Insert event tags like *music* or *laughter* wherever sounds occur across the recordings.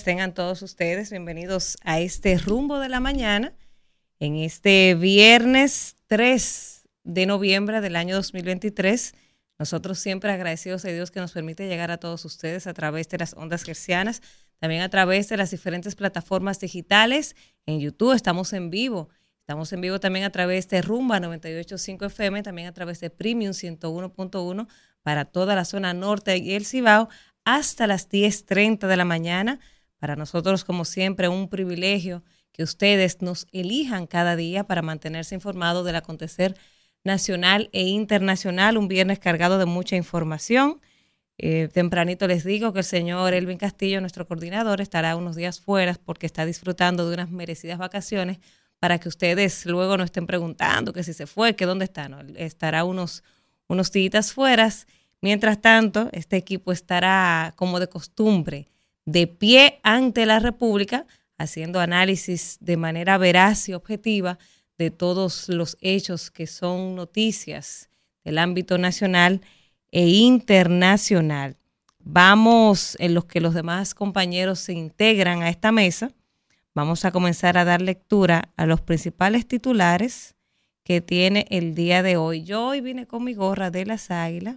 Tengan todos ustedes bienvenidos a este rumbo de la mañana en este viernes 3 de noviembre del año 2023. Nosotros siempre agradecidos a Dios que nos permite llegar a todos ustedes a través de las ondas gercianas, también a través de las diferentes plataformas digitales. En YouTube estamos en vivo. Estamos en vivo también a través de Rumba 985 FM, también a través de Premium 101.1 para toda la zona norte y el Cibao hasta las 10.30 de la mañana para nosotros, como siempre, un privilegio que ustedes nos elijan cada día para mantenerse informados del acontecer nacional e internacional. Un viernes cargado de mucha información. Eh, tempranito les digo que el señor Elvin Castillo, nuestro coordinador, estará unos días fuera porque está disfrutando de unas merecidas vacaciones para que ustedes luego no estén preguntando que si se fue, que dónde está. Estará unos, unos días fuera. Mientras tanto, este equipo estará como de costumbre de pie ante la República, haciendo análisis de manera veraz y objetiva de todos los hechos que son noticias del ámbito nacional e internacional. Vamos, en los que los demás compañeros se integran a esta mesa, vamos a comenzar a dar lectura a los principales titulares que tiene el día de hoy. Yo hoy vine con mi gorra de las águilas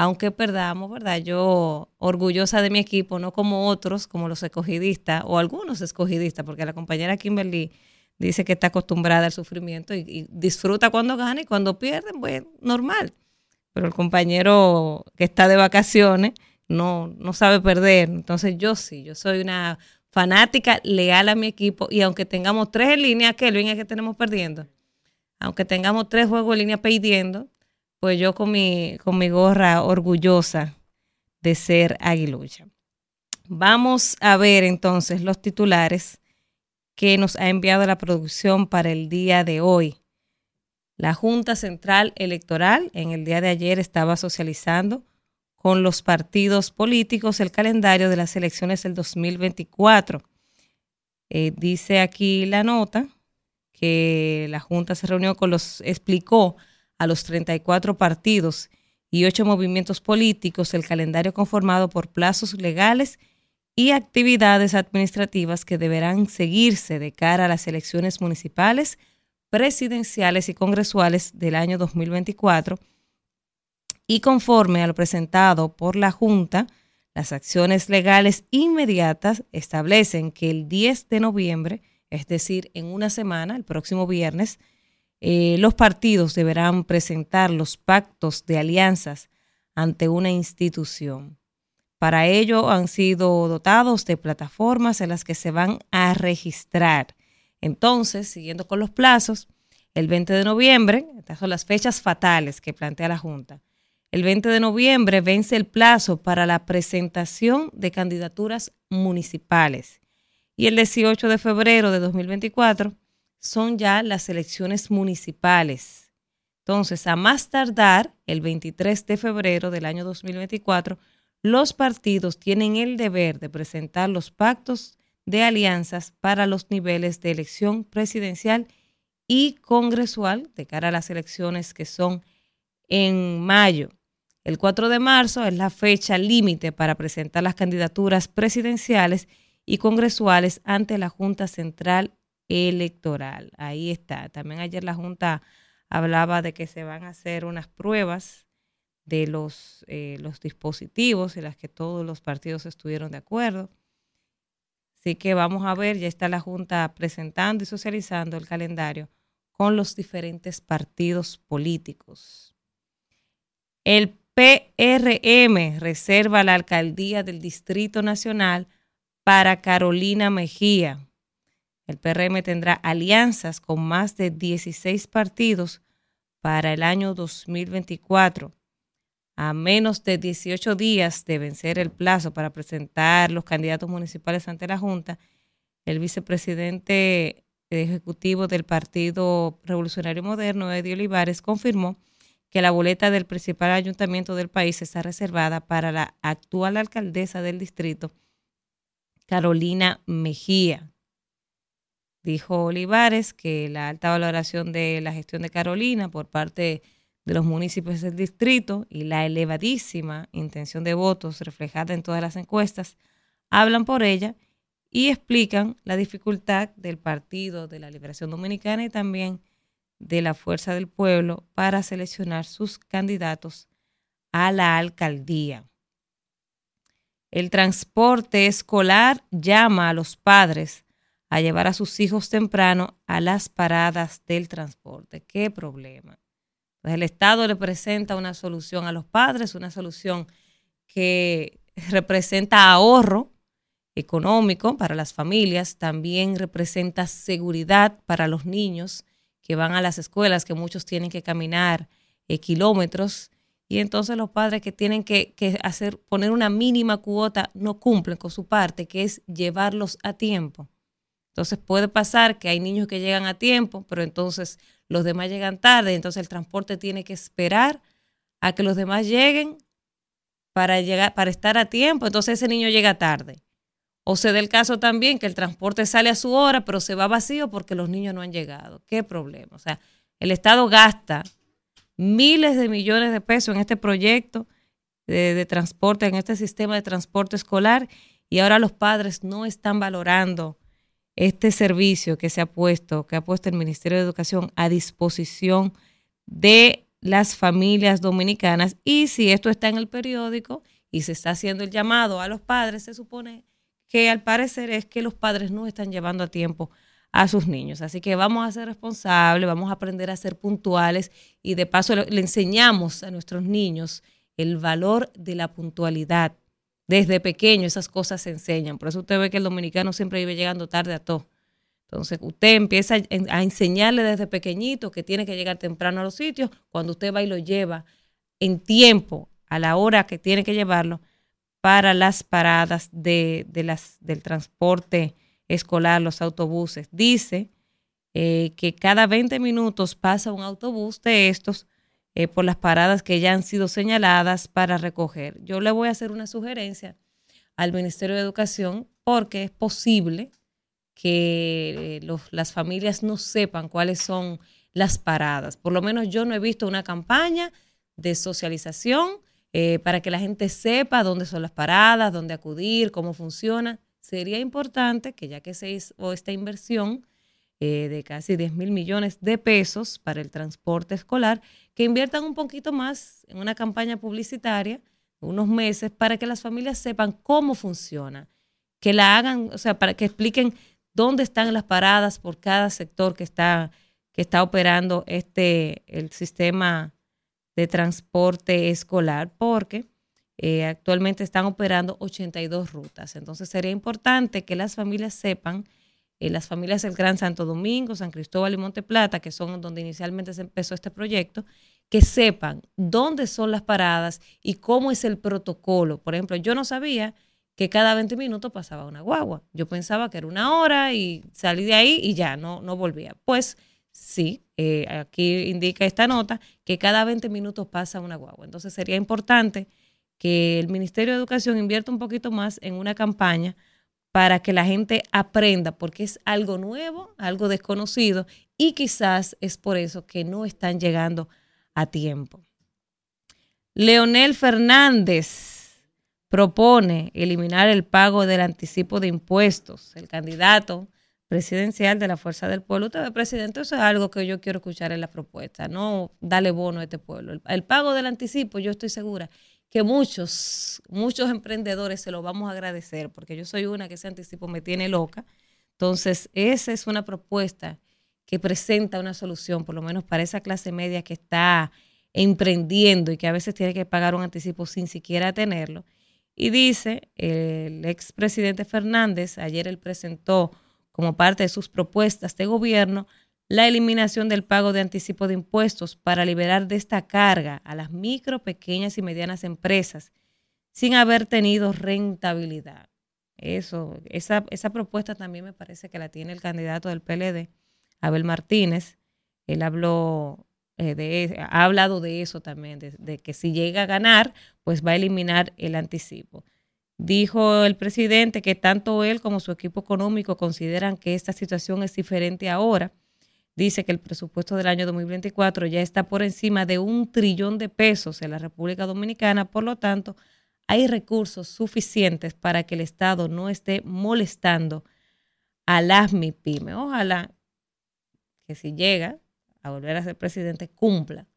aunque perdamos, ¿verdad? Yo orgullosa de mi equipo, no como otros, como los escogidistas o algunos escogidistas, porque la compañera Kimberly dice que está acostumbrada al sufrimiento y, disfruta cuando gana y cuando pierde, pues normal. Pero el compañero que está de vacaciones no, no sabe perder. Entonces yo sí, yo soy una fanática leal a mi equipo y aunque tengamos tres en línea, ¿qué línea que tenemos perdiendo? Aunque tengamos tres juegos en línea perdiendo, pues yo con mi, con mi gorra orgullosa de ser aguilucha. Vamos a ver entonces los titulares que nos ha enviado la producción para el día de hoy. La Junta Central Electoral en el día de ayer estaba socializando con los partidos políticos el calendario de las elecciones del 2024. Eh, dice aquí la nota que la Junta se reunió con los, explicó a los 34 partidos y ocho movimientos políticos el calendario conformado por plazos legales y actividades administrativas que deberán seguirse de cara a las elecciones municipales, presidenciales y congresuales del año 2024 y conforme a lo presentado por la Junta, las acciones legales inmediatas establecen que el 10 de noviembre, es decir, en una semana, el próximo viernes, eh, los partidos deberán presentar los pactos de alianzas ante una institución. Para ello han sido dotados de plataformas en las que se van a registrar. Entonces, siguiendo con los plazos, el 20 de noviembre, estas son las fechas fatales que plantea la Junta, el 20 de noviembre vence el plazo para la presentación de candidaturas municipales y el 18 de febrero de 2024 son ya las elecciones municipales. Entonces, a más tardar, el 23 de febrero del año 2024, los partidos tienen el deber de presentar los pactos de alianzas para los niveles de elección presidencial y congresual de cara a las elecciones que son en mayo. El 4 de marzo es la fecha límite para presentar las candidaturas presidenciales y congresuales ante la Junta Central electoral. Ahí está. También ayer la Junta hablaba de que se van a hacer unas pruebas de los, eh, los dispositivos en las que todos los partidos estuvieron de acuerdo. Así que vamos a ver, ya está la Junta presentando y socializando el calendario con los diferentes partidos políticos. El PRM reserva la alcaldía del Distrito Nacional para Carolina Mejía. El PRM tendrá alianzas con más de 16 partidos para el año 2024. A menos de 18 días de vencer el plazo para presentar los candidatos municipales ante la Junta, el vicepresidente ejecutivo del Partido Revolucionario Moderno, Eddie Olivares, confirmó que la boleta del principal ayuntamiento del país está reservada para la actual alcaldesa del distrito, Carolina Mejía. Dijo Olivares que la alta valoración de la gestión de Carolina por parte de los municipios del distrito y la elevadísima intención de votos reflejada en todas las encuestas hablan por ella y explican la dificultad del Partido de la Liberación Dominicana y también de la Fuerza del Pueblo para seleccionar sus candidatos a la alcaldía. El transporte escolar llama a los padres a llevar a sus hijos temprano a las paradas del transporte. ¿Qué problema? Pues el Estado le presenta una solución a los padres, una solución que *laughs* representa ahorro económico para las familias, también representa seguridad para los niños que van a las escuelas, que muchos tienen que caminar eh, kilómetros, y entonces los padres que tienen que, que, hacer, poner una mínima cuota, no cumplen con su parte, que es llevarlos a tiempo. Entonces puede pasar que hay niños que llegan a tiempo, pero entonces los demás llegan tarde, entonces el transporte tiene que esperar a que los demás lleguen para llegar, para estar a tiempo, entonces ese niño llega tarde. O se da el caso también que el transporte sale a su hora, pero se va vacío porque los niños no han llegado. ¿Qué problema? O sea, el Estado gasta miles de millones de pesos en este proyecto de, de, transporte, en este sistema de transporte escolar, y ahora los padres no están valorando este servicio que se ha puesto, que ha puesto el Ministerio de Educación a disposición de las familias dominicanas. Y si esto está en el periódico y se está haciendo el llamado a los padres, se supone que al parecer es que los padres no están llevando a tiempo a sus niños. Así que vamos a ser responsables, vamos a aprender a ser puntuales y de paso le, enseñamos a nuestros niños el valor de la puntualidad. Desde pequeño esas cosas se enseñan. Por eso usted ve que el dominicano siempre vive llegando tarde a todo. Entonces usted empieza a enseñarle desde pequeñito que tiene que llegar temprano a los sitios. Cuando usted va y lo lleva en tiempo, a la hora que tiene que llevarlo, para las paradas de, las, del transporte escolar, los autobuses. Dice eh, que cada 20 minutos pasa un autobús de estos eh, por las paradas que ya han sido señaladas para recoger. Yo le voy a hacer una sugerencia al Ministerio de Educación porque es posible que eh, las familias no sepan cuáles son las paradas. Por lo menos yo no he visto una campaña de socialización eh, para que la gente sepa dónde son las paradas, dónde acudir, cómo funciona. Sería importante que ya que se hizo esta inversión eh, de casi 10 mil millones de pesos para el transporte escolar, que inviertan un poquito más en una campaña publicitaria, unos meses, para que las familias sepan cómo funciona, que la hagan, o sea, para que expliquen dónde están las paradas por cada sector que está, que está operando este, el sistema de transporte escolar porque eh, actualmente están operando 82 rutas. Entonces sería importante que las familias sepan, eh, las familias del Gran Santo Domingo, San Cristóbal y Monte Plata, que son donde inicialmente se empezó este proyecto, que sepan dónde son las paradas y cómo es el protocolo. Por ejemplo, yo no sabía que cada 20 minutos pasaba una guagua. Yo pensaba que era una hora y salí de ahí y ya, no, no volvía. Pues sí, eh, aquí indica esta nota, que cada 20 minutos pasa una guagua. Entonces sería importante que el Ministerio de Educación invierta un poquito más en una campaña para que la gente aprenda, porque es algo nuevo, algo desconocido, y quizás es por eso que no están llegando a tiempo. Leonel Fernández propone eliminar el pago del anticipo de impuestos. El candidato presidencial de la Fuerza del Pueblo. Usted presidente, eso es algo que yo quiero escuchar en la propuesta, no dale bono a este pueblo. El, pago del anticipo, yo estoy segura que muchos, muchos emprendedores se lo vamos a agradecer, porque yo soy una que ese anticipo me tiene loca. Entonces, esa es una propuesta que presenta una solución, por lo menos para esa clase media que está emprendiendo y que a veces tiene que pagar un anticipo sin siquiera tenerlo. Y dice el expresidente Fernández, ayer él presentó como parte de sus propuestas de gobierno la eliminación del pago de anticipo de impuestos para liberar de esta carga a las micro, pequeñas y medianas empresas sin haber tenido rentabilidad. Eso, esa, esa propuesta también me parece que la tiene el candidato del PLD, Abel Martínez. Él habló eh, de, ha hablado de eso también, de que si llega a ganar, pues va a eliminar el anticipo. Dijo el presidente que tanto él como su equipo económico consideran que esta situación es diferente ahora. Dice que el presupuesto del año 2024 ya está por encima de un trillón de pesos en la República Dominicana, por lo tanto, hay recursos suficientes para que el Estado no esté molestando a las MIPIME. Ojalá que si llega a volver a ser presidente cumpla,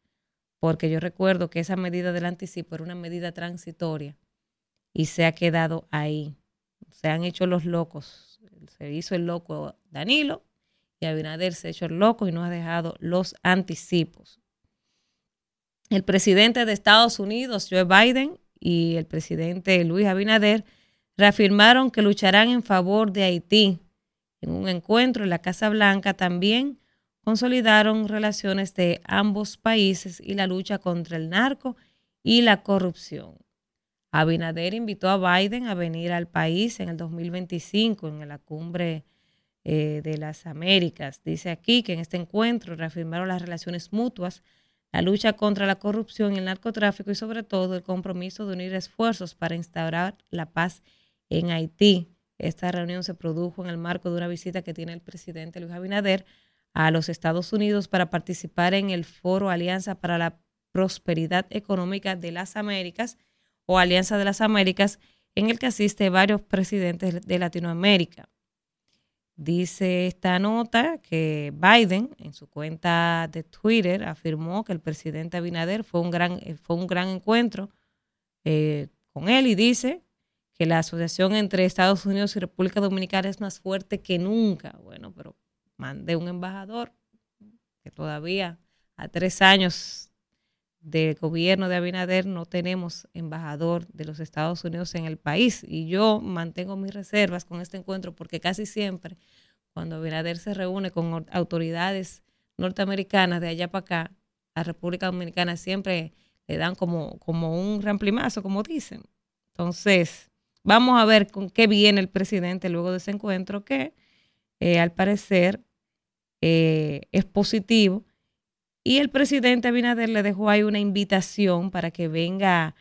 porque yo recuerdo que esa medida del anticipo era una medida transitoria y se ha quedado ahí. Se han hecho los locos. Se hizo el loco Danilo Abinader se ha hecho el loco y no ha dejado los anticipos. El presidente de Estados Unidos, Joe Biden, y el presidente Luis Abinader reafirmaron que lucharán en favor de Haití. En un encuentro en la Casa Blanca también consolidaron relaciones de ambos países y la lucha contra el narco y la corrupción. Abinader invitó a Biden a venir al país en el 2025 en la cumbre eh, de las Américas. Dice aquí que en este encuentro reafirmaron las relaciones mutuas la lucha contra la corrupción y el narcotráfico y sobre todo el compromiso de unir esfuerzos para instaurar la paz en Haití. Esta reunión se produjo en el marco de una visita que tiene el presidente Luis Abinader a los Estados Unidos para participar en el foro Alianza para la Prosperidad Económica de las Américas o Alianza de las Américas, en el que asiste varios presidentes de Latinoamérica. Dice esta nota que Biden en su cuenta de Twitter afirmó que el presidente Abinader fue un gran, eh, fue un gran encuentro eh, con él y dice que la asociación entre Estados Unidos y República Dominicana es más fuerte que nunca. Bueno, pero mandé un embajador que todavía a tres años del gobierno de Abinader no tenemos embajador de los Estados Unidos en el país. Y yo mantengo mis reservas con este encuentro porque casi siempre cuando Abinader se reúne con autoridades norteamericanas de allá para acá, a República Dominicana siempre le dan como, como un ramplimazo, como dicen. Entonces, vamos a ver con qué viene el presidente luego de ese encuentro que eh, al parecer eh, es positivo y el presidente Abinader le dejó ahí una invitación para que venga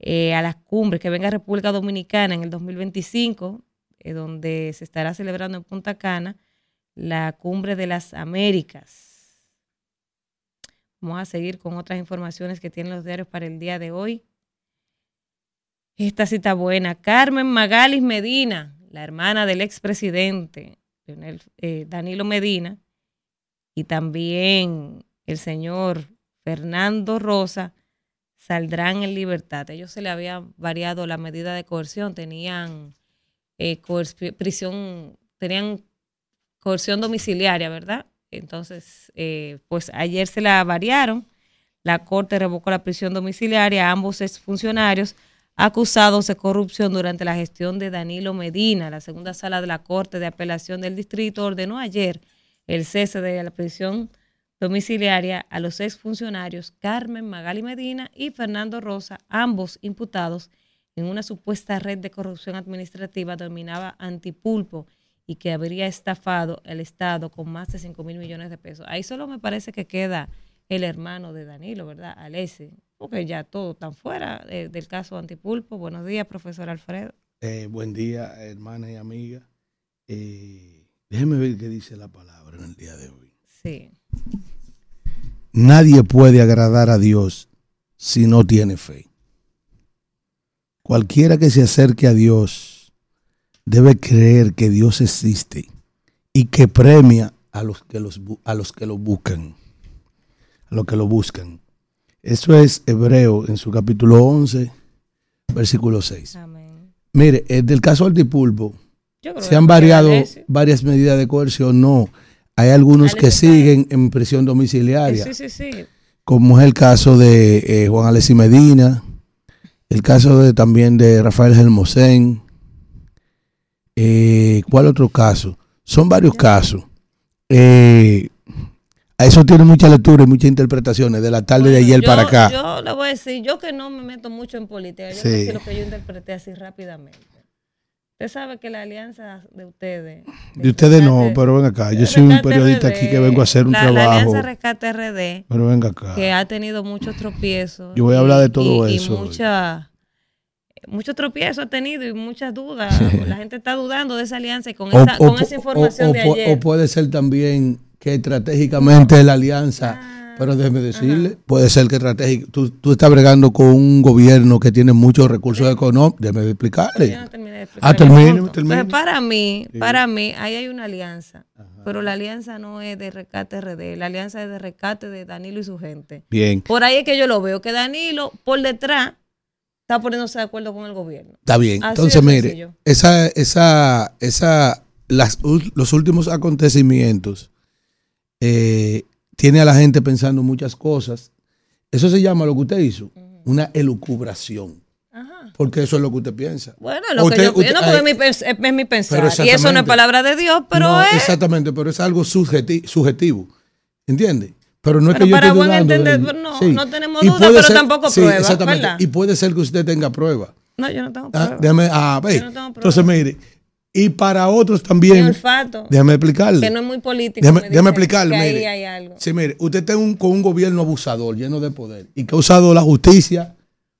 eh, a las cumbres, que venga a República Dominicana en el 2025, eh, donde se estará celebrando en Punta Cana la cumbre de las Américas. Vamos a seguir con otras informaciones que tienen los diarios para el día de hoy. Esta cita buena. Carmen Magalis Medina, la hermana del expresidente eh, Danilo Medina, y también el señor Fernando Rosa saldrán en libertad. Ellos se le había variado la medida de coerción, tenían eh, prisión, tenían coerción domiciliaria, ¿verdad? Entonces, eh, pues ayer se la variaron. La Corte revocó la prisión domiciliaria a ambos exfuncionarios acusados de corrupción durante la gestión de Danilo Medina. La segunda sala de la Corte de Apelación del Distrito ordenó ayer el cese de la prisión domiciliaria a los exfuncionarios Carmen Magali Medina y Fernando Rosa, ambos imputados en una supuesta red de corrupción administrativa dominada Antipulpo y que habría estafado el Estado con más de 5 mil millones de pesos. Ahí solo me parece que queda el hermano de Danilo, ¿verdad? Alese, porque ya todo está fuera eh, del caso Antipulpo. Buenos días, profesor Alfredo. Eh, buen día, hermana y amiga. Eh, déjeme ver qué dice la palabra en el día de hoy. Sí. Nadie puede agradar a Dios si no tiene fe. Cualquiera que se acerque a Dios debe creer que Dios existe y que premia a los que, los, a los que lo buscan. A los que lo buscan. Eso es Hebreo en su capítulo 11, versículo 6. Mire, del caso Altipulpo, se han variado varias medidas de coerción, no hay algunos que siguen en prisión domiciliaria, sí, sí, sí. como es el caso de eh, Juan Alessi Medina, el caso de, también de Rafael Gelmosén. Eh, ¿Cuál otro caso? Son varios casos. Eh, a eso tiene mucha lectura y muchas interpretaciones de la tarde de ayer para acá. Yo le voy a decir, yo que no me meto mucho en política, yo sí. lo que yo interpreté así rápidamente. Usted sabe que la alianza de ustedes. De, ustedes no, pero ven acá. Yo soy un periodista aquí que vengo a hacer un trabajo. La Alianza Rescate RD. Pero venga acá. Que ha tenido muchos tropiezos. Yo voy a hablar de todo eso. Y mucha, muchos tropiezos ha tenido y muchas dudas. la gente está dudando de esa alianza y con, esa, con esa información de ayer. O puede ser también que estratégicamente la alianza. Ah Pero déjeme decirle, puede ser que estratégico. Tú, tú estás bregando con un gobierno que tiene muchos recursos económicos. Déjeme explicarle. Yo no terminé de explicar Ah, termine, punto. termine. Entonces, para mí, para mí, ahí hay una alianza. Pero la alianza no es de rescate RD, la alianza es de rescate de Danilo y su gente. Bien, Por ahí es que yo lo veo, que Danilo, por detrás, está poniéndose de acuerdo con el gobierno. está bien. Así Entonces, mire, esa, esa, esa, las, los últimos acontecimientos eh, tiene a la gente pensando muchas cosas. Eso se llama lo que usted hizo, una elucubración. Ajá. Porque eso es lo que usted piensa. Bueno, lo Usted- que yo usted- porque eh, es mi, pens- es mi pensar. Y eso no es palabra de Dios, pero No, es. Exactamente, pero es algo subjeti- subjetivo. ¿Entiende? Pero no es Pero que yo para esté buen dudando de entender, no- Sí. no tenemos duda, pero tampoco prueba, exactamente. ¿verdad? Y puede ser que usted tenga prueba. No, yo no tengo Ah, prueba. déjame, ah, ve. Yo no tengo prueba. Entonces, mire, y para otros también, olfato, déjame explicarle. que no es muy político. Déjame, me déjame explicarle, ahí mire. hay algo. Sí, mire, usted está un- con un gobierno abusador, lleno de poder, y que ha usado la justicia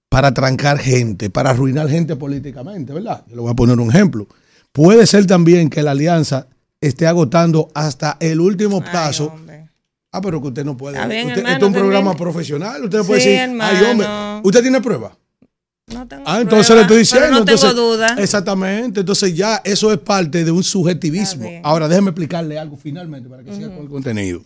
para trancar gente, para arruinar gente políticamente, ¿verdad? Yo le voy a poner un ejemplo. Puede ser también que la alianza esté agotando hasta el último plazo. ah, pero que usted no puede. Bien, usted, hermano, esto es un programa profesional. Usted no puede Sí, decir, ay, hombre, hermano. ¿usted tiene prueba? No tengo Ah, entonces prueba, le estoy diciendo. no tengo duda. Exactamente. Entonces ya eso es parte de un subjetivismo. Ahora déjeme explicarle algo finalmente para que siga con el contenido.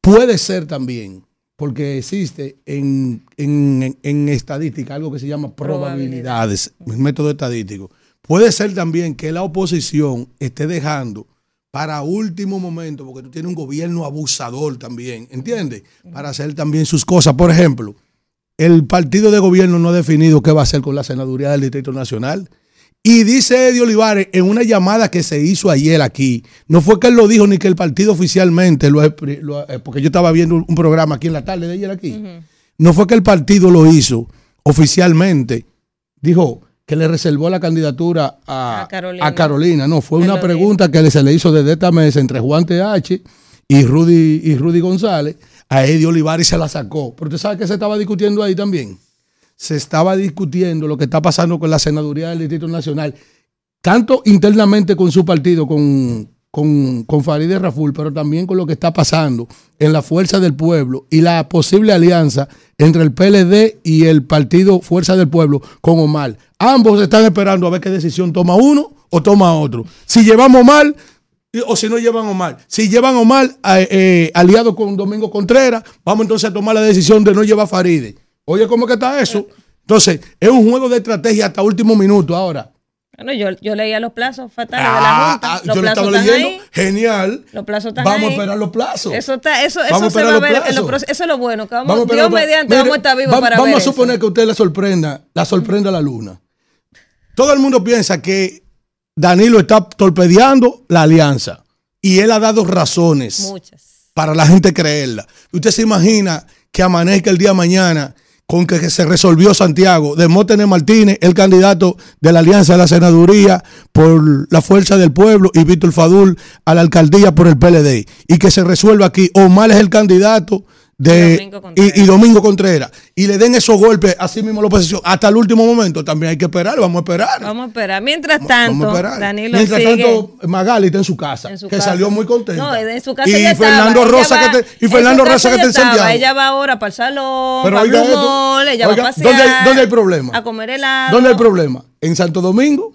Puede ser también, porque existe en, en- en estadística algo que se llama probabilidades, un método estadístico. Puede ser también que la oposición esté dejando para último momento, porque tú tienes un gobierno abusador también, ¿entiendes? Para hacer también sus cosas. Por ejemplo, el partido de gobierno no ha definido qué va a hacer con la senaduría del Distrito Nacional. Y dice Eddie Olivares en una llamada que se hizo ayer aquí, no fue que él lo dijo ni que el partido oficialmente, lo, eh, porque yo estaba viendo un programa aquí en la tarde de ayer aquí, no fue que el partido lo hizo oficialmente, dijo que le reservó la candidatura a, A Carolina. a Carolina. No, fue una pregunta que se le hizo desde esta mesa entre Juan TH y Rudy, y Rudy González. A Eddie Olivares se la sacó. Pero usted sabe que se estaba discutiendo ahí también. Se estaba discutiendo lo que está pasando con la senaduría del Distrito Nacional, tanto internamente con su partido, con, con, con Farideh Raful, pero también con lo que está pasando en la Fuerza del Pueblo y la posible alianza entre el PLD y el partido Fuerza del Pueblo con Omar. Ambos están esperando a ver qué decisión toma uno o toma otro. Si llevamos mal o si no llevan Omar. Si llevan Omar eh, aliado con Domingo Contreras, vamos entonces a tomar la decisión de no llevar Faride. Oye, ¿cómo que está eso? Entonces, es un juego de estrategia hasta último minuto ahora. Bueno, yo, yo leía los plazos fatales de la Ah, Junta. ah, los yo lo plazos estaba están leyendo. ahí. Genial. Los plazos están Vamos ahí. a esperar los plazos. Eso, está, eso, eso Vamos se va a ver. en proce- eso es lo bueno. Que vamos, Vamos Dios mediante Mire, vamos a estar vivos va- para Vamos ver a suponer eso. que usted la sorprenda, la sorprenda la luna. Todo el mundo piensa que Danilo está torpedeando la alianza. Y él ha dado razones. Muchas. para la gente creerla. Usted se imagina que amanezca el día de mañana con que, se resolvió Santiago, Demóstenes Martínez, el candidato de la Alianza de la Senaduría por la Fuerza del Pueblo y Víctor Fadul a la alcaldía por el PLD. Y que se resuelva aquí, Omar es el candidato de, Y Domingo Contreras. y, y Domingo Contreras. Y le den esos golpes así mismo a la oposición. Hasta el último momento también hay que esperar, vamos a esperar. Vamos a esperar. Mientras Vamos tanto, a esperar. Danilo Mientras sigue. tanto, Magali está en su casa, En su que casa. salió muy contenta. No, en su casa y estaba. Fernando Ella Rosa va- que te- y Fernando Rosa que. Santiago. Ella va ahora para el salón, Pero para esto, Mall, ella oiga, va a pasear. ¿dónde hay- dónde hay problema? A comer helado. ¿Dónde hay problema? En Santo Domingo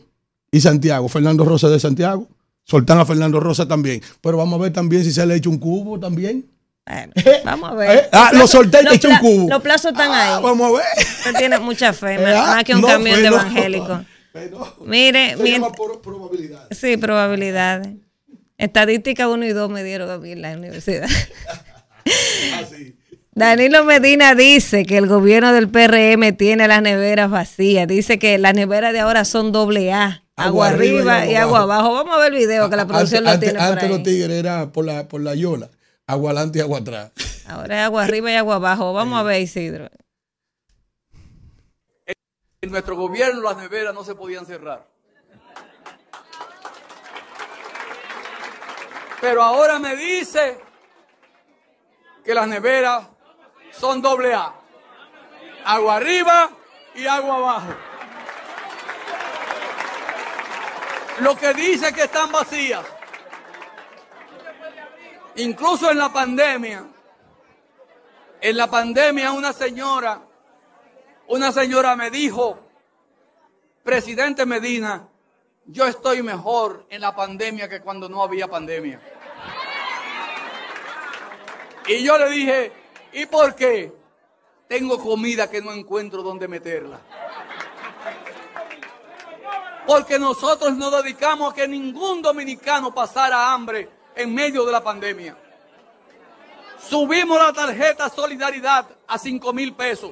y Santiago. Fernando Rosa de Santiago. Soltan a Fernando Rosa también. Pero vamos a ver también si se le echa un cubo también. Bueno, *laughs* vamos a ver. Eh, ah, Los lo solté y los eché un cubo. Los plazos están Ah, ahí. Vamos a ver. Usted tiene mucha fe, *laughs* Eh, más, ah, más que un no, camión de fe *laughs* no. Mire, Se llama por sí, probabilidades. Estadística 1 y 2 me dieron a mí en la universidad. Así. Danilo Medina dice que el gobierno del PRM tiene las neveras vacías. Dice que las neveras de ahora son doble A. Agua, arriba y agua abajo. Vamos a ver el video que la producción antes, lo tiene antes por los ahí. tigres era por la, por la yola. Agua adelante y agua atrás. Ahora es agua arriba y agua abajo. Vamos a ver, Isidro. En nuestro gobierno las neveras no se podían cerrar. Pero ahora me dice que las neveras son doble A. Agua arriba y agua abajo. Lo que dice que están vacías. Incluso en la pandemia, En la pandemia una señora, una señora me dijo, presidente Medina, yo estoy mejor en la pandemia que cuando no había pandemia. Y yo le dije, ¿y por qué? Tengo comida que no encuentro dónde meterla. Porque nosotros nos dedicamos a que ningún dominicano pasara hambre en medio de la pandemia. Subimos la tarjeta Solidaridad a 5 mil pesos.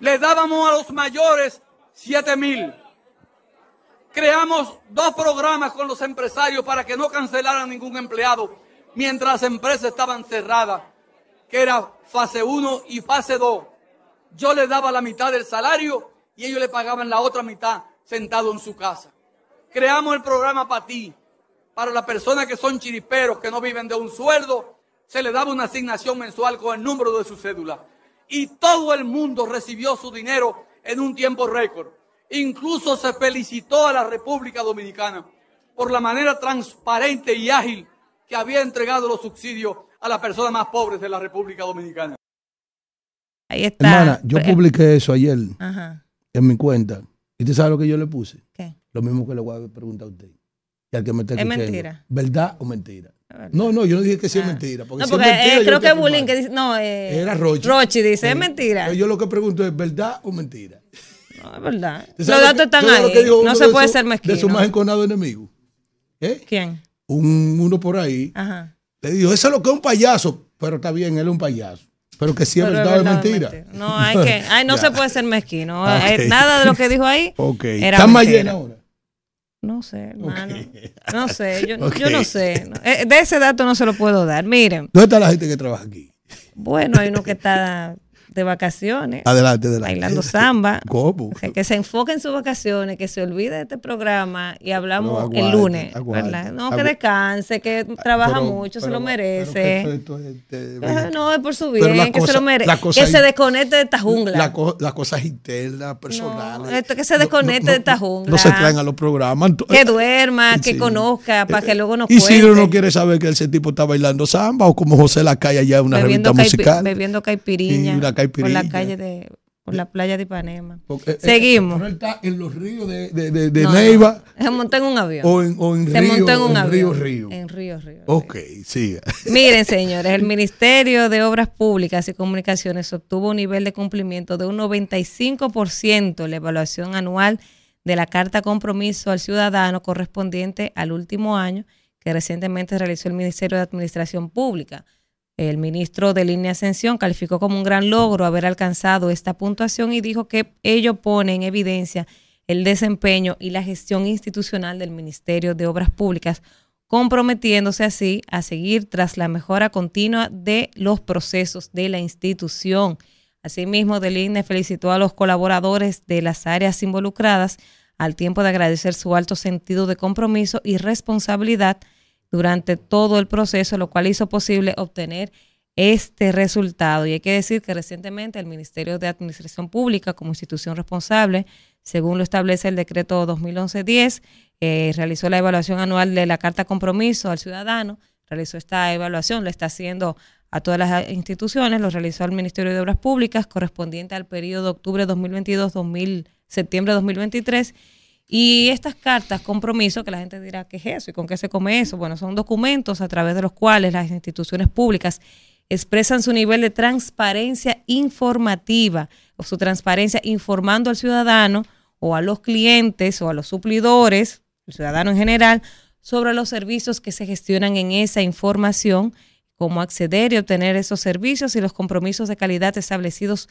Le dábamos a los mayores 7 mil. Creamos dos programas con los empresarios para que no cancelaran ningún empleado mientras las empresas estaban cerradas, que era fase 1 y fase 2. Yo le daba la mitad del salario y ellos le pagaban la otra mitad sentado en su casa. Creamos el programa para ti, para las personas que son chiriperos, que no viven de un sueldo, se le daba una asignación mensual con el número de su cédula. Y todo el mundo recibió su dinero en un tiempo récord. Incluso se felicitó a la República Dominicana por la manera transparente y ágil que había entregado los subsidios a las personas más pobres de la República Dominicana. Ahí está. Hermana, yo Eh, publiqué eso ayer Ajá. en mi cuenta. ¿Y usted sabe lo que yo le puse? ¿Qué? Lo mismo que le voy a preguntar a usted. Y al que me está Es escuchando. mentira. ¿Verdad o mentira? Es verdad. No, no, yo no dije que sí es Ah. mentira. Porque No, si porque es mentira, eh, yo creo que Bulín que dice, no, eh, Era Rochi. Rochi dice, es Eh, mentira. Yo lo que pregunto es verdad o mentira. No, es verdad. ¿Usted Los datos están ahí. No se de puede su- ser De su mezquino. más enconado enemigo. ¿Eh? ¿Quién? Un, uno por ahí Ajá. le dijo, eso es lo que es un payaso. Pero está bien, él es un payaso. Pero que si es verdad o es verdad mentira. No, hay que, ay, no *laughs* se puede ser mezquino. *laughs* Ok. Eh, Nada de lo que dijo ahí Ok. era ¿Está más mentira. llena ahora? No sé, hermano. No sé, yo, *laughs* Ok. yo no sé. Eh, De ese dato no se lo puedo dar. Miren, ¿Dónde está la gente que trabaja aquí? bueno, hay uno que está de vacaciones, Adelante, adelante. bailando *laughs* samba. ¿Cómo? O sea, que se enfoque en sus vacaciones, que se olvide de este programa y hablamos No, el aguante, lunes. aguante. ¿verdad? No, que descanse, que trabaja Pero- mucho, se pero- lo pero merece. que esto- este, Ah, no, es por su Pero bien, que se cosa- lo merece. Que se desconecte de esta jungla. la co- las cosas internas, personales. No, esto que se desconecte de esta jungla. No se traen a los programas. Que duerma, *laughs* que Sí. conozca, para que luego nos Y cuente. Isidro no quiere saber que ese tipo está bailando samba o como José Lacalle allá en una bebiendo, revista musical. bebiendo caipiriña, Y una por la calle de por la playa de Ipanema. Porque, eh, Seguimos. pero él está en los ríos de, de, de- de No, Neiva no, se montó en un avión. o en, o en se río, montó en un en avión. río, río. En Río Río. Ok, siga. Miren, *laughs* señores, el Ministerio de Obras Públicas y Comunicaciones obtuvo un nivel de cumplimiento de un 95% en la evaluación anual de la Carta Compromiso al Ciudadano correspondiente al último año que recientemente realizó el Ministerio de Administración Pública. El ministro de Línea Ascensión calificó como un gran logro haber alcanzado esta puntuación y dijo que ello pone en evidencia el desempeño y la gestión institucional del Ministerio de Obras Públicas, comprometiéndose así a seguir tras la mejora continua de los procesos de la institución. Asimismo, Deline felicitó a los colaboradores de las áreas involucradas al tiempo de agradecer su alto sentido de compromiso y responsabilidad durante todo el proceso, lo cual hizo posible obtener este resultado. Y hay que decir que recientemente el Ministerio de Administración Pública, como institución responsable, según lo establece el decreto 2011-10, eh, realizó la evaluación anual de la Carta Compromiso al Ciudadano, realizó esta evaluación, la está haciendo a todas las instituciones, lo realizó al Ministerio de Obras Públicas, correspondiente al periodo de octubre 2022-2000, septiembre 2023. Y estas cartas compromiso, que la gente dirá, ¿qué es eso? ¿Y con qué se come eso? Bueno, son documentos a través de los cuales las instituciones públicas expresan su nivel de transparencia informativa o su transparencia informando al ciudadano o a los clientes o a los suplidores, el ciudadano en general, sobre los servicios que se gestionan en esa información, cómo acceder y obtener esos servicios y los compromisos de calidad establecidos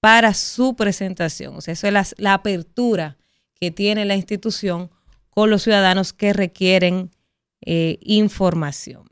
para su presentación. O sea, eso es la, la apertura que tiene la institución con los ciudadanos que requieren eh, información.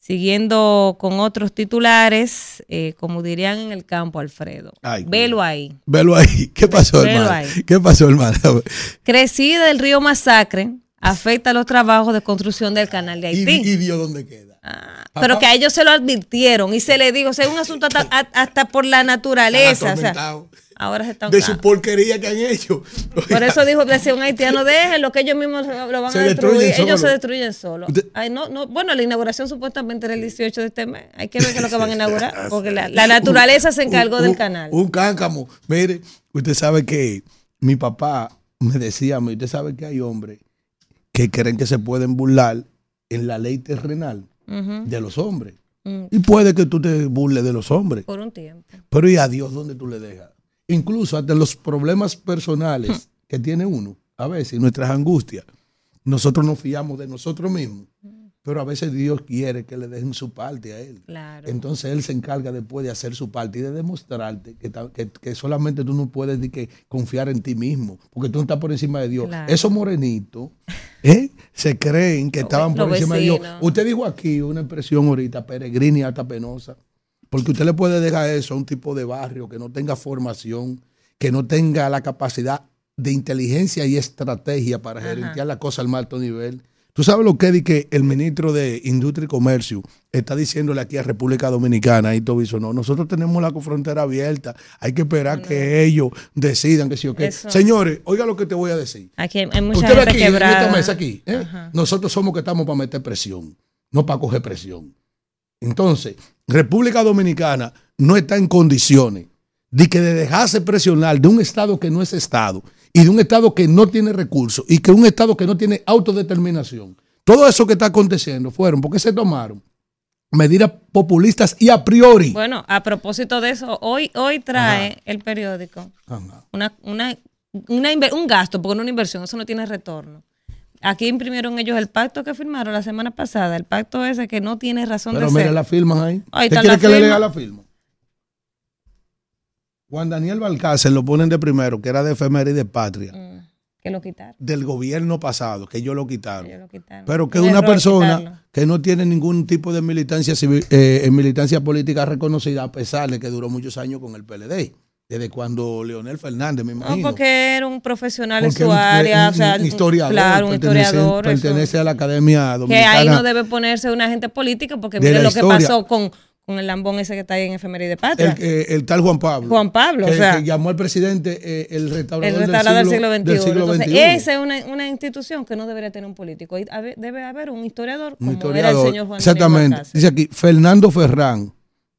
Siguiendo con otros titulares, eh, como dirían en el campo, Alfredo. Ay, Velo ahí. Velo ahí. *laughs* ¿Qué pasó, Velo hermano? ahí. ¿Qué pasó, hermano? Crecida del río Masacre afecta los trabajos de construcción del canal de ¿Y, Haití. y vio dónde queda? Ah, pero que a ellos se lo advirtieron y se le dijo, o sea, es un asunto hasta, *laughs* por la naturnaturaleza. o sea, Atormentado. Ahora se están de su porquería que han hecho. Por eso *laughs* dijo, decía un haitiano, déjenlo, que ellos mismos lo van Se a destruyen destruir. Ellos solo. se destruyen solos. No, no, bueno, la inauguración supuestamente era el 18 de este mes. Hay que ver qué es lo que van a *laughs* inaugurar, porque la, la naturaleza se encargó Un- del canal. Un cáncamo. Mire, usted sabe que mi papá me decía usted sabe que hay hombres que creen que se pueden burlar en la ley terrenal de los hombres. mm, Y puede que tú te burles de los hombres. por un tiempo. Pero ¿y a Dios dónde tú le dejas? Incluso hasta los problemas personales que tiene uno, a veces, nuestras angustias, nosotros nos fiamos de nosotros mismos. Pero a veces Dios quiere que le dejen su parte a Él. Claro. Entonces Él se encarga después de hacer su parte y de demostrarte que, que- que solamente tú no puedes que confiar en ti mismo, porque tú no estás por encima de Dios. Claro. Esos morenitos ¿eh? se creen que estaban por encima de Dios. Usted dijo aquí una expresión ahorita, peregrina y hasta penosa, porque usted le puede dejar eso a un tipo de barrio que no tenga formación, que no tenga la capacidad de inteligencia y estrategia para Ajá. gerenciar la cosa al más alto nivel. Tú sabes lo que que el ministro de Industria y Comercio está diciéndole aquí a República Dominicana, y todo eso, no, nosotros tenemos la frontera abierta, hay que esperar que ellos decidan que sí o qué. Señores, oiga lo que te voy a decir. Aquí hay, mucha Usted gente aquí, en quebrada. esta mesa aquí, ¿eh? Nosotros somos que estamos para meter presión, no para coger presión. Entonces, República Dominicana no está en condiciones de que de dejarse presionar de un Estado que no es Estado y de un Estado que no tiene recursos y que un Estado que no tiene autodeterminación. Todo eso que está aconteciendo fueron porque se tomaron medidas populistas y a priori. Bueno, a propósito de eso, hoy, hoy trae el periódico Ajá. una, una, un gasto, porque no una inversión, eso no tiene retorno. Aquí imprimieron ellos el pacto que firmaron la semana pasada, el pacto ese que no tiene razón Pero de mire ser. la firma ahí. Ahí ¿Usted quiere que le lea la firma? Juan Daniel Balcácer lo ponen de primero, que era de efeméride patria, Mm, que lo quitaron. del gobierno pasado, que ellos lo quitaron. ellos lo quitaron. Pero que Un una persona quitarlo. que no tiene ningún tipo de militancia civil, eh, militancia política reconocida, a pesar de que duró muchos años con el PLD, desde cuando Leonel Fernández, me No, imagino. porque era un profesional en Porque su un- área, un- o sea, un historiador, claro, un pertenece- historiador. eso. Pertenece a la Academia que Dominicana. ahí no debe ponerse un agente político, porque mire lo que pasó con, con el lambón ese que está ahí en Efeméride Patria. el, eh, el tal Juan Pablo. Juan Pablo, que, o sea. que llamó al presidente eh, el restaurador, el restaurador del siglo XXI. del siglo Entonces, XXI. esa es una, una institución que no debería tener un político. Debe haber un historiador como Un era historiador. el señor Juan Exactamente. Dice aquí, Fernando Ferrán,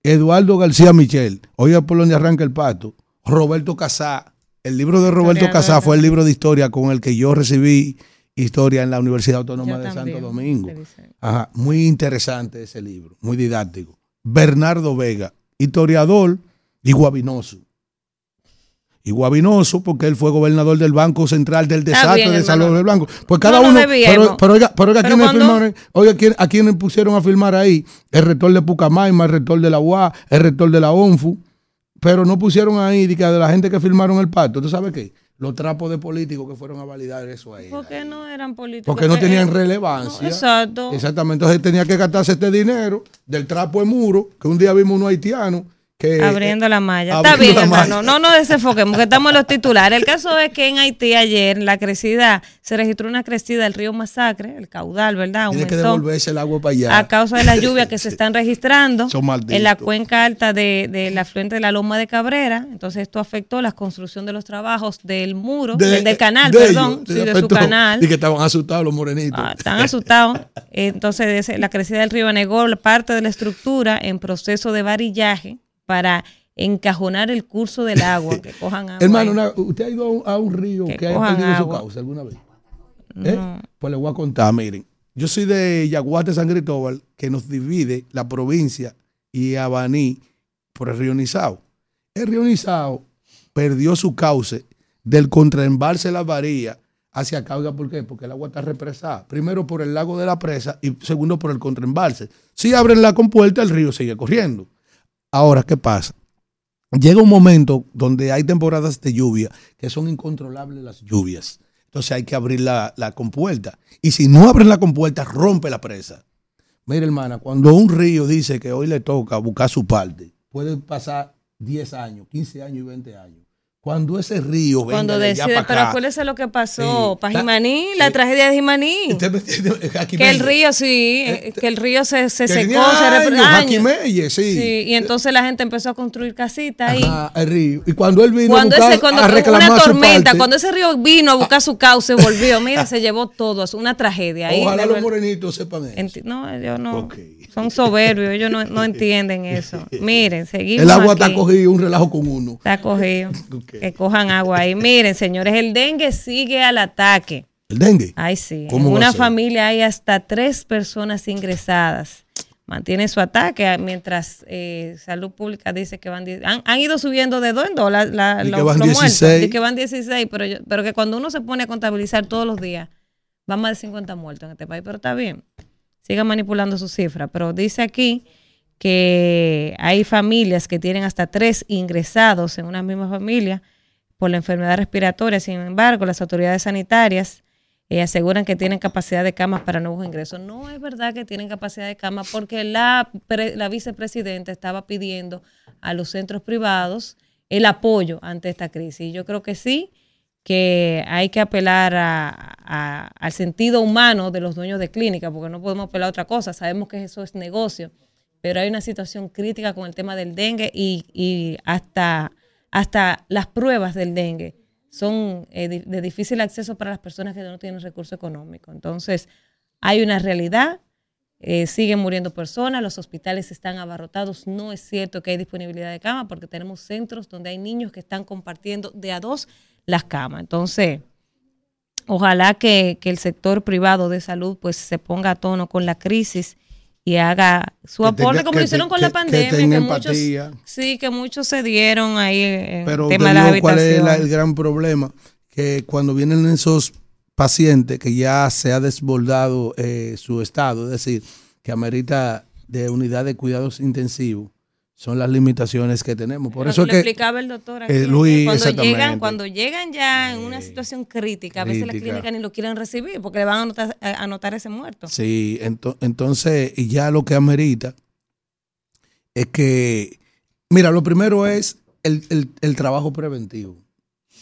Eduardo García Michel, hoy por donde arranca el pato, Roberto Casá. El libro de Roberto Casá fue el libro de historia con el que yo recibí historia en la Universidad Autónoma Yo de también, Santo Domingo. Ajá, muy interesante ese libro, muy didáctico. Bernardo Vega, historiador y guabinoso. Y guabinoso porque él fue gobernador del Banco Central del desastre bien, de. Salvador del Banco. Pues cada No uno. Pero, pero oiga, pero oiga, Pero ¿quiénes cuando- firmaron? Oiga, ¿quién, ¿a quiénes pusieron a firmar ahí? El rector de Pucamaima, el rector de la UA, el rector de la ONFU. Pero no pusieron ahí de, la gente que firmaron el pacto. ¿Tú sabes qué? Los trapos de políticos que fueron a validar eso ahí. Porque no eran políticos. Porque no tenían relevancia. no, exacto. Exactamente. Entonces tenía que gastarse este dinero del trapo de muro, que un día vimos unos haitianos que. Abriendo la malla. Eh, Está bien, hermano. No nos desenfoquemos, que estamos en los titulares. El caso es que en Haití ayer, la crecida, se registró una crecida del río Masacre, el caudal, ¿verdad? Tiene que devolverse el agua para allá. a causa de las lluvias que se *laughs* están registrando en la cuenca alta de, de la afluente de la Loma de Cabrera. Entonces esto afectó la construcción de los trabajos del muro, De- del, del canal, perdón, ellos, sí, de su canal. Y que estaban asustados los morenitos. Ah, están asustados. Entonces, la crecida del río negó parte de la estructura en proceso de varillaje para encajonar el curso del agua, que cojan agua. Hermano, una- ¿usted ha ido a un, a un río Que que, haya perdido su causa alguna vez? ¿Eh? Pues le voy a contar, miren. Yo soy de Yaguate, San Cristóbal, que nos divide la provincia y Abaní por el río Nizao. El río Nizao perdió su cauce del contraembalse Las Varillas hacia Cauga. ¿Por qué? Porque el agua está represada. Primero por el lago de la presa y segundo por el contraembalse. Si abren la compuerta, el río sigue corriendo. Ahora, ¿qué pasa? Llega un momento donde hay temporadas de lluvia que son incontrolables las lluvias. Entonces hay que abrir la, la compuerta. Y si no abren la compuerta, rompe la presa. Mira, hermana, cuando un río dice que hoy le toca buscar su parte, puede pasar 10 años, 15 años y 20 años. Cuando ese río venga Cuando de allá decide, para pero acuérdese lo que pasó Sí. para Ta- Jimaní, la sí. tragedia de Jimaní. *laughs* Que el río, sí, eh, Este- que el río se, se secó, se años, Jackie años. Melle, sí. Sí, y entonces la gente empezó a construir casitas ahí. Ajá, el río. Y cuando él vino Cuando a, buscar, ese, cuando a reclamar una su tormenta, parte, cuando ese río vino a buscar su cauce, volvió, mira, se llevó todo, es una tragedia. Ahí, ojalá los morenitos sepan eso. No, ellos no, son soberbios, ellos no, no *laughs* entienden eso. Miren, seguimos el agua aquí. está cogido, un relajo con uno. Está cogido. *laughs* Que cojan agua ahí. Miren, señores, el dengue sigue al ataque. El dengue. Ay, sí. En ¿Cómo va a una familia hay hasta tres personas ingresadas. Mantiene su ataque ah, mientras eh, Salud Pública dice que van... Han, han ido subiendo de dos en dos la- la- que los, van los muertos. 16. Y que van 16, pero, yo- pero que cuando uno se pone a contabilizar todos los días, van más de 50 muertos en este país. Pero está bien. Sigan manipulando sus cifras. Pero dice aquí que hay familias que tienen hasta tres ingresados en una misma familia por la enfermedad respiratoria. Sin embargo, las autoridades sanitarias eh, aseguran que tienen capacidad de camas para nuevos ingresos. No es verdad que tienen capacidad de camas porque la, pre- la vicepresidenta estaba pidiendo a los centros privados el apoyo ante esta crisis. Y yo creo que sí, que hay que apelar a- a- al sentido humano de los dueños de clínica, porque no podemos apelar a otra cosa. Sabemos que eso es negocio, pero hay una situación crítica con el tema del dengue y, y hasta, hasta las pruebas del dengue son eh, de difícil acceso para las personas que no tienen recursos económicos. Entonces, hay una realidad, eh, siguen muriendo personas, los hospitales están abarrotados, no es cierto que hay disponibilidad de cama porque tenemos centros donde hay niños que están compartiendo de a dos las camas. Entonces, ojalá que, que el sector privado de salud pues se ponga a tono con la crisis y haga su Que aporte tenga- como que lo hicieron te- con que- la que pandemia, que, tenga muchos, sí, que muchos se dieron ahí en Pero tema de las cuál es la- el gran problema, que cuando vienen esos pacientes que ya se ha desbordado eh, su estado, es decir, que amerita de unidad de cuidados intensivos, son las limitaciones que tenemos. Por Lo eso que explicaba el doctor aquí, eh, que Luis, cuando llegan, cuando llegan ya en una situación crítica, a veces la crítica. clínica ni lo quieren recibir porque le van a anotar, a anotar ese muerto. Sí, ento- entonces, y ya lo que amerita es que, mira, lo primero es el, el- el trabajo preventivo,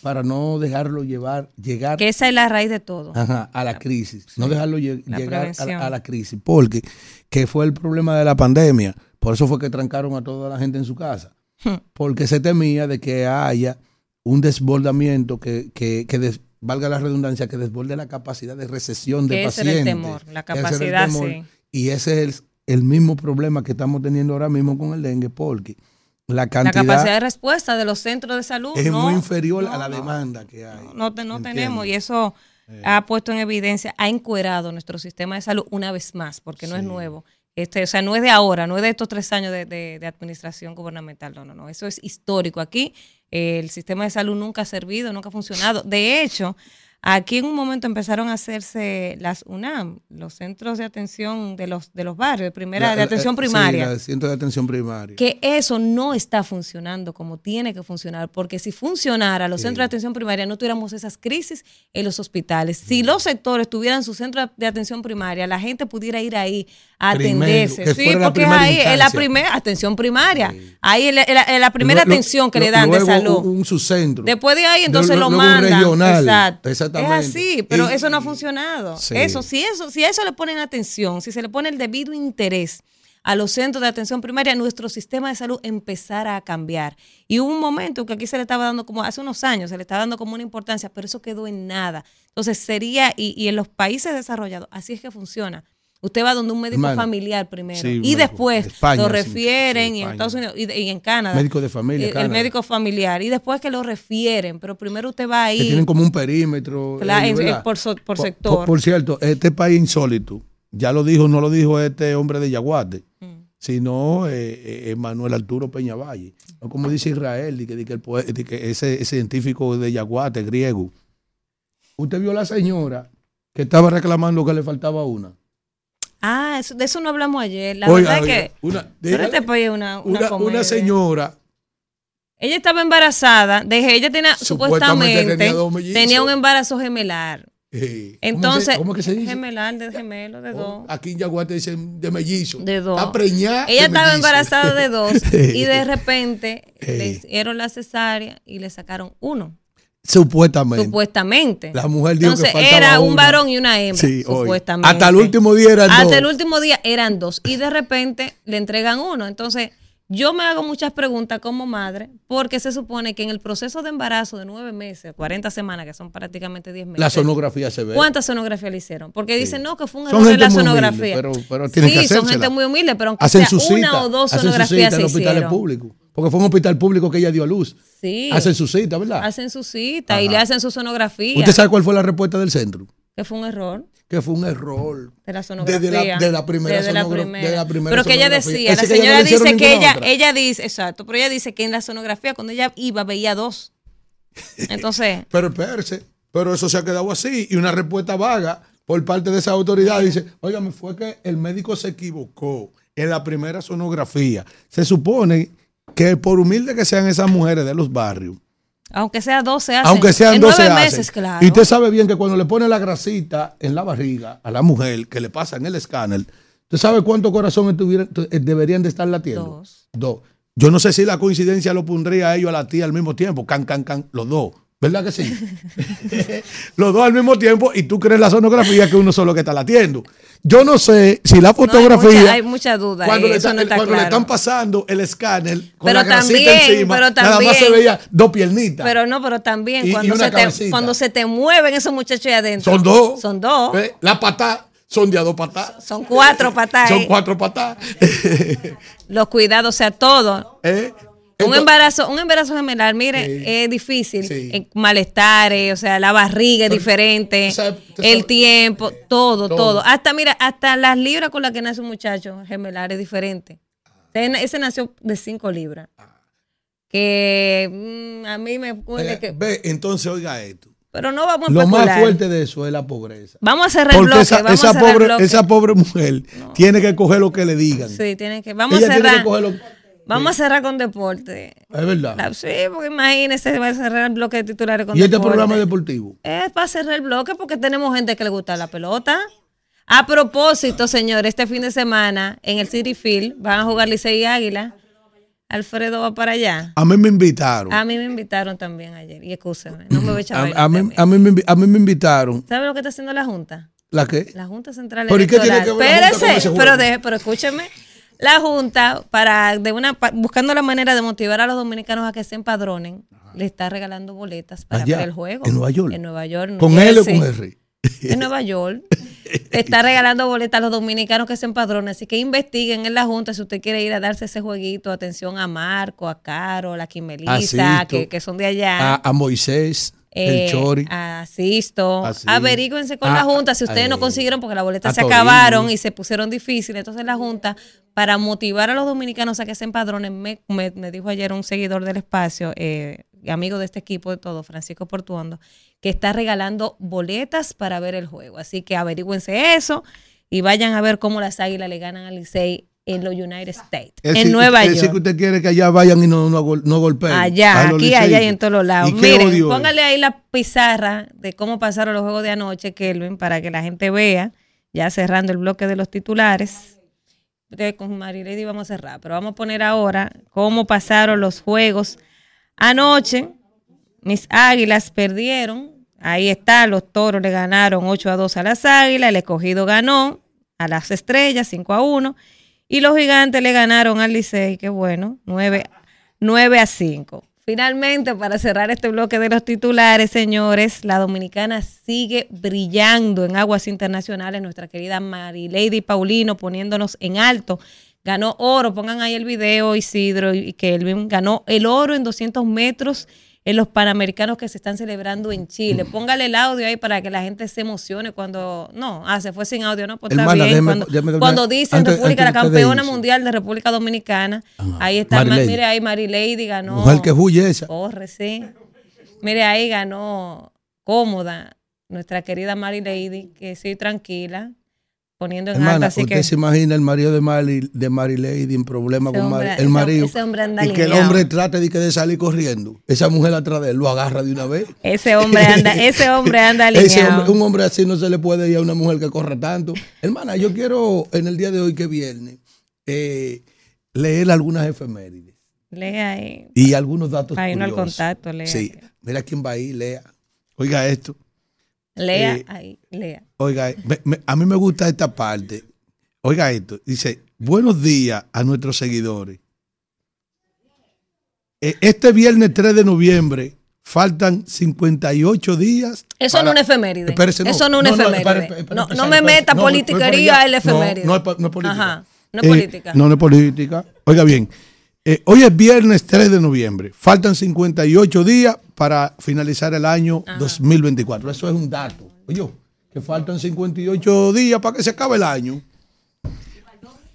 para no dejarlo llevar, llegar Que esa es la raíz de todo. ajá, a la crisis, no dejarlo La llegar a a la crisis, porque que fue el problema de la pandemia, por eso fue que trancaron a toda la gente en su casa, Hmm. porque se temía de que haya un desbordamiento que, que, que des- valga la redundancia, que desborde la capacidad de recesión de Que ese era el pacientes. temor, la Ese capacidad, temor. sí. Y ese es el, el mismo problema que estamos teniendo ahora mismo con el dengue, porque la La cantidad capacidad de respuesta de los centros de salud es no, muy inferior no, a la demanda que hay. No, tenemos y eso ha puesto en evidencia, ha encuerado nuestro sistema de salud una vez más, porque no es nuevo. Este, o sea, no es de ahora, no es de estos tres años de, de- de administración gubernamental, no, no, no, eso es histórico. Aquí eh, el sistema de salud nunca ha servido, nunca ha funcionado. De hecho, aquí en un momento empezaron a hacerse las UNAM, los centros de atención de los, de los barrios, de primera, La- de atención la- primaria Sí, centro de atención primaria. que eso no está funcionando como tiene que funcionar, porque si funcionara los Sí. centros de atención primaria no tuviéramos esas crisis en los hospitales. Si los sectores tuvieran su centro de atención primaria, la gente pudiera ir ahí a atenderse. sí, porque es ahí, es la primera atención primaria. Sí. Ahí es la, primera atención que le dan de salud. Un, un subcentro. Después de ahí, entonces lo un mandan. regional. Exacto. Exactamente. Es así, pero Y- eso no ha funcionado. Sí. Eso, si eso, si a eso le ponen atención, si se le pone el debido interés a los centros de atención primaria, nuestro sistema de salud empezará a cambiar. Y hubo un momento que aquí se le estaba dando como, hace unos años, se le estaba dando como una importancia, pero eso quedó en nada. Entonces sería, y, y en los países desarrollados, así es que funciona. Usted va donde un médico Hermano, familiar primero sí, y después España, lo refieren sí, y en. Estados Unidos y, y en Canadá. Médico de familia, El- el, médico familiar y después que lo refieren, pero primero usted va ahí. que tienen como un perímetro. Claro, eh, por so- por Por- sector. Por, por cierto, este país insólito, ya lo dijo, no lo dijo este hombre de Yaguate, Mm. sino eh, eh, Manuel Arturo Peñavalle. No como dice Israel, de que, de que el que ese, ese científico de Yaguate, griego. Usted vio a la señora que estaba reclamando que le faltaba una. Ah, eso- de eso no hablamos ayer. La Oiga, verdad oiga, es que una, este una, una, una, señora Ella estaba embarazada, de, ella tenía Supuestamente supuestamente, tenía un embarazo gemelar. Eh, ¿cómo Entonces, se- ¿Cómo que se dice? gemelar de gemelo, de dos. Aquí en Yaguate dicen de mellizo. De dos. Está preñada. Ella estaba mellizo. embarazada de dos *laughs* y de repente Eh. le hicieron la cesárea y le sacaron uno, Supuestamente. supuestamente. La mujer dijo Entonces que era un una. varón y una hembra, Sí, supuestamente. Hasta el último día eran Hasta dos. el último día eran dos y de repente le entregan uno. Entonces yo me hago muchas preguntas como madre porque se supone que en el proceso de embarazo de nueve meses, 40 semanas, que son prácticamente 10 meses. La sonografía se ve. ¿Cuántas sonografías le hicieron? Porque dicen, no, que fue un error en la muy humilde, sonografía. pero- pero sí, que son gente muy humilde, pero aunque Hacen sea una o dos sonografías se en hospitales hicieron. públicos. Porque fue un hospital público que ella dio a luz. Sí. Hacen su cita, ¿verdad? Hacen su cita y le hacen su sonografía. ¿Usted sabe cuál fue la respuesta del centro? que fue un error Que fue un error. de la sonografía. Desde la, de la primera Desde la primera. de la primera pero que ella decía, la Ese señora dice que ella, otra. ella dice, exacto, pero ella dice que en la sonografía cuando ella iba veía dos. *laughs* Entonces, Pero espérese, pero eso se ha quedado así. Y una respuesta vaga por parte de esa autoridad dice, óigame, fue que el médico se equivocó en la primera sonografía. Se supone que por humilde que sean esas mujeres de los barrios, aunque sea dos se hacen. aunque sean en 12 nueve hacen. meses, claro. Y usted sabe bien que cuando le pone la grasita en la barriga a la mujer que le pasa en el escáner, ¿usted sabe cuántos corazones eh, deberían de estar latiendo? Dos. Dos. Yo no sé si la coincidencia lo pondría a ellos a la tía al mismo tiempo. Can, can, can, los dos. ¿Verdad que sí? *laughs* los dos al mismo tiempo y tú crees la sonografía que uno solo que está latiendo. Yo no sé si la No, hay fotografía. mucha- hay mucha duda Cuando, le, eso está- no está cuando le claro. están pasando el escáner con Pero la también, encima, pero nada más se también- veía dos piernitas. Pero no, pero también Y- cuando, se te, cuando se te mueven esos muchachos ahí adentro. Son dos. Son dos. ¿Ve? La patá son de a dos patas. Son cuatro patas. Son cuatro patas. Los cuidados, o sea, todo. ¿Eh? Un embarazo, un embarazo gemelar, mire, Sí. es difícil. Sí. Eh, malestares, o sea, la barriga es diferente, el tiempo, todo, Todo. todo, Hasta, mira, hasta las libras con las que nace un muchacho gemelar es diferente. Ese, ese nació de cinco libras. Que mm, a mí me Eh, que... Ve, entonces oiga esto. Pero no vamos a Lo más fuerte de eso es la pobreza. Vamos a cerrar el Porque bloque. esa, vamos esa a cerrar el pobre, bloque. esa pobre mujer tiene que coger lo que le digan. Sí, tienen que... Vamos Ella a tiene cerrar... que coger lo Vamos a cerrar con deporte. Es verdad. La- sí, porque imagínese, va a cerrar el bloque de titulares con y este deporte. programa es deportivo. Es para cerrar el bloque porque tenemos gente que le gusta la pelota. A propósito, señores, este fin de semana en el City Field van a jugar Licey y Águila. Alfredo va para allá. A mí me invitaron. A mí me invitaron también ayer. Y escúchame, no me voy a echar A, a mí, a mí me a mí me invitaron. ¿Sabe lo que está haciendo la Junta? ¿La qué? La Junta Central ¿Pero y qué Electoral. tiene que ver Espérese, pero, deje- pero escúcheme. La Junta, para de una buscando la manera de motivar a los dominicanos a que se empadronen, le está regalando boletas para Allá, ver el juego. en Nueva York. En Nueva York. ¿Con L o Jersey. con R? en Nueva York. *laughs* Está regalando boletas a los dominicanos que se empadronen. Así que investiguen en la Junta si usted quiere ir a darse ese jueguito. Atención a Marco, a Caro, a Kimelisa, Asisto. que, que son de allá. A, a Moisés, Eh, el Chori. Asisto. Así. Averígüense con Ah, la Junta si ustedes eh, no consiguieron porque las boletas se acabaron y se pusieron difíciles. Entonces la Junta, para motivar a los dominicanos a que se empadronen, me, me- me dijo ayer un seguidor del espacio, eh, amigo de este equipo de todo, Francisco Portuondo, que está regalando boletas para ver el juego. Así que averígüense eso y vayan a ver cómo las águilas le ganan al Licey en los United States, Es en decir, Nueva es decir York. que usted quiere que allá vayan y no, no, no golpeen. Allá, aquí, allá y en todos los lados. ¿Y qué Miren, es? póngale ahí la pizarra de cómo pasaron los juegos de anoche, Kelvin, para que la gente vea, ya cerrando el bloque de los titulares. De- con Marilady vamos a cerrar, pero vamos a poner ahora cómo pasaron los juegos anoche. Mis águilas perdieron. Ahí está, los toros le ganaron 8 a 2 a las águilas, el escogido ganó a las estrellas 5 a 1 y los gigantes le ganaron al Licey, que bueno, 9, 9 a 5. Finalmente, para cerrar este bloque de los titulares, señores, la dominicana sigue brillando en aguas internacionales. Nuestra querida Marilady Paulino poniéndonos en alto. Ganó oro, pongan ahí el video, Isidro y Kelvin. Ganó el oro en 200 metros en los Panamericanos que se están celebrando en Chile. Póngale el audio ahí para que la gente se emocione cuando... No, ah, se fue sin audio, ¿no? Pues está Hermana, bien. déjeme- Cuando, déjeme- cuando dicen antes- República, antes la campeona mundial de República Dominicana. Ajá. Ahí está, Marilady. mire ahí, Marilady ganó. Mujer que huye esa. Corre, sí. Mire, ahí ganó cómoda nuestra querida Mary Lady, que sí, tranquila. Poniendo en Hermana, alta. Así usted que se imagina el marido de Mari, de Mary Lady en problema Ese con hombre- ese- el marido. ese hombre anda y que el hombre trate de, que de salir corriendo. Esa mujer atrás de él lo agarra de una vez. ese hombre anda, *laughs* ese hombre anda alineado. un hombre así no se le puede ir a una mujer que corre tanto. Hermana, yo quiero en el día de hoy que viernes eh, leer algunas efemérides Lea ahí. y algunos datos Para irnos al contacto, lea. Sí, mira quién va ahí, lea. Oiga esto. Lea Eh, ahí, lea. Oiga, me- me- a mí me gusta esta parte. Oiga esto. Dice, buenos días a nuestros seguidores. Eh, Este viernes 3 de noviembre faltan 58 días. Eso no es una efeméride. Espérese, no. Eso no es una No, no, efeméride. No, me espere. meta No, no, no es politiquería la efeméride. No es política. Ajá. No es Eh, política. No, no es política. Oiga bien, eh, hoy es viernes 3 de noviembre. Faltan 58 días para finalizar el año 2024. Eso es un dato. Oye, que faltan 58 días para que se acabe el año.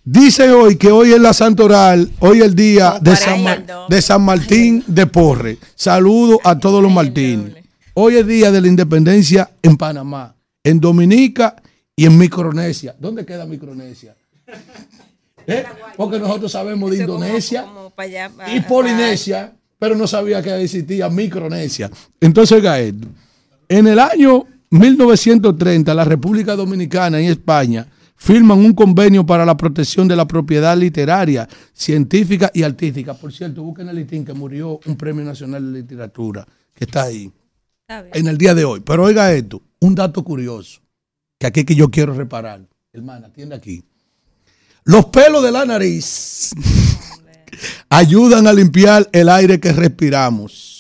Dice hoy que hoy es la Santoral, hoy es el día de San, de San Martín de Porre. Saludo a todos los Martínez. Hoy es día de la independencia en Panamá, en Dominica y en Micronesia. ¿Dónde queda Micronesia? ¿Eh? Porque nosotros sabemos de Indonesia y Polinesia, pero no sabía que existía Micronesia. Entonces, oiga esto. En el año 1930, la República Dominicana y España firman un convenio para la protección de la propiedad literaria, científica y artística. Por cierto, busquen el litín que murió un premio nacional de literatura, que está ahí, Está en el día de hoy. Pero oiga esto, un dato curioso, que aquí que yo quiero reparar. Hermana, atiende aquí. Los pelos de la nariz ayudan a limpiar el aire que respiramos.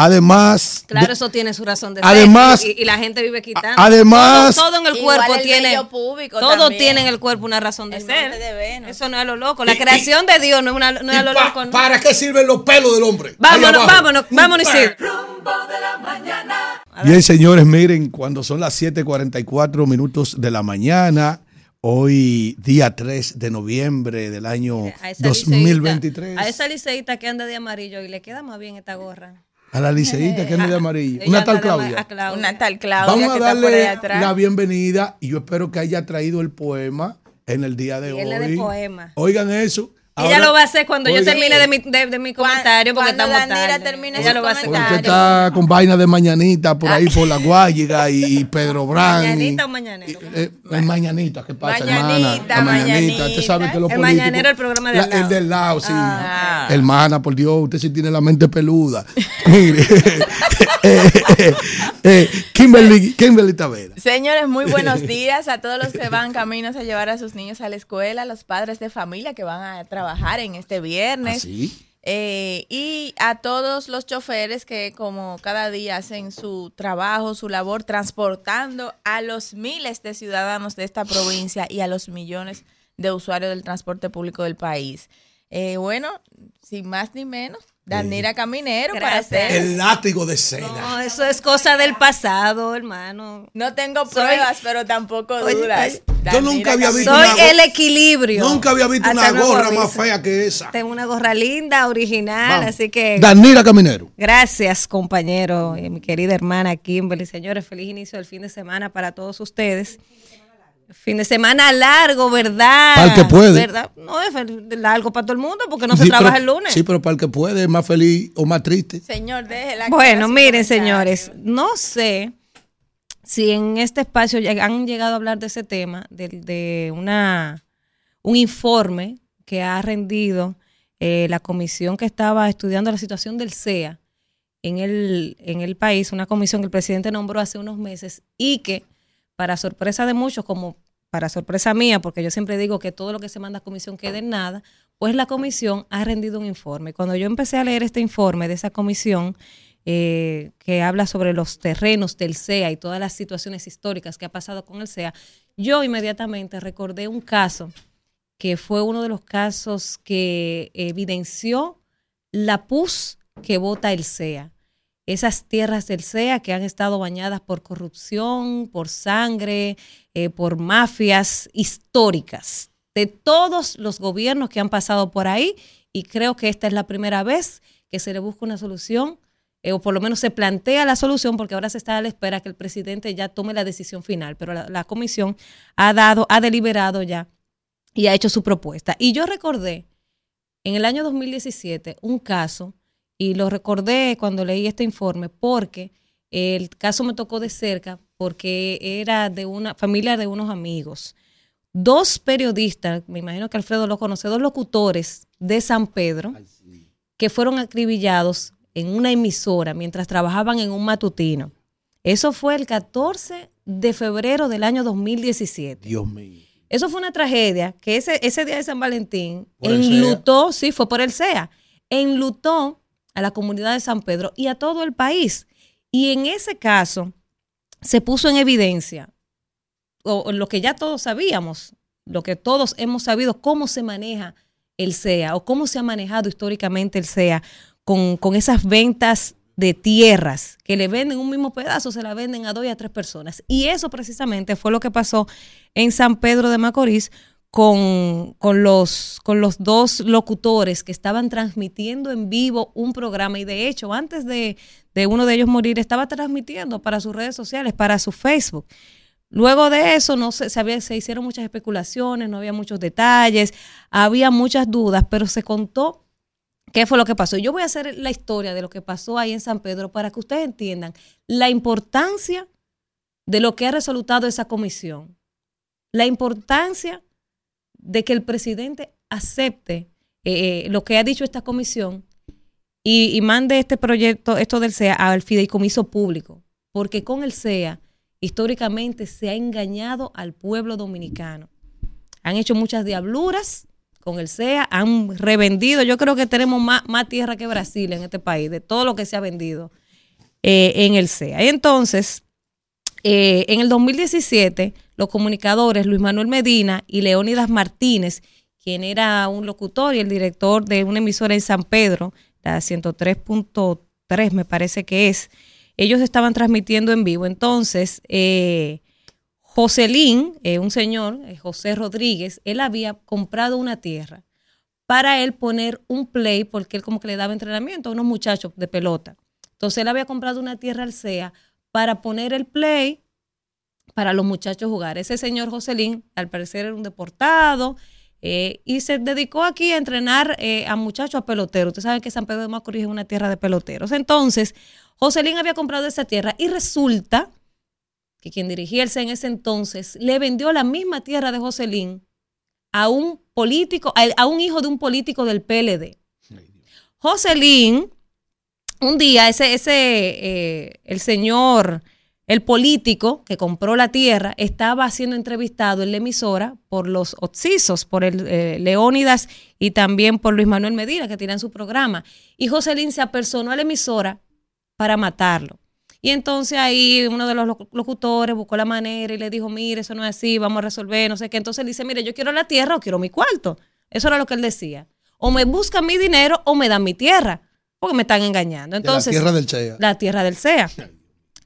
Además, Claro, de- eso tiene su razón de Además- ser. Y, y la gente vive quitando. Además- todo, todo en el cuerpo el tiene. Todo también. tiene en el cuerpo una razón de El ser. de. Eso no es a lo loco. La creación de Dios no es, una, no es a lo ¿Y pa- loco. no. ¿Para qué sirven los pelos del hombre? Vámonos, vámonos, vámonos, Isidro. Bien, señores, miren, cuando son las 7:44 minutos de la mañana, hoy día 3 de noviembre del año A esa 2023, liceísta- A esa liceíta que anda de amarillo y le queda más bien esta gorra. a la liceíta que anda de amarillo, *laughs* una tal Claudia. Una tal Claudia Vamos que a está por ahí darle atrás. la bienvenida y yo espero que haya traído el poema en el día de Viene hoy. de poema. Oigan eso. Ella lo va a hacer cuando yo termine de mi, de, de mi comentario porque cuando estamos tarde. termine Ella su lo va a hacer. Porque está con vaina de mañanita por ahí por la Guayiga y Pedro *laughs* Brand. ¿Mañanita y- o mañanero? y- eh, el mañanita, ¿qué pasa, Mañanita, hermana? La mañanita. Usted sabe que los El mañanero, el programa del La- lado. El del lado, sí. Ah. Hermana, por Dios, usted sí tiene la mente peluda. *laughs* Mire. *laughs* eh, eh, eh, Kimberly, Kimberly Tavera. Señores, muy buenos días a todos los que van caminos a llevar a sus niños a la escuela, a los padres de familia que van a trabajar en este viernes. Así. Eh, y a todos los choferes que como cada día hacen su trabajo, su labor, transportando a los miles de ciudadanos de esta provincia y a los millones de usuarios del transporte público del país. Eh, bueno, sin más ni menos, Danira Caminero para hacer... El látigo de seda. No, eso es cosa del pasado, hermano. No tengo pruebas, pero tampoco Oye, dudas. yo nunca había visto. Soy una el equilibrio. Nunca había visto Hasta una gorra más fea que esa. Tengo una gorra linda, original, Vamos. así que Danira Caminero. gracias, compañero, y mi querida hermana Kimberly. Señores, feliz inicio del fin de semana para todos ustedes. Fin de semana largo, ¿verdad? Para el que puede. ¿Verdad? No es largo para todo el mundo porque no se trabaja pero- el lunes. Sí, pero para el que puede, es más feliz o más triste. Señor, déjela. Bueno, miren, señores, no sé si en este espacio han llegado a hablar de ese tema, de, de una un informe que ha rendido eh, la comisión que estaba estudiando la situación del CEA en el, en el país, una comisión que el presidente nombró hace unos meses y que, para sorpresa de muchos, como para sorpresa mía, porque yo siempre digo que todo lo que se manda a comisión queda en nada, pues la comisión ha rendido un informe. Cuando yo empecé a leer este informe de esa comisión, eh, que habla sobre los terrenos del CEA y todas las situaciones históricas que ha pasado con el CEA, yo inmediatamente recordé un caso que fue uno de los casos que evidenció la pus que vota el CEA. Esas tierras del CEA que han estado bañadas por corrupción, por sangre, eh, por mafias históricas de todos los gobiernos que han pasado por ahí y creo que esta es la primera vez que se le busca una solución eh, o por lo menos se plantea la solución, porque ahora se está a la espera que el presidente ya tome la decisión final, pero la, la comisión ha dado, ha deliberado ya y ha hecho su propuesta. Y yo recordé en el año 2017 un caso, y lo recordé cuando leí este informe, porque el caso me tocó de cerca, porque era de una familia de unos amigos. Dos periodistas, me imagino que Alfredo lo conoce, dos locutores de San Pedro, que fueron acribillados en una emisora mientras trabajaban en un matutino. Eso fue el 14 de febrero del año 2017. Dios mío. Eso fue una tragedia que ese, ese día de San Valentín enlutó, sí, fue por el SEA, enlutó a la comunidad de San Pedro y a todo el país. Y en ese caso se puso en evidencia o, lo que ya todos sabíamos, lo que todos hemos sabido, cómo se maneja el SEA o cómo se ha manejado históricamente el SEA con, con esas ventas de tierras que le venden un mismo pedazo, se la venden a dos y a tres personas. Y eso precisamente fue lo que pasó en San Pedro de Macorís con, con los, con los dos locutores que estaban transmitiendo en vivo un programa. Y de hecho, antes de, de uno de ellos morir, estaba transmitiendo para sus redes sociales, para su Facebook. Luego de eso, no se, se, había- se hicieron muchas especulaciones, no había muchos detalles, había muchas dudas, pero se contó qué fue lo que pasó. Yo voy a hacer la historia de lo que pasó ahí en San Pedro para que ustedes entiendan la importancia de lo que ha resultado esa comisión, la importancia de que el presidente acepte eh, lo que ha dicho esta comisión y, mande este proyecto, esto del SEA, al fideicomiso público, porque con el SEA históricamente se ha engañado al pueblo dominicano. Han hecho muchas diabluras con el SEA, han revendido, yo creo que tenemos más, más tierra que Brasil en este país, de todo lo que se ha vendido eh, en el SEA. Y entonces, eh, en el 2017, los comunicadores Luis Manuel Medina y Leónidas Martínez, quien era un locutor y el director de una emisora en San Pedro, la 103.3 me parece que es, ellos estaban transmitiendo en vivo. Entonces, eh, Joselín, eh, un señor, José Rodríguez, él había comprado una tierra para él poner un play, porque él como que le daba entrenamiento a unos muchachos de pelota. Entonces él había comprado una tierra al SEA para poner el play para los muchachos jugar. Ese señor Joselín, al parecer era un deportado, eh, y se dedicó aquí a entrenar eh, a muchachos, a peloteros. Ustedes saben que San Pedro de Macorís es una tierra de peloteros. Entonces, Joselín había comprado esa tierra y resulta que quien dirigía el SEA en ese entonces le vendió la misma tierra de Joselín a un político, a, a un hijo de un político del PLD. Joselín, un día, ese, ese, eh, el señor, el político que compró la tierra, estaba siendo entrevistado en la emisora por los Oxisos, por el eh, Leónidas y también por Luis Manuel Medina, que tienen su programa. Y Joselín se apersonó a la emisora para matarlo. Y entonces ahí uno de los locutores buscó la manera y le dijo, mire, eso no es así, vamos a resolver, no sé qué. Entonces él dice, mire, yo quiero la tierra o quiero mi cuarto. Eso era lo que él decía. O me buscan mi dinero o me dan mi tierra, porque me están engañando. Entonces, de la tierra del Chea. La tierra del SEA.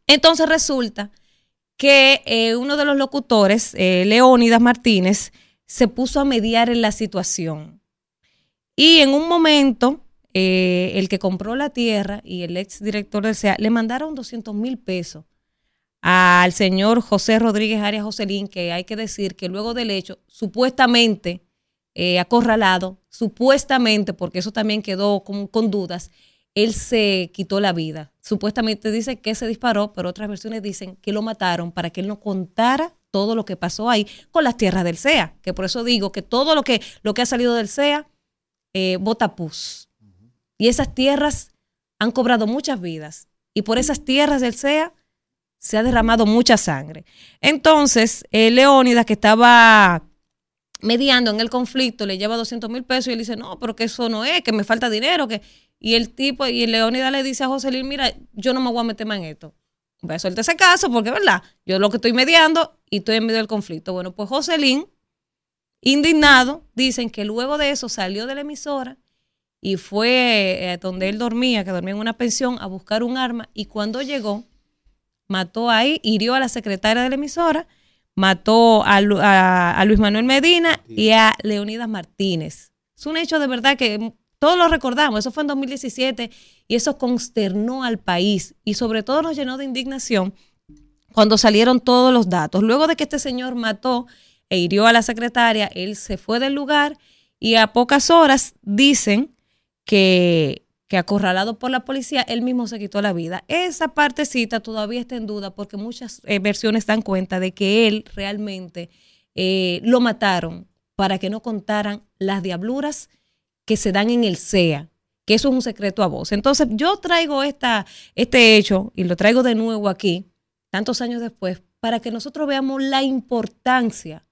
Entonces resulta que eh, uno de los locutores, eh, Leónidas Martínez, se puso a mediar en la situación. Y en un momento, eh, el que compró la tierra y el ex director del SEA le mandaron 200 mil pesos al señor José Rodríguez Arias Joselín, que hay que decir que luego del hecho, supuestamente eh, acorralado, supuestamente, porque eso también quedó con, dudas, él se quitó la vida. Supuestamente dice que se disparó, pero otras versiones dicen que lo mataron para que él no contara todo lo que pasó ahí con las tierras del SEA, que por eso digo que todo lo que, lo que ha salido del SEA, eh, bota pus. Y esas tierras han cobrado muchas vidas. Y por esas tierras del SEA se ha derramado mucha sangre. Entonces, eh, Leónidas, que estaba mediando en el conflicto, le lleva 200 mil pesos y él dice, no, pero que eso no es, que me falta dinero, que... Y el tipo, y Leónidas le dice a Joselín, mira, yo no me voy a meter más en esto. Voy a soltar ese caso porque, ¿verdad? Yo lo que estoy mediando y estoy en medio del conflicto. Bueno, pues Joselín, indignado, dicen que luego de eso salió de la emisora y fue eh, donde él dormía, que dormía en una pensión, a buscar un arma y cuando llegó, mató ahí, hirió a la secretaria de la emisora, mató a, Luis Manuel Medina y a Leonidas Martínez. Es un hecho de verdad que todos lo recordamos, eso fue en 2017 y eso consternó al país y sobre todo nos llenó de indignación cuando salieron todos los datos. Luego de que este señor mató e hirió a la secretaria, él se fue del lugar y a pocas horas dicen que, que acorralado por la policía, él mismo se quitó la vida. Esa partecita todavía está en duda porque muchas eh, versiones dan cuenta de que él realmente eh, lo mataron para que no contaran las diabluras que se dan en el SEA, que eso es un secreto a voz. Entonces yo traigo esta, este hecho y lo traigo de nuevo aquí, tantos años después, para que nosotros veamos la importancia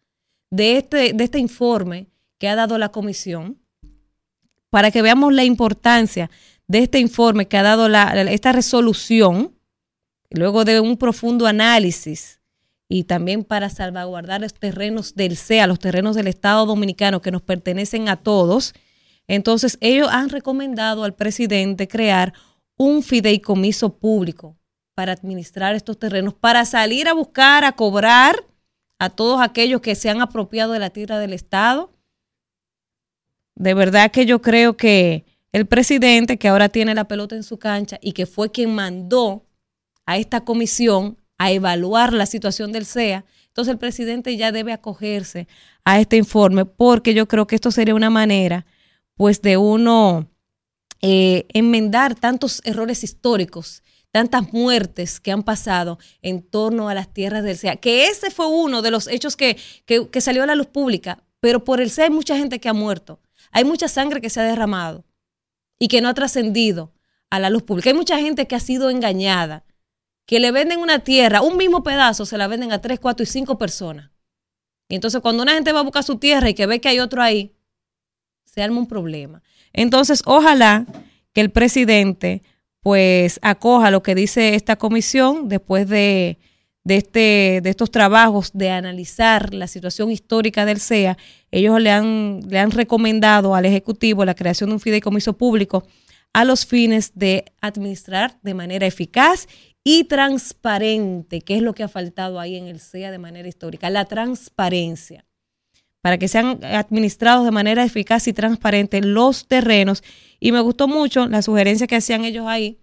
de este, de este informe que ha dado la comisión, para que veamos la importancia de este informe que ha dado la, esta resolución, luego de un profundo análisis y también para salvaguardar los terrenos del CEA, los terrenos del Estado Dominicano que nos pertenecen a todos. Entonces, ellos han recomendado al presidente crear un fideicomiso público para administrar estos terrenos, para salir a buscar, a cobrar a todos aquellos que se han apropiado de la tierra del Estado. De verdad que yo creo que el presidente, que ahora tiene la pelota en su cancha y que fue quien mandó a esta comisión a evaluar la situación del CEA, entonces el presidente ya debe acogerse a este informe porque yo creo que esto sería una manera pues de uno eh, enmendar tantos errores históricos tantas muertes que han pasado en torno a las tierras del SEA, que ese fue uno de los hechos que, que, salió a la luz pública, pero por el SEA hay mucha gente que ha muerto, hay mucha sangre que se ha derramado y que no ha trascendido a la luz pública, hay mucha gente que ha sido engañada, que le venden una tierra, un mismo pedazo se la venden a tres, cuatro y cinco personas. Y entonces cuando una gente va a buscar su tierra y que ve que hay otro ahí, se arma un problema. Entonces, ojalá que el presidente pues acoja lo que dice esta comisión después de, este, de estos trabajos de analizar la situación histórica del CEA. Ellos le han, le han recomendado al Ejecutivo la creación de un fideicomiso público a los fines de administrar de manera eficaz y transparente, que es lo que ha faltado ahí en el CEA de manera histórica, la transparencia, para que sean administrados de manera eficaz y transparente los terrenos y me gustó mucho la sugerencia que hacían ellos ahí,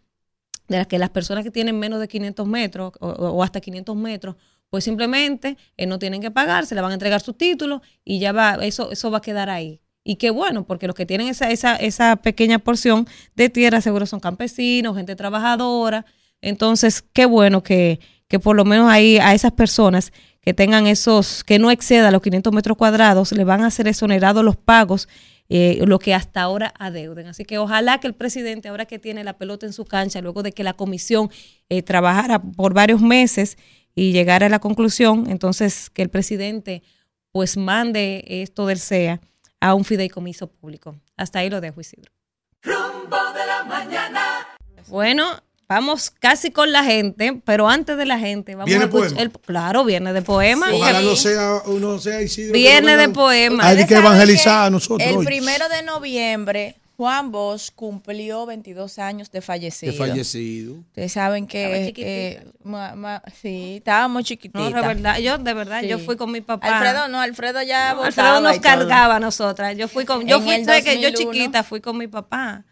de las que las personas que tienen menos de 500 metros o, hasta 500 metros, pues simplemente eh, no tienen que pagar, se le van a entregar su título y ya va, eso, eso va a quedar ahí. Y qué bueno, porque los que tienen esa, esa, esa pequeña porción de tierra seguro son campesinos, gente trabajadora. Entonces, qué bueno que, que por lo menos ahí a esas personas que tengan esos, que no exceda los 500 metros cuadrados, le van a ser exonerados los pagos eh, lo que hasta ahora adeuden. Así que ojalá que el presidente, ahora que tiene la pelota en su cancha, luego de que la comisión eh, trabajara por varios meses y llegara a la conclusión, entonces que el presidente pues mande esto del SEA a un fideicomiso público. Hasta ahí lo dejo, Isidro. Rumbo de la mañana. Bueno, Vamos casi con la gente, pero antes de la gente, vamos ¿Viene a poema? El, claro, viene de poema. Ojalá no sea, uno sea Isidro. Viene de poema. Hay que evangelizar a nosotros. El primero de noviembre, Juan Bosch cumplió 22 años de fallecido. De fallecido. Ustedes saben que eh, sí, estábamos chiquititos. No, de verdad, yo de verdad, yo fui con mi papá. Alfredo no, Alfredo ya Alfredo nos cargaba a nosotras. Yo fui con, yo fui, que yo chiquita fui con mi papá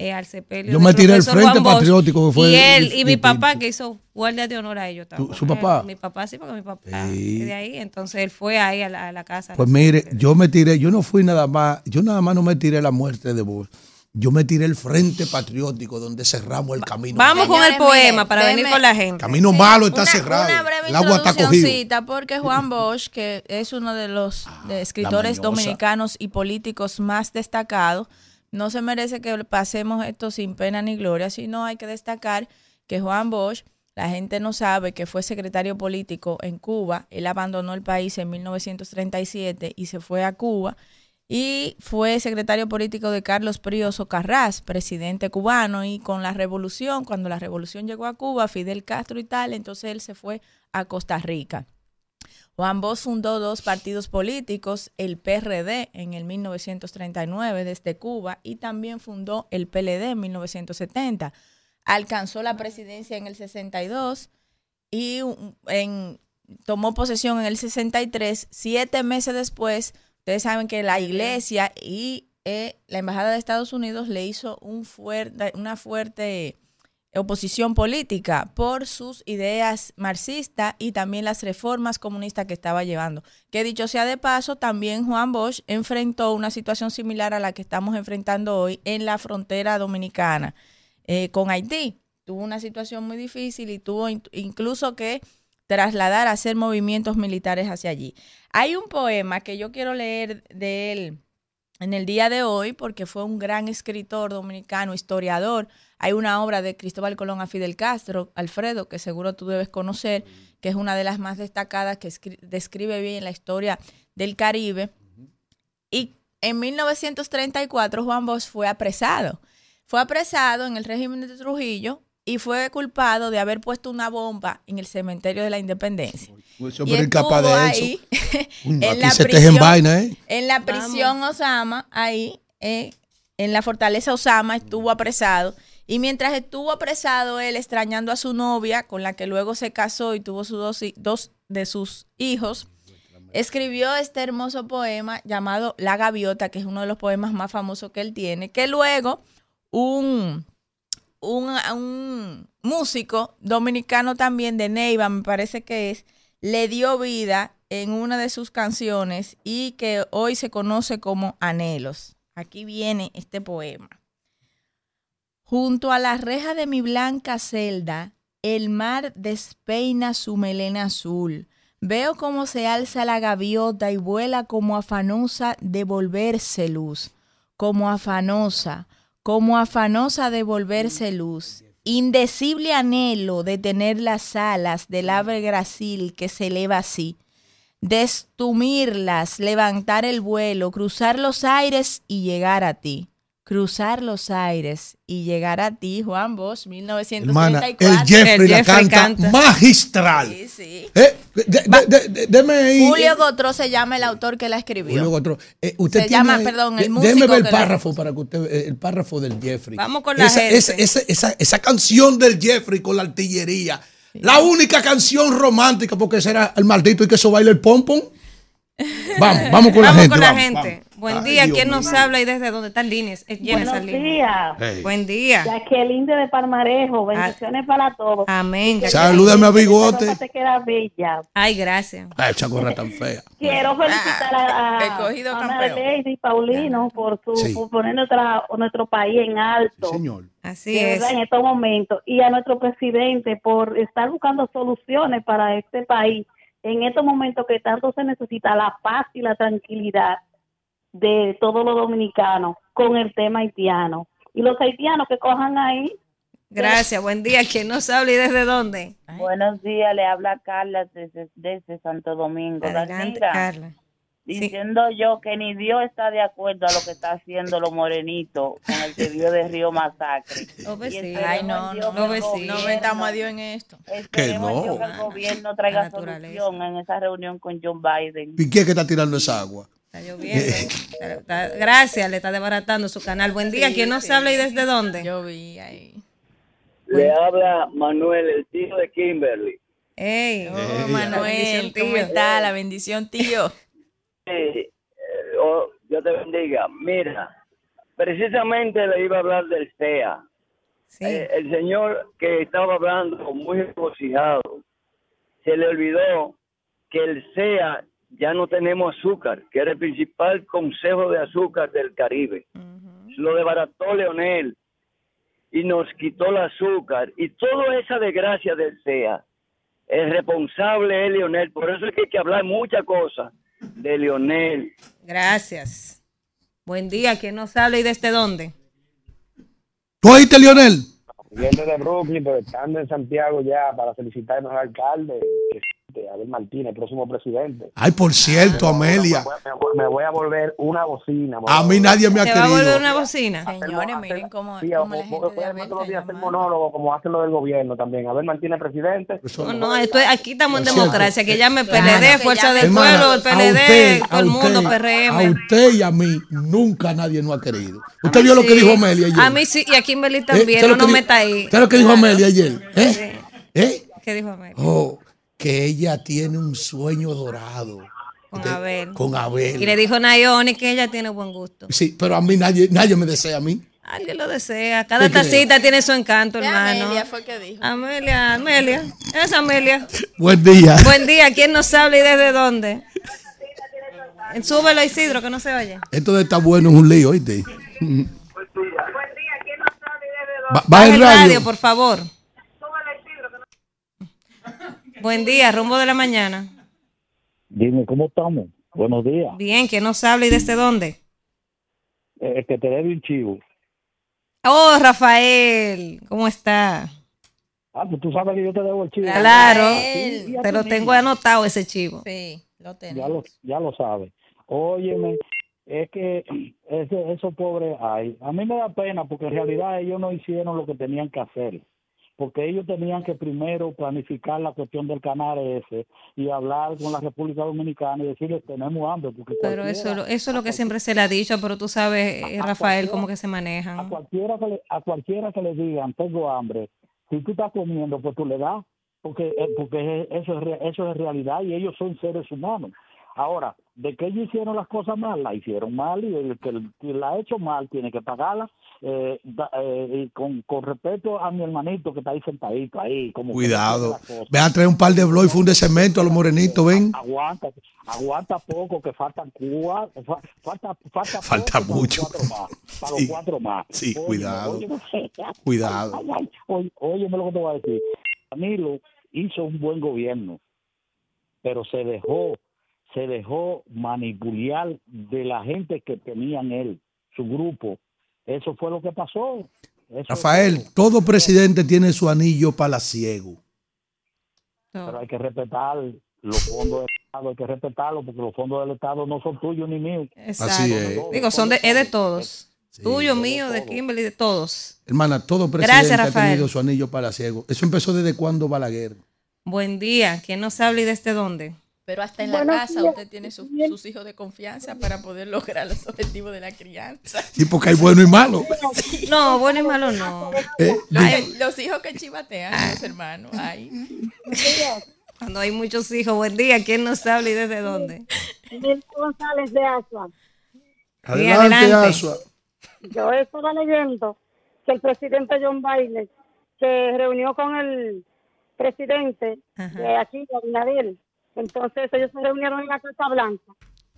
eh, al sepelio. Yo me tiré el Frente Patriótico que fue. Y él, y mi papá que hizo guardia de honor a ellos también. ¿Su papá? *laughs* Mi papá sí, porque mi papá de ahí. Entonces él fue ahí a la, casa. Pues mire, yo me tiré, yo no fui nada más, yo nada más no me tiré la muerte de vos. Yo me tiré el Frente Patriótico donde cerramos el camino. Vamos con el poema para venir con la gente. Camino malo está cerrado. Una breve el agua está cogido. Porque Juan Bosch, que es uno de los ah, escritores dominicanos y políticos más destacados, no se merece que pasemos esto sin pena ni gloria, sino hay que destacar que Juan Bosch, la gente no sabe que fue secretario político en Cuba, él abandonó el país en 1937 y se fue a Cuba y fue secretario político de Carlos Prioso Carras, presidente cubano, y con la revolución, cuando la revolución llegó a Cuba, Fidel Castro y tal, entonces él se fue a Costa Rica. Juan Bosch fundó dos partidos políticos, el PRD en el 1939 desde Cuba y también fundó el PLD en 1970. Alcanzó la presidencia en el 62 y tomó posesión en el 63. Siete meses después, ustedes saben que la iglesia y eh, la Embajada de Estados Unidos le hizo un fuerte, una fuerte oposición política por sus ideas marxistas y también las reformas comunistas que estaba llevando. Que dicho sea de paso, también Juan Bosch enfrentó una situación similar a la que estamos enfrentando hoy en la frontera dominicana eh, con Haití. Tuvo una situación muy difícil y tuvo incluso que trasladar a hacer movimientos militares hacia allí. Hay un poema que yo quiero leer de él en el día de hoy porque fue un gran escritor dominicano, historiador. Hay una obra de Cristóbal Colón a Fidel Castro, Alfredo, que seguro tú debes conocer, que es una de las más destacadas que describe bien la historia del Caribe. Y en 1934 Juan Bosch fue apresado. Fue apresado en el régimen de Trujillo y fue culpado de haber puesto una bomba en el cementerio de la Independencia. y de ahí, *laughs* en, la prisión, vaina, ¿eh? en la prisión Osama, ahí, eh, en la fortaleza Osama, estuvo apresado. Y mientras estuvo apresado él, extrañando a su novia, con la que luego se casó y tuvo sus dos, dos de sus hijos, escribió este hermoso poema llamado La Gaviota, que es uno de los poemas más famosos que él tiene, que luego un un, músico dominicano también de Neiva, me parece que es, le dio vida en una de sus canciones y que hoy se conoce como Anhelos. Aquí viene este poema. Junto a la reja de mi blanca celda, el mar despeina su melena azul. Veo cómo se alza la gaviota y vuela como afanosa de volverse luz, como afanosa, como afanosa de volverse luz, indecible anhelo de tener las alas del ave gracil que se eleva así, destumirlas, levantar el vuelo, cruzar los aires y llegar a ti cruzar los aires y llegar a ti, Juan Bosch, 1934. el Jeffrey, la canta, magistral. Sí, sí. Eh, Julio Gotro se llama el autor que la escribió. Julio Gotro. Eh, usted se llama, perdón, el músico. Déjeme ver el párrafo para que usted, eh, el párrafo del Jeffrey. Vamos con la esa, gente. Esa, esa, esa, canción del Jeffrey con la artillería. La única canción romántica, porque ese era el maldito y que eso baila el pompón. Vamos, vamos con la gente. Con la gente. Buen día, ¿quién nos habla y desde dónde están líneas? Buenos días. Buen día. Jacqueline de Palmarejo, bendiciones para todos. Amén. Salúdame a Bigote. Te queda bella. Ay, gracias. Ay, esa gorra tan fea. *laughs* Quiero felicitar a, a, Lady Paulino por, su, por poner nuestra, nuestro país en alto. señor. Así es. En estos momentos. Y a nuestro presidente por estar buscando soluciones para este país en estos momentos que tanto se necesita la paz y la tranquilidad de todos los dominicanos con el tema haitiano. Y los haitianos que cojan ahí. Gracias, buen día. ¿Quién nos habla y desde dónde? Buenos días, le habla Carla desde, desde Santo Domingo. Adelante, Carla diciendo yo que ni Dios está de acuerdo a lo que está haciendo los morenitos con el que dio de Río Masacre. *laughs* No, Ay, no, no, no, no metamos a Dios en esto. Que no. que el gobierno traiga solución en esa reunión con John Biden. ¿Y quién es que está tirando esa agua? Está lloviendo. *laughs* gracias, le está desbaratando su canal. Buen día, ¿quién nos habla y desde dónde? Yo vi ahí. Le habla Manuel, el tío de Kimberly. Ey, oh, Manuel, ¿cómo está? La bendición, tío. Eh, oh, Dios te bendiga. Mira, precisamente le iba a hablar del SEA. Eh, el señor que estaba hablando muy regocijado, se le olvidó que el SEA ya no tenemos azúcar, que era el principal consejo de azúcar del Caribe. Lo desbarató Leonel y nos quitó el azúcar y toda esa desgracia del SEA. El responsable es Leonel, por eso es que hay que hablar muchas cosas de Leonel. Gracias. Buen día, ¿quién nos habla y desde dónde? ¿Tú oíste, Leonel? Viendo de Brooklyn, pero estando en Santiago ya para felicitarnos al alcalde. Abel Martínez, próximo presidente. Ay, por cierto, Amelia. Me voy, a, volver una bocina. A mí nadie me ha querido. ¿Te va a volver una bocina? Señores, miren cómo, sí, cómo la gente voy a hacer monólogo como hacen lo del gobierno también. Abel Martínez, presidente. No, no, esto aquí estamos en democracia, que llame PLD, Fuerza del Pueblo, el PLD, todo el mundo, PRM. A usted y a mí nunca nadie nos ha querido. Usted vio lo que dijo Amelia ayer. A mí sí, y a Kimberly eh, también, no nos meta ahí. ¿Qué es lo que dijo Amelia ayer? ¿Eh? ¿Eh? ¿Qué dijo Amelia? Oh que ella tiene un sueño dorado Con Abel. Con Abel. Y le dijo Nayoni que ella tiene buen gusto. Sí, pero a mí nadie, nadie me desea a mí. Alguien lo desea. Cada tacita tiene su encanto, ¿Qué hermano. Amelia fue que dijo? Amelia, Amelia. Es Amelia. Buen día. Buen día. ¿Quién nos habla y desde dónde? Súbelo, Isidro, que no se vaya. Esto de estar bueno es un lío, ¿oíste? Ba- Baja Baja el el radio, radio. por favor. Buen día, rumbo de la mañana. Dime, ¿cómo estamos? Buenos días. Bien, ¿quién nos habla y desde dónde? Eh, que te debe un chivo. Oh, Rafael, ¿cómo está? Ah, pues tú sabes que yo te debo el chivo. Claro, Rafael. te lo tengo anotado ese chivo. Sí, lo Ya tenemos. lo, ya lo sabes. Óyeme, es que ese, esos pobres hay. A mí me da pena porque en realidad ellos no hicieron lo que tenían que hacer. Porque ellos tenían que primero planificar la cuestión del canal ese y hablar con la República Dominicana y decirles tenemos hambre. Porque Pero eso, eso es lo que siempre se le ha dicho, pero tú sabes, eh, A- a Rafael, cómo que se a manejan. cualquiera que le, a cualquiera que le digan tengo hambre si tú estás comiendo pues tú le das porque eh, porque eso es eso es realidad y ellos son seres humanos ahora de que ellos hicieron las cosas mal la hicieron mal y el que, el que la ha hecho mal tiene que pagarla eh, eh, y con, con respeto a mi hermanito que está ahí sentadito ahí como Cuidado. Ven a traer un par de blow y funde cemento a los morenitos, ven. aguanta aguanta poco que faltan cuatro fa- falta falta, Falta poco para los mucho. cuatro más, para Sí. los cuatro más Sí, Óyeme, cuidado. óyeme. Cuidado. Ay, ay, oy- óyeme lo que te voy a decir. Danilo hizo un buen gobierno, pero se dejó, se dejó manipular de la gente que tenían él, su grupo. Eso fue lo que pasó. Eso Rafael, fue. todo presidente tiene su anillo palaciego. Pero hay que respetar los fondos del Estado, hay que respetarlos porque los fondos del Estado no son tuyos ni míos. Exacto. Así es. Digo, son de, es de todos. Sí. Tuyo, de mío, de. Kimberly, de todos. Hermana, todo presidente Gracias, ha tenido su anillo palaciego. Eso empezó desde cuando Balaguer. Buen día. ¿Quién nos habla y desde dónde? Pero hasta en la Buenos casa días. usted tiene su- sus hijos de confianza para poder lograr los objetivos de la crianza. Sí, porque hay bueno y malo. *laughs* No, bueno y malo no. Eh, Los, los hijos que chivatean a los hermanos. Ay. Cuando hay muchos hijos. Buen día. ¿Quién nos habla y desde dónde? Miguel González de Asua. adelante, adelante. Asua. Yo estaba leyendo que el presidente John Biden se reunió con el presidente Ajá. de aquí, de Abinader. Entonces ellos se reunieron en la Casa Blanca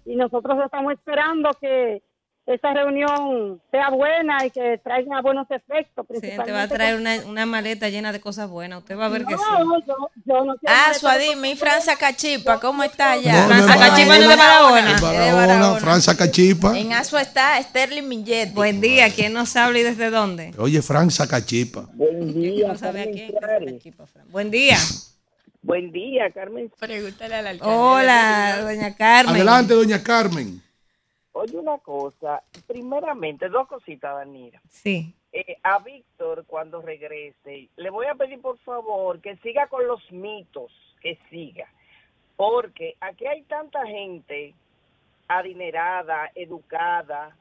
y nosotros estamos esperando que esa reunión sea buena y que traiga buenos efectos. Sí, te va a principalmente traer una, una maleta llena de cosas buenas. Usted va a ver que sí. No, yo, yo no quiero Ah, Suadime y Franza Cachipa, ¿cómo está allá? No, Franza no es Cachipa no es de Barahona, de Barahona. Franza Cachipa. En Asua está Sterling Millet. Buen día. ¿Quién nos habla y desde dónde? Oye, Franza Cachipa. Buen día. Buen día. Buen día, Carmen. Pregúntale al alcalde. Hola, doña Carmen. Adelante, doña Carmen. Oye, una cosa. Primeramente, dos cositas, Danira. Sí. Eh, a Víctor, cuando regrese, le voy a pedir por favor que siga con los mitos, que siga. Porque aquí hay tanta gente adinerada, educada,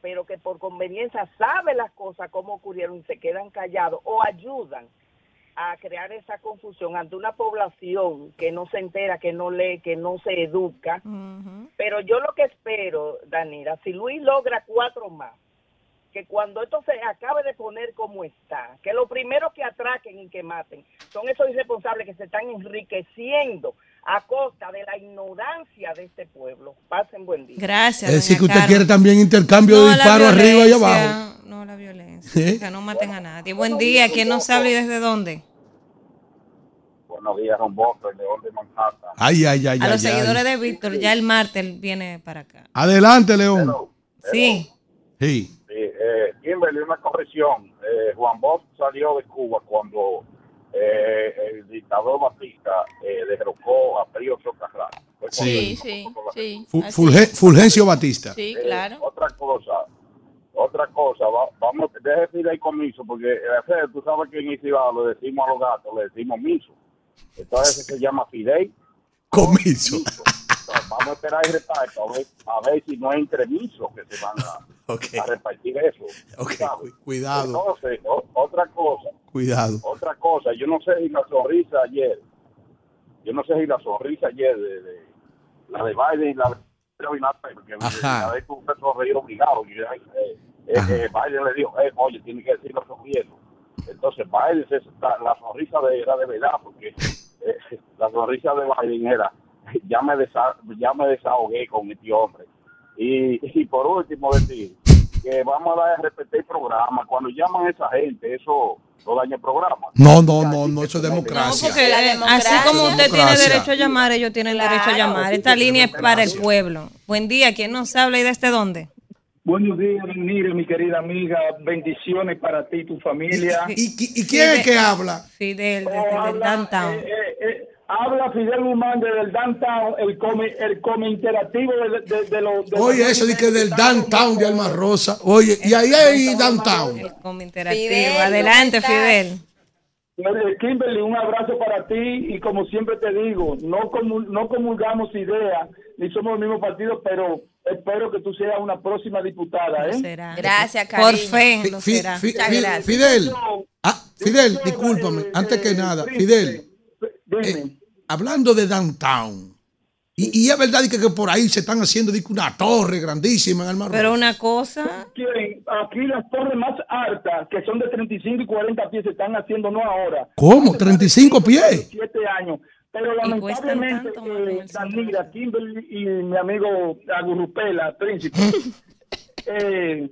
pero que por conveniencia sabe las cosas, cómo ocurrieron y se quedan callados o ayudan a crear esa confusión ante una población que no se entera, que no lee, que no se educa. Pero yo lo que espero, Danira, si Luis logra cuatro más, que cuando esto se acabe de poner como está, que lo primero que atraquen y que maten son esos irresponsables que se están enriqueciendo a costa de la ignorancia de este pueblo. Pasen buen día. Gracias. Es decir, que usted Carmen. quiere también intercambio No de la disparo arriba y abajo. No la violencia. ¿Eh? Que no maten a nadie. Buen día. ¿Quién nos habla y desde dónde? Buenos días, Boston, el León de Manhattan. Ay, ay, ay, A los ay, ay. seguidores de Víctor, ya el martes viene para acá. Adelante, León. Sí. Sí. Sí, Corrección. Eh, Juan Bosch salió de Cuba cuando eh, el dictador Batista eh, derrocó a. Fue cuando Sí, sí, sí. Fulge- Fulgencio Batista. Sí, Eh, claro. Otra cosa, otra cosa, va- vamos, deje pedir el comiso, porque eh, tú sabes que en Isibao le decimos a los gatos, le decimos miso. Entonces se llama Fidei. Comiso. Entonces, vamos a esperar el reparto a ver, a ver si no hay entremisos que se van a, Ok. a repartir eso. Ok, ¿sabes? cu- cuidado. Entonces, o- otra cosa, Cuidado. otra cosa, yo no sé si la sonrisa ayer, yo no sé si la sonrisa ayer de, de, la de Biden y la de Abinader, porque Ajá. Abinader es un reír obligado. Y, eh, eh, eh, Biden le dijo, eh, oye, tiene que decirlo sonriendo. Entonces Biden, se, la, la sonrisa de, era de verdad, porque *laughs* la sonrisa de Biden era, ya me, desa, ya me desahogué con este hombre. Y, y por último decir que vamos a dar a respetar el programa. Cuando llaman a esa gente, eso no daña el programa. No, no, no, no, eso es democracia. Porque La democracia. así como usted tiene derecho a llamar, ellos tienen derecho a llamar. Esta línea es para el pueblo. Buen día, ¿quién nos habla y desde dónde? Buenos días, Mire, mi querida amiga. Bendiciones para ti y tu familia. ¿Y, y- y quién es que habla? Fidel, desde el downtown. eh, eh, eh, habla Fidel Guzmán desde el downtown, el come, el come interactivo de, de, de los... de Oye, los- eso dice que del downtown de Alma Rosa. Oye, y ahí hay downtown. Como interactivo. Fidel, Adelante. Fidel. Kimberly, un abrazo para ti y como siempre te digo, no, comu- no comulgamos ideas ni somos el mismo partido, pero espero que tú seas una próxima diputada. ¿eh? Será. Gracias, cariño. Por fe, lo será. Fidel, ah, Fidel, discúlpame, eh, antes que nada, Fidel, Dime. eh, hablando de downtown, y, y es verdad que, que por ahí se están haciendo una torre grandísima en Rosa. Pero una cosa, Quieren, aquí las torres más altas, que son de 35 y 40 pies, se están haciendo no ahora. ¿Cómo? Hace 35 más de pies. 17 años. Pero lamentablemente, eh, el. Danira, Kimberly y mi amigo Agurrupela, príncipe, *laughs* eh,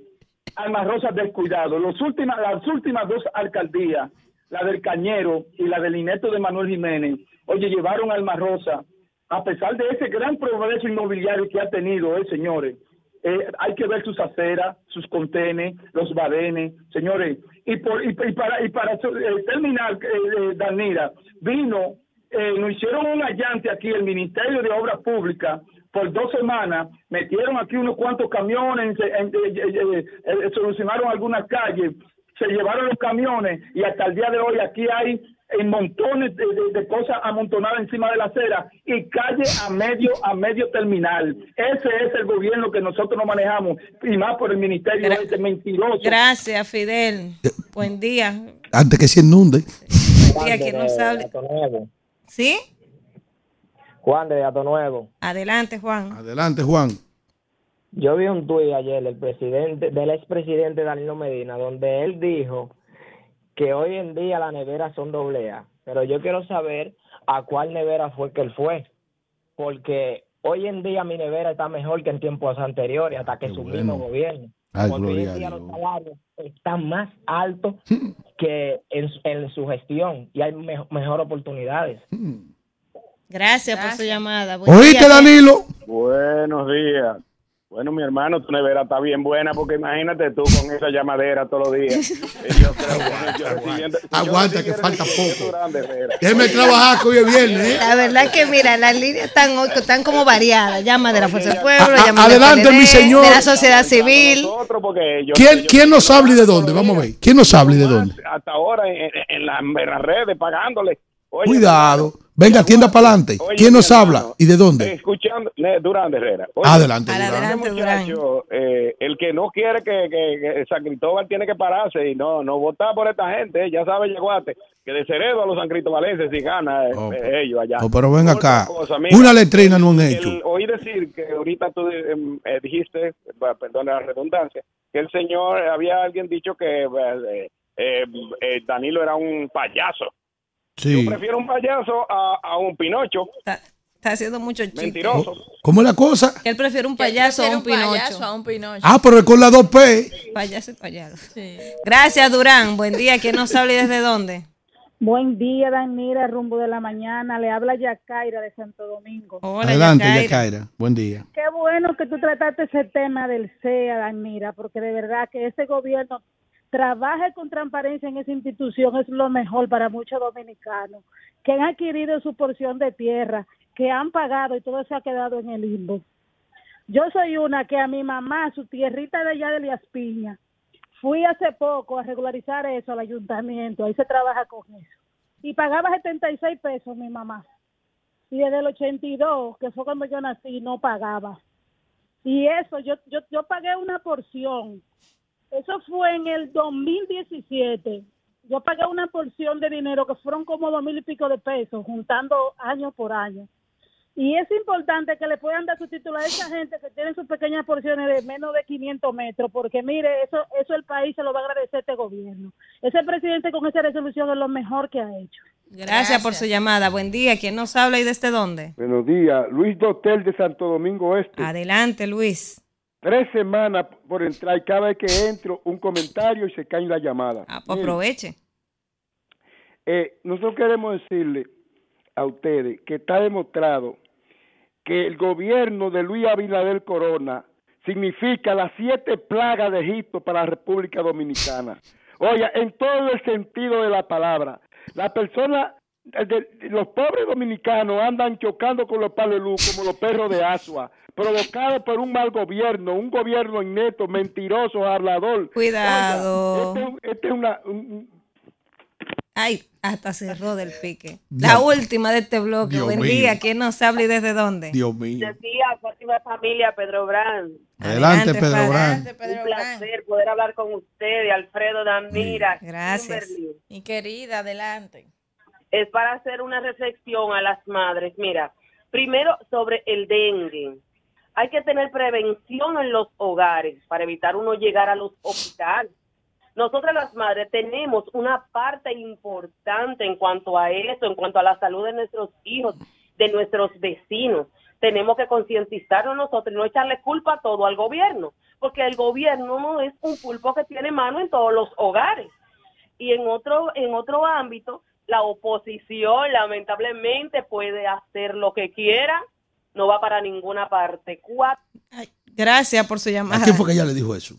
Alma Rosa descuidado. Los últimas, las últimas dos alcaldías, la del Cañero y la del Ineto de Manuel Jiménez, oye, llevaron a Alma Rosa, a pesar de ese gran progreso inmobiliario que ha tenido, eh, señores, eh, hay que ver sus aceras, sus contenes, los badenes, señores. Y, por, y, para, y para eh, terminar, eh, eh, Danira, vino, eh, nos hicieron un allante aquí, el Ministerio de Obras Públicas, por dos semanas, metieron aquí unos cuantos camiones, solucionaron algunas calles, se llevaron los camiones y hasta el día de hoy aquí hay eh, montones de, de- de cosas amontonadas encima de la acera y calle a medio a medio terminal. Ese es el gobierno que nosotros no manejamos y más por el ministerio Gra- ese mentiroso. gracias, Fidel. Buen día. Antes que se inunde. Buen día, ¿quién nos? ¿Sí? Juan de Gato Nuevo. Adelante, Juan. Adelante, Juan. Yo vi un tuit ayer del presidente, del expresidente Danilo Medina, donde él dijo que hoy en día las neveras son doble A. Pero yo quiero saber a cuál nevera fue que él fue. Porque hoy en día mi nevera está mejor que en tiempos anteriores, hasta que su bueno. mismo gobierno. Ay, Porque hoy en día los salarios están más altos que en, en su gestión y hay me- mejor oportunidades. Gracias, por su llamada. Buen ¿Oíste, día, Danilo? Buenos días. Bueno, mi hermano, tu nevera está bien buena porque imagínate tú con esa llamadera todos los días. *laughs* Y yo creo que yo recibiendo- yo Aguanta, que falta poco. Déjeme trabajar que hoy es viernes. ¿eh? La verdad es que, mira, las líneas están, están como variadas. Llama de la Fuerza del Pueblo, A- a- llama del adelante, PLD, mi señor. de la sociedad civil. Yo- ¿Quién, yo- ¿Quién nos habla y de dónde? Vamos a ver. ¿Quién nos habla y de dónde? Hasta ahora en, en las redes pagándole. Oye, Cuidado. Venga, tienda para adelante. ¿Quién nos hermano, habla y de dónde? Escuchando, Durán de Herrera. Oye, Adelante. Durán. adelante, Durán. muchacho, eh, el que no quiere que, que, que San Cristóbal tiene que pararse y no no votar por esta gente, eh, ya sabe Yeguate, que de Ceredo a los San Cristobalenses si gana eh, Oh, eh, ellos allá. Oh, pero ven acá. cosa, mira, Una letrina no han el- hecho. oí decir que ahorita tú em, eh, dijiste, bah, perdona la redundancia, que el señor, había alguien dicho que eh, eh, eh, Danilo era un payaso. Sí. Yo prefiero un payaso a, a un Pinocho, Está, está haciendo mucho chiste. mentiroso. ¿Cómo es la cosa? Que él prefiere un payaso a un pinocho. payaso a un pinocho. Ah, pero es con la 2P. Payaso y payaso. Sí. Gracias, Durán. Buen día. ¿Quién nos habla y desde dónde? Buen día, Danira, rumbo de la mañana. Le habla Yacaira de Santo Domingo. Hola, Adelante, Yacaira. Yacaira. Buen día. Qué bueno que tú trataste ese tema del CEA, Danira, porque de verdad que ese gobierno trabaje con transparencia en esa institución es lo mejor para muchos dominicanos que han adquirido su porción de tierra, que han pagado y todo se ha quedado en el limbo. Yo soy una que a mi mamá, su tierrita de allá de Lias Piña, fui hace poco a regularizar eso al ayuntamiento, ahí se trabaja con eso. Y pagaba 76 pesos mi mamá. Y desde el 82, que fue cuando yo nací, no pagaba. Y eso, yo, yo, yo pagué una porción. Eso fue en el 2017. Yo pagué una porción de dinero que fueron como dos mil y pico de pesos, juntando año por año. Y es importante que le puedan dar su título a esa gente que tiene sus pequeñas porciones de menos de 500 metros, porque mire, eso eso el país se lo va a agradecer este gobierno. Ese presidente con esa resolución es lo mejor que ha hecho. Gracias, por su llamada. Buen día. ¿Quién nos habla y desde dónde? Buenos días, Luis Dotel de Santo Domingo Este. Adelante, Luis. Tres semanas por entrar y cada vez que entro un comentario y se cae la llamada. Ah, pues aproveche. eh, nosotros queremos decirle a ustedes que está demostrado que el gobierno de Luis Abinader Corona significa las siete plagas de Egipto para la República Dominicana. *laughs* Oye, en todo el sentido de la palabra. La persona, de- los pobres dominicanos andan chocando con los palos de luz como los perros de Asua, provocados por un mal gobierno, un gobierno inneto, mentiroso, hablador. Cuidado. Este es un- este es una, un- Ay, hasta cerró del pique. La Dios. última de este bloque. Dios Buen mío. día. ¿Quién nos habla y desde dónde? Dios mío. Decía Fátima Familia, Pedro Brand. Adelante, Adelante, Pedro Brand. Un placer poder hablar con usted, Alfredo Damira. Gracias. Kimberly. Mi querida, adelante. Es para hacer una reflexión a las madres. Mira, primero sobre el dengue. Hay que tener prevención en los hogares para evitar uno llegar a los hospitales. Nosotras las madres tenemos una parte importante en cuanto a eso, en cuanto a la salud de nuestros hijos, de nuestros vecinos. Tenemos que concientizarnos nosotros y no echarle culpa a todo al gobierno, porque el gobierno no es un pulpo que tiene mano en todos los hogares. Y en otro, en otro ámbito, la oposición lamentablemente puede hacer lo que quiera, no va para ninguna parte. Cuatro Gracias por su ¿A llamada. quién fue que ella le dijo eso?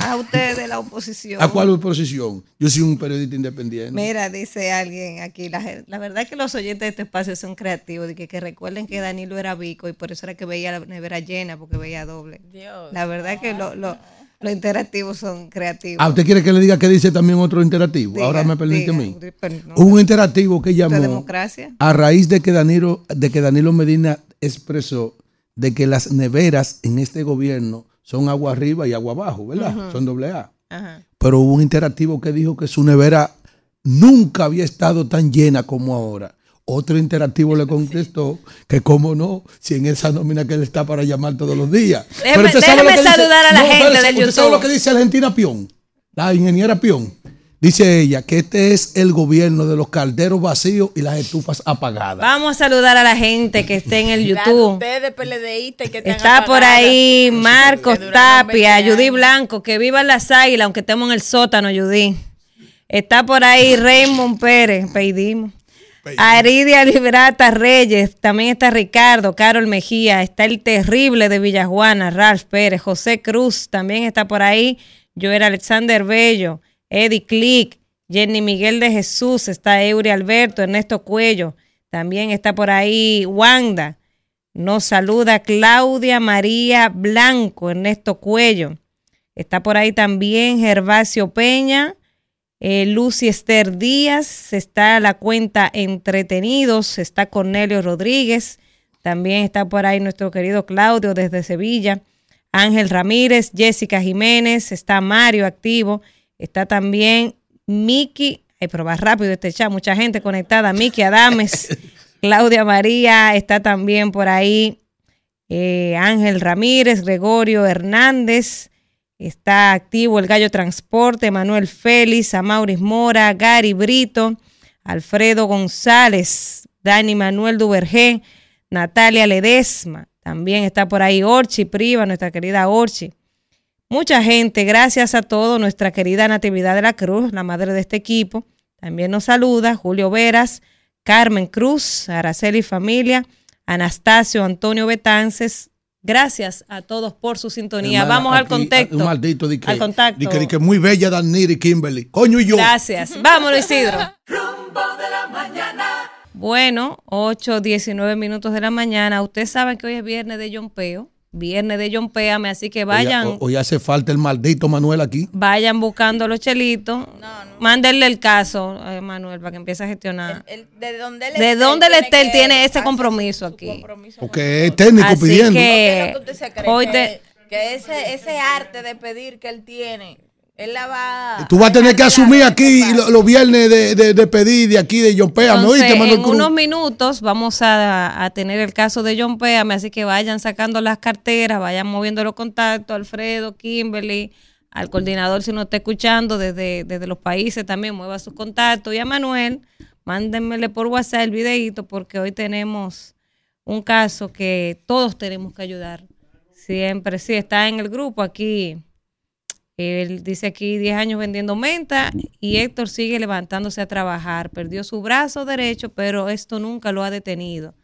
A usted de la oposición. ¿A cuál oposición? Yo soy un periodista independiente. Mira, dice alguien aquí, la, la verdad es que los oyentes de este espacio son creativos, de que, que recuerden que Danilo era bico y por eso era que veía la nevera llena, porque veía doble. Dios. La verdad es que lo- lo- los interactivos son creativos. Ah, ¿usted quiere que le diga qué dice también otro interactivo? Diga, Ahora me permite diga, a mí. no. Hubo un interactivo que llamó ¿De democracia? a raíz de que Danilo, de que Danilo Medina expresó de que las neveras en este gobierno son agua arriba y agua abajo, ¿verdad? Son doble A. Ajá. Pero hubo un interactivo que dijo que su nevera nunca había estado tan llena como ahora. Otro interactivo le *laughs* contestó que cómo no, si en esa nómina que él está para llamar todos los días. Déjeme- que dice- saludar a la gente espérese, del ¿usted sabe YouTube. lo que dice Argentina Pion? La ingeniera Pion. Dice ella que este es el gobierno de los calderos vacíos y las estufas apagadas. Vamos a saludar a la gente que esté en el YouTube. ustedes, PLDistas, que están Está por ahí Marcos Tapia, 20 Judy Blanco, que vivan las águilas, aunque estemos en el sótano, Judy. Está por ahí Raymond Pérez, pedimos. Aridia Liberata Reyes, también está Ricardo, Carol Mejía, está el terrible de Villajuana, Ralph Pérez, José Cruz, también está por ahí, Joel Alexander Bello, Eddie Click, Jenny Miguel de Jesús, está Eury Alberto, Ernesto Cuello, también está por ahí Wanda, nos saluda Claudia María Blanco, Ernesto Cuello. Está por ahí también Gervasio Peña, eh, Lucy Esther Díaz, está la cuenta Entretenidos, está Cornelio Rodríguez, también está por ahí nuestro querido Claudio desde Sevilla, Ángel Ramírez, Jessica Jiménez, está Mario activo, está también Miki, ay, pero va rápido este chat, mucha gente conectada, Miki Adames, *laughs* Claudia María, está también por ahí eh, Ángel Ramírez, Gregorio Hernández, está activo el Gallo Transporte, Manuel Félix, Amauris Mora, Gary Brito, Alfredo González, Dani Manuel Duvergé, Natalia Ledesma, también está por ahí Orchi Priva, nuestra querida Orchi. Mucha gente, gracias a todos, nuestra querida Natividad de la Cruz, la madre de este equipo, también nos saluda, Julio Veras, Carmen Cruz, Araceli Familia, Anastasio Antonio Betances. Gracias a todos por su sintonía. Hermana, Vamos al aquí, contexto. Un maldito de que, al contacto. de que, de que muy bella Danir y Kimberly. Coño y yo. Gracias. Vámonos, Isidro. *laughs* Bueno, 8, 19 minutos de la mañana. Ustedes saben que hoy es viernes de Yompeo. Viernes de Yompéame, así que vayan. Hoy, hoy hace falta el maldito Manuel aquí. Vayan buscando los chelitos. Mándenle el caso a Manuel para que empiece a gestionar. ¿De dónde él ¿De esté, dónde el tiene Estel que tiene ese compromiso aquí? Porque es técnico Así pidiendo. que ¿Qué es lo que hoy que, te- que ese, ese arte de pedir que él tiene Él la va. Tú vas a tener que asumir aquí lo- los viernes de, de, de pedir de aquí de John Pea, ¿me Entonces, oíste, en Cruz? unos minutos vamos a, a tener el caso de John Péame, así que vayan sacando las carteras, vayan moviendo los contactos, Alfredo, Kimberly, al coordinador si no está escuchando desde, desde los países también mueva sus contactos y a Manuel, mándenmele por WhatsApp el videito porque hoy tenemos un caso que todos tenemos que ayudar. Siempre, sí, está en el grupo aquí. Él dice aquí 10 años vendiendo menta y Héctor sigue levantándose a trabajar. Perdió su brazo derecho, pero esto nunca lo ha detenido.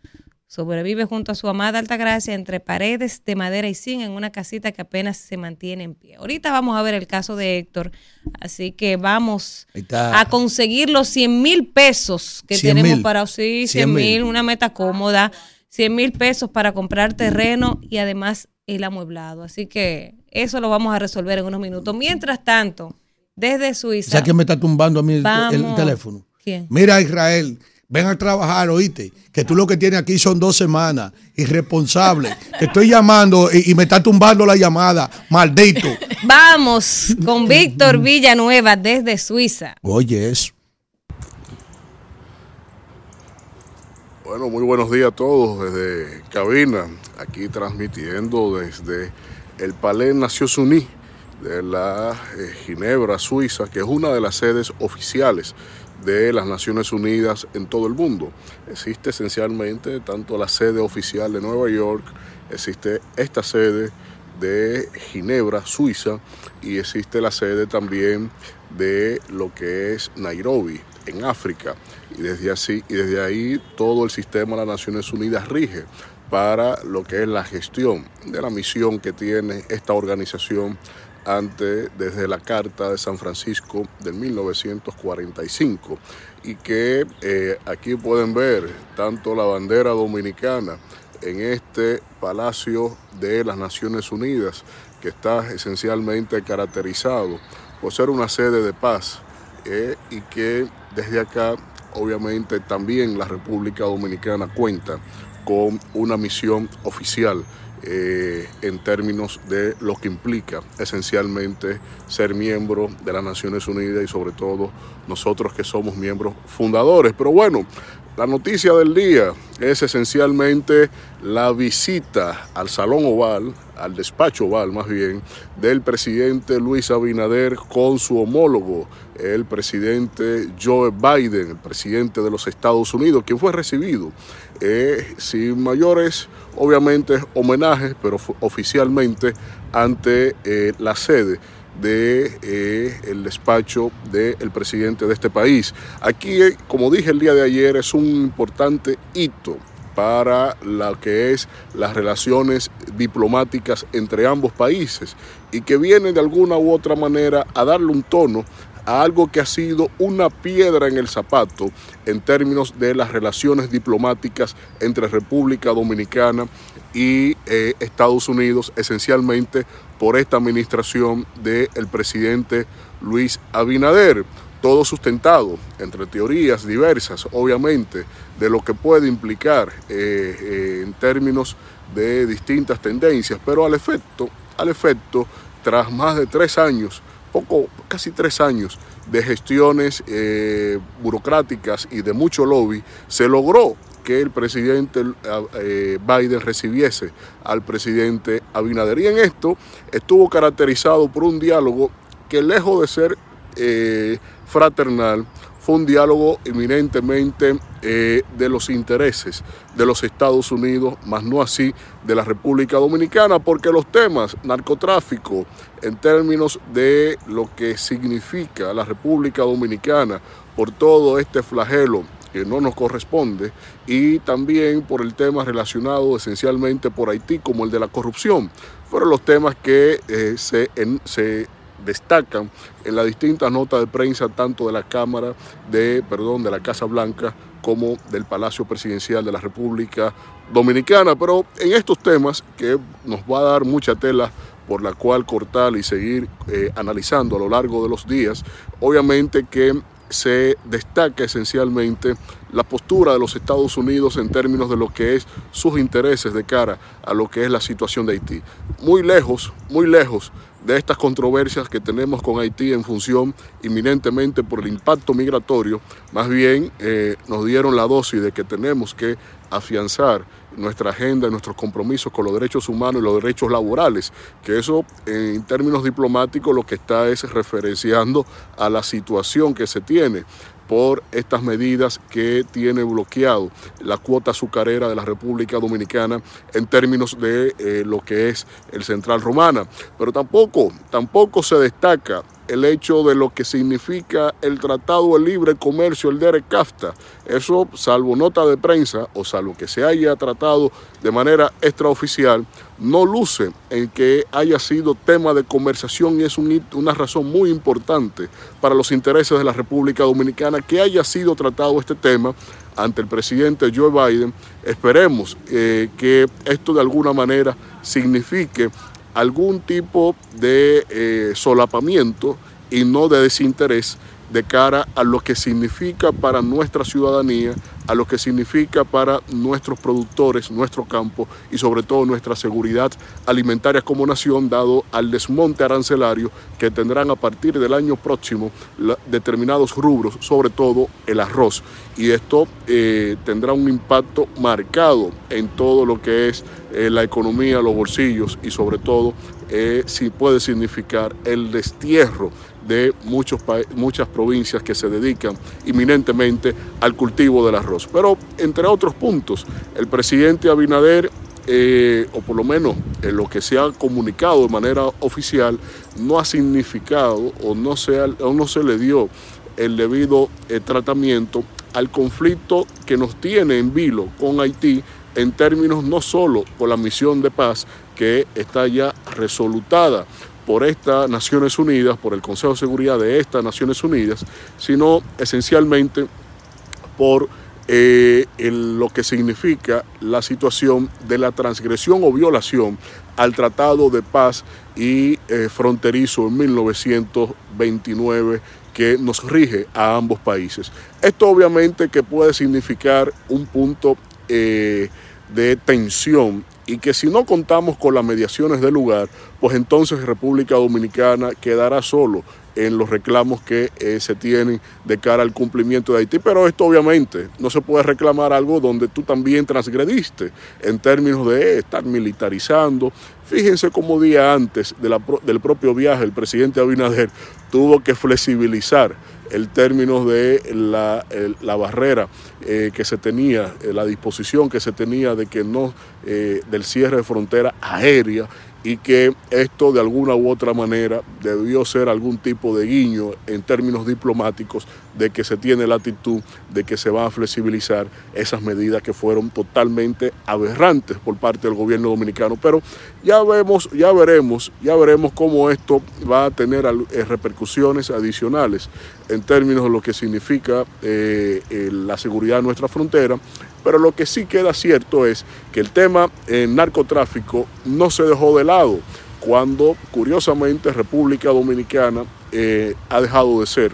Sobrevive junto a su amada Altagracia entre paredes de madera y zinc en una casita que apenas se mantiene en pie. Ahorita vamos a ver el caso de Héctor, así que vamos a conseguir los 100 mil pesos que 100 tenemos para sí, 100 100 mil. mil, una meta cómoda, 100 mil pesos para comprar terreno y además el amueblado. Así que eso lo vamos a resolver en unos minutos. Mientras tanto, desde Suiza. ¿Sabes que me está tumbando a mí el, teléfono? ¿Quién? Mira, Israel, ven a trabajar, oíste, que tú lo que tienes aquí son dos semanas, irresponsable. *laughs* Te estoy llamando y, y me está tumbando la llamada, maldito. Vamos con Víctor *laughs* Villanueva desde Suiza. Oye, eso. Bueno, muy buenos días a todos desde cabina, aquí transmitiendo desde el Palais Nations Unies de la eh, Ginebra, Suiza, que es una de las sedes oficiales de las Naciones Unidas en todo el mundo. Existe esencialmente tanto la sede oficial de Nueva York, existe esta sede de Ginebra, Suiza, y existe la sede también de lo que es Nairobi, en África. Y desde, así, y desde ahí todo el sistema de las Naciones Unidas rige para lo que es la gestión de la misión que tiene esta organización ante, desde la Carta de San Francisco del 1945 y que eh, aquí pueden ver tanto la bandera dominicana en este Palacio de las Naciones Unidas que está esencialmente caracterizado por ser una sede de paz eh, y que desde acá obviamente también la República Dominicana cuenta con una misión oficial eh, en términos de lo que implica esencialmente ser miembro de las Naciones Unidas y sobre todo nosotros que somos miembros fundadores. Pero bueno, la noticia del día es esencialmente la visita al Salón Oval, al despacho oval más bien, del presidente Luis Abinader con su homólogo, el presidente Joe Biden, el presidente de los Estados Unidos, quien fue recibido eh, sin mayores, obviamente, homenajes, pero oficialmente ante eh, la sede de eh, el despacho del presidente de este país. Aquí, como dije el día de ayer, es un importante hito para lo que es las relaciones diplomáticas entre ambos países y que viene de alguna u otra manera a darle un tono a algo que ha sido una piedra en el zapato en términos de las relaciones diplomáticas entre República Dominicana y eh, Estados Unidos, esencialmente por esta administración del presidente Luis Abinader. Todo sustentado entre teorías diversas, obviamente, de lo que puede implicar eh, eh, en términos de distintas tendencias, pero al efecto, al efecto, tras más de tres años poco, casi tres años de gestiones eh, burocráticas y de mucho lobby, se logró que el presidente eh, Biden recibiese al presidente Abinader. Y en esto estuvo caracterizado por un diálogo que lejos de ser eh, fraternal, fue un diálogo eminentemente eh, de los intereses de los Estados Unidos, más no así de la República Dominicana, porque los temas narcotráfico, en términos de lo que significa la República Dominicana por todo este flagelo que no nos corresponde, y también por el tema relacionado esencialmente por Haití, como el de la corrupción, fueron los temas que eh, se, destacan en las distintas notas de prensa tanto de la Cámara de, perdón, de la Casa Blanca como del Palacio Presidencial de la República Dominicana. Pero en estos temas que nos va a dar mucha tela por la cual cortar y seguir eh, analizando a lo largo de los días, obviamente que se destaca esencialmente la postura de los Estados Unidos en términos de lo que es sus intereses de cara a lo que es la situación de Haití. Muy lejos, muy lejos de estas controversias que tenemos con Haití en función inminentemente por el impacto migratorio, más bien eh, nos dieron la dosis de que tenemos que afianzar nuestra agenda, nuestros compromisos con los derechos humanos y los derechos laborales, que eso en términos diplomáticos lo que está es referenciando a la situación que se tiene por estas medidas que tiene bloqueado la cuota azucarera de la República Dominicana en términos de eh, lo que es el Central Romana. Pero tampoco, tampoco se destaca el hecho de lo que significa el Tratado de Libre Comercio, el Derek CAFTA. Eso, salvo nota de prensa o salvo que se haya tratado de manera extraoficial, no luce en que haya sido tema de conversación y es una razón muy importante para los intereses de la República Dominicana que haya sido tratado este tema ante el presidente Joe Biden. Esperemos eh, que esto de alguna manera signifique algún tipo de eh, solapamiento y no de desinterés de cara a lo que significa para nuestra ciudadanía, a lo que significa para nuestros productores, nuestro campo y sobre todo nuestra seguridad alimentaria como nación, dado al desmonte arancelario que tendrán a partir del año próximo determinados rubros, sobre todo el arroz. Y esto eh, tendrá un impacto marcado en todo lo que es eh, la economía, los bolsillos y sobre todo eh, si puede significar el destierro de muchos muchas provincias que se dedican inminentemente al cultivo del arroz. Pero entre otros puntos, el presidente Abinader, eh, o por lo menos en lo que se ha comunicado de manera oficial, no ha significado o no se, no se le dio el debido eh, tratamiento al conflicto que nos tiene en vilo con Haití en términos no solo por la misión de paz que está ya resolutada por estas Naciones Unidas, por el Consejo de Seguridad de estas Naciones Unidas, sino esencialmente por eh, lo que significa la situación de la transgresión o violación al Tratado de Paz y eh, Fronterizo en 1929 que nos rige a ambos países. Esto obviamente que puede significar un punto eh, de tensión y que si no contamos con las mediaciones del lugar, pues entonces República Dominicana quedará solo en los reclamos que eh, se tienen de cara al cumplimiento de Haití. Pero esto obviamente no se puede reclamar algo donde tú también transgrediste en términos de estar militarizando. Fíjense cómo día antes del propio viaje el presidente Abinader tuvo que flexibilizar el término de la, barrera eh, que se tenía, eh, la disposición que se tenía de que no, del cierre de frontera aérea y que esto de alguna u otra manera debió ser algún tipo de guiño en términos diplomáticos de que se tiene la actitud de que se va a flexibilizar esas medidas que fueron totalmente aberrantes por parte del gobierno dominicano. Pero ya vemos, ya veremos, ya veremos cómo esto va a tener eh, repercusiones adicionales en términos de lo que significa eh, la seguridad de nuestra frontera. Pero lo que sí queda cierto es que el tema en narcotráfico no se dejó de lado cuando curiosamente República Dominicana eh, ha dejado de ser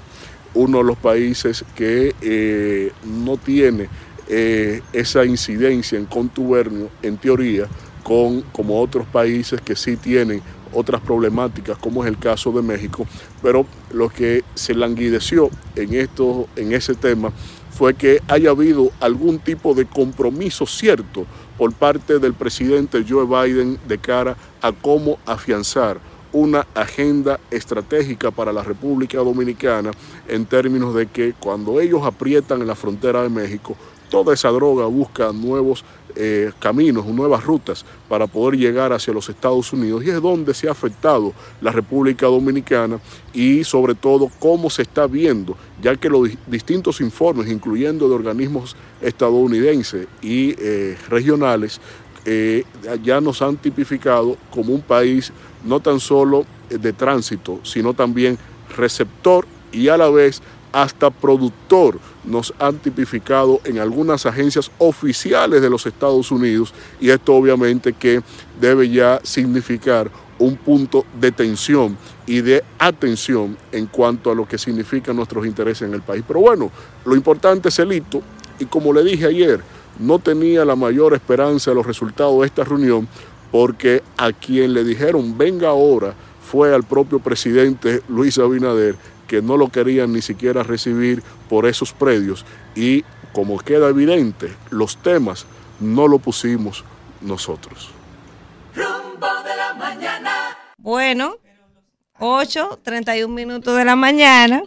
uno de los países que eh, no tiene eh, esa incidencia en contubernio, en teoría, con como otros países que sí tienen otras problemáticas, como es el caso de México, pero lo que se languideció en, esto, en ese tema fue que haya habido algún tipo de compromiso cierto por parte del presidente Joe Biden de cara a cómo afianzar una agenda estratégica para la República Dominicana en términos de que cuando ellos aprietan en la frontera de México, toda esa droga busca nuevos eh, caminos, nuevas rutas para poder llegar hacia los Estados Unidos. Y es donde se ha afectado la República Dominicana y sobre todo cómo se está viendo, ya que los distintos informes, incluyendo de organismos estadounidenses y eh, regionales, eh, ya nos han tipificado como un país no tan solo de tránsito, sino también receptor y a la vez hasta productor nos han tipificado en algunas agencias oficiales de los Estados Unidos y esto obviamente que debe ya significar un punto de tensión y de atención en cuanto a lo que significan nuestros intereses en el país. Pero bueno, lo importante es el hito y como le dije ayer, no tenía la mayor esperanza de los resultados de esta reunión porque a quien le dijeron venga ahora fue al propio presidente Luis Abinader que no lo querían ni siquiera recibir por esos predios y como queda evidente, los temas no lo pusimos nosotros. Rumbo de la mañana. Bueno, 8, 31 minutos de la mañana.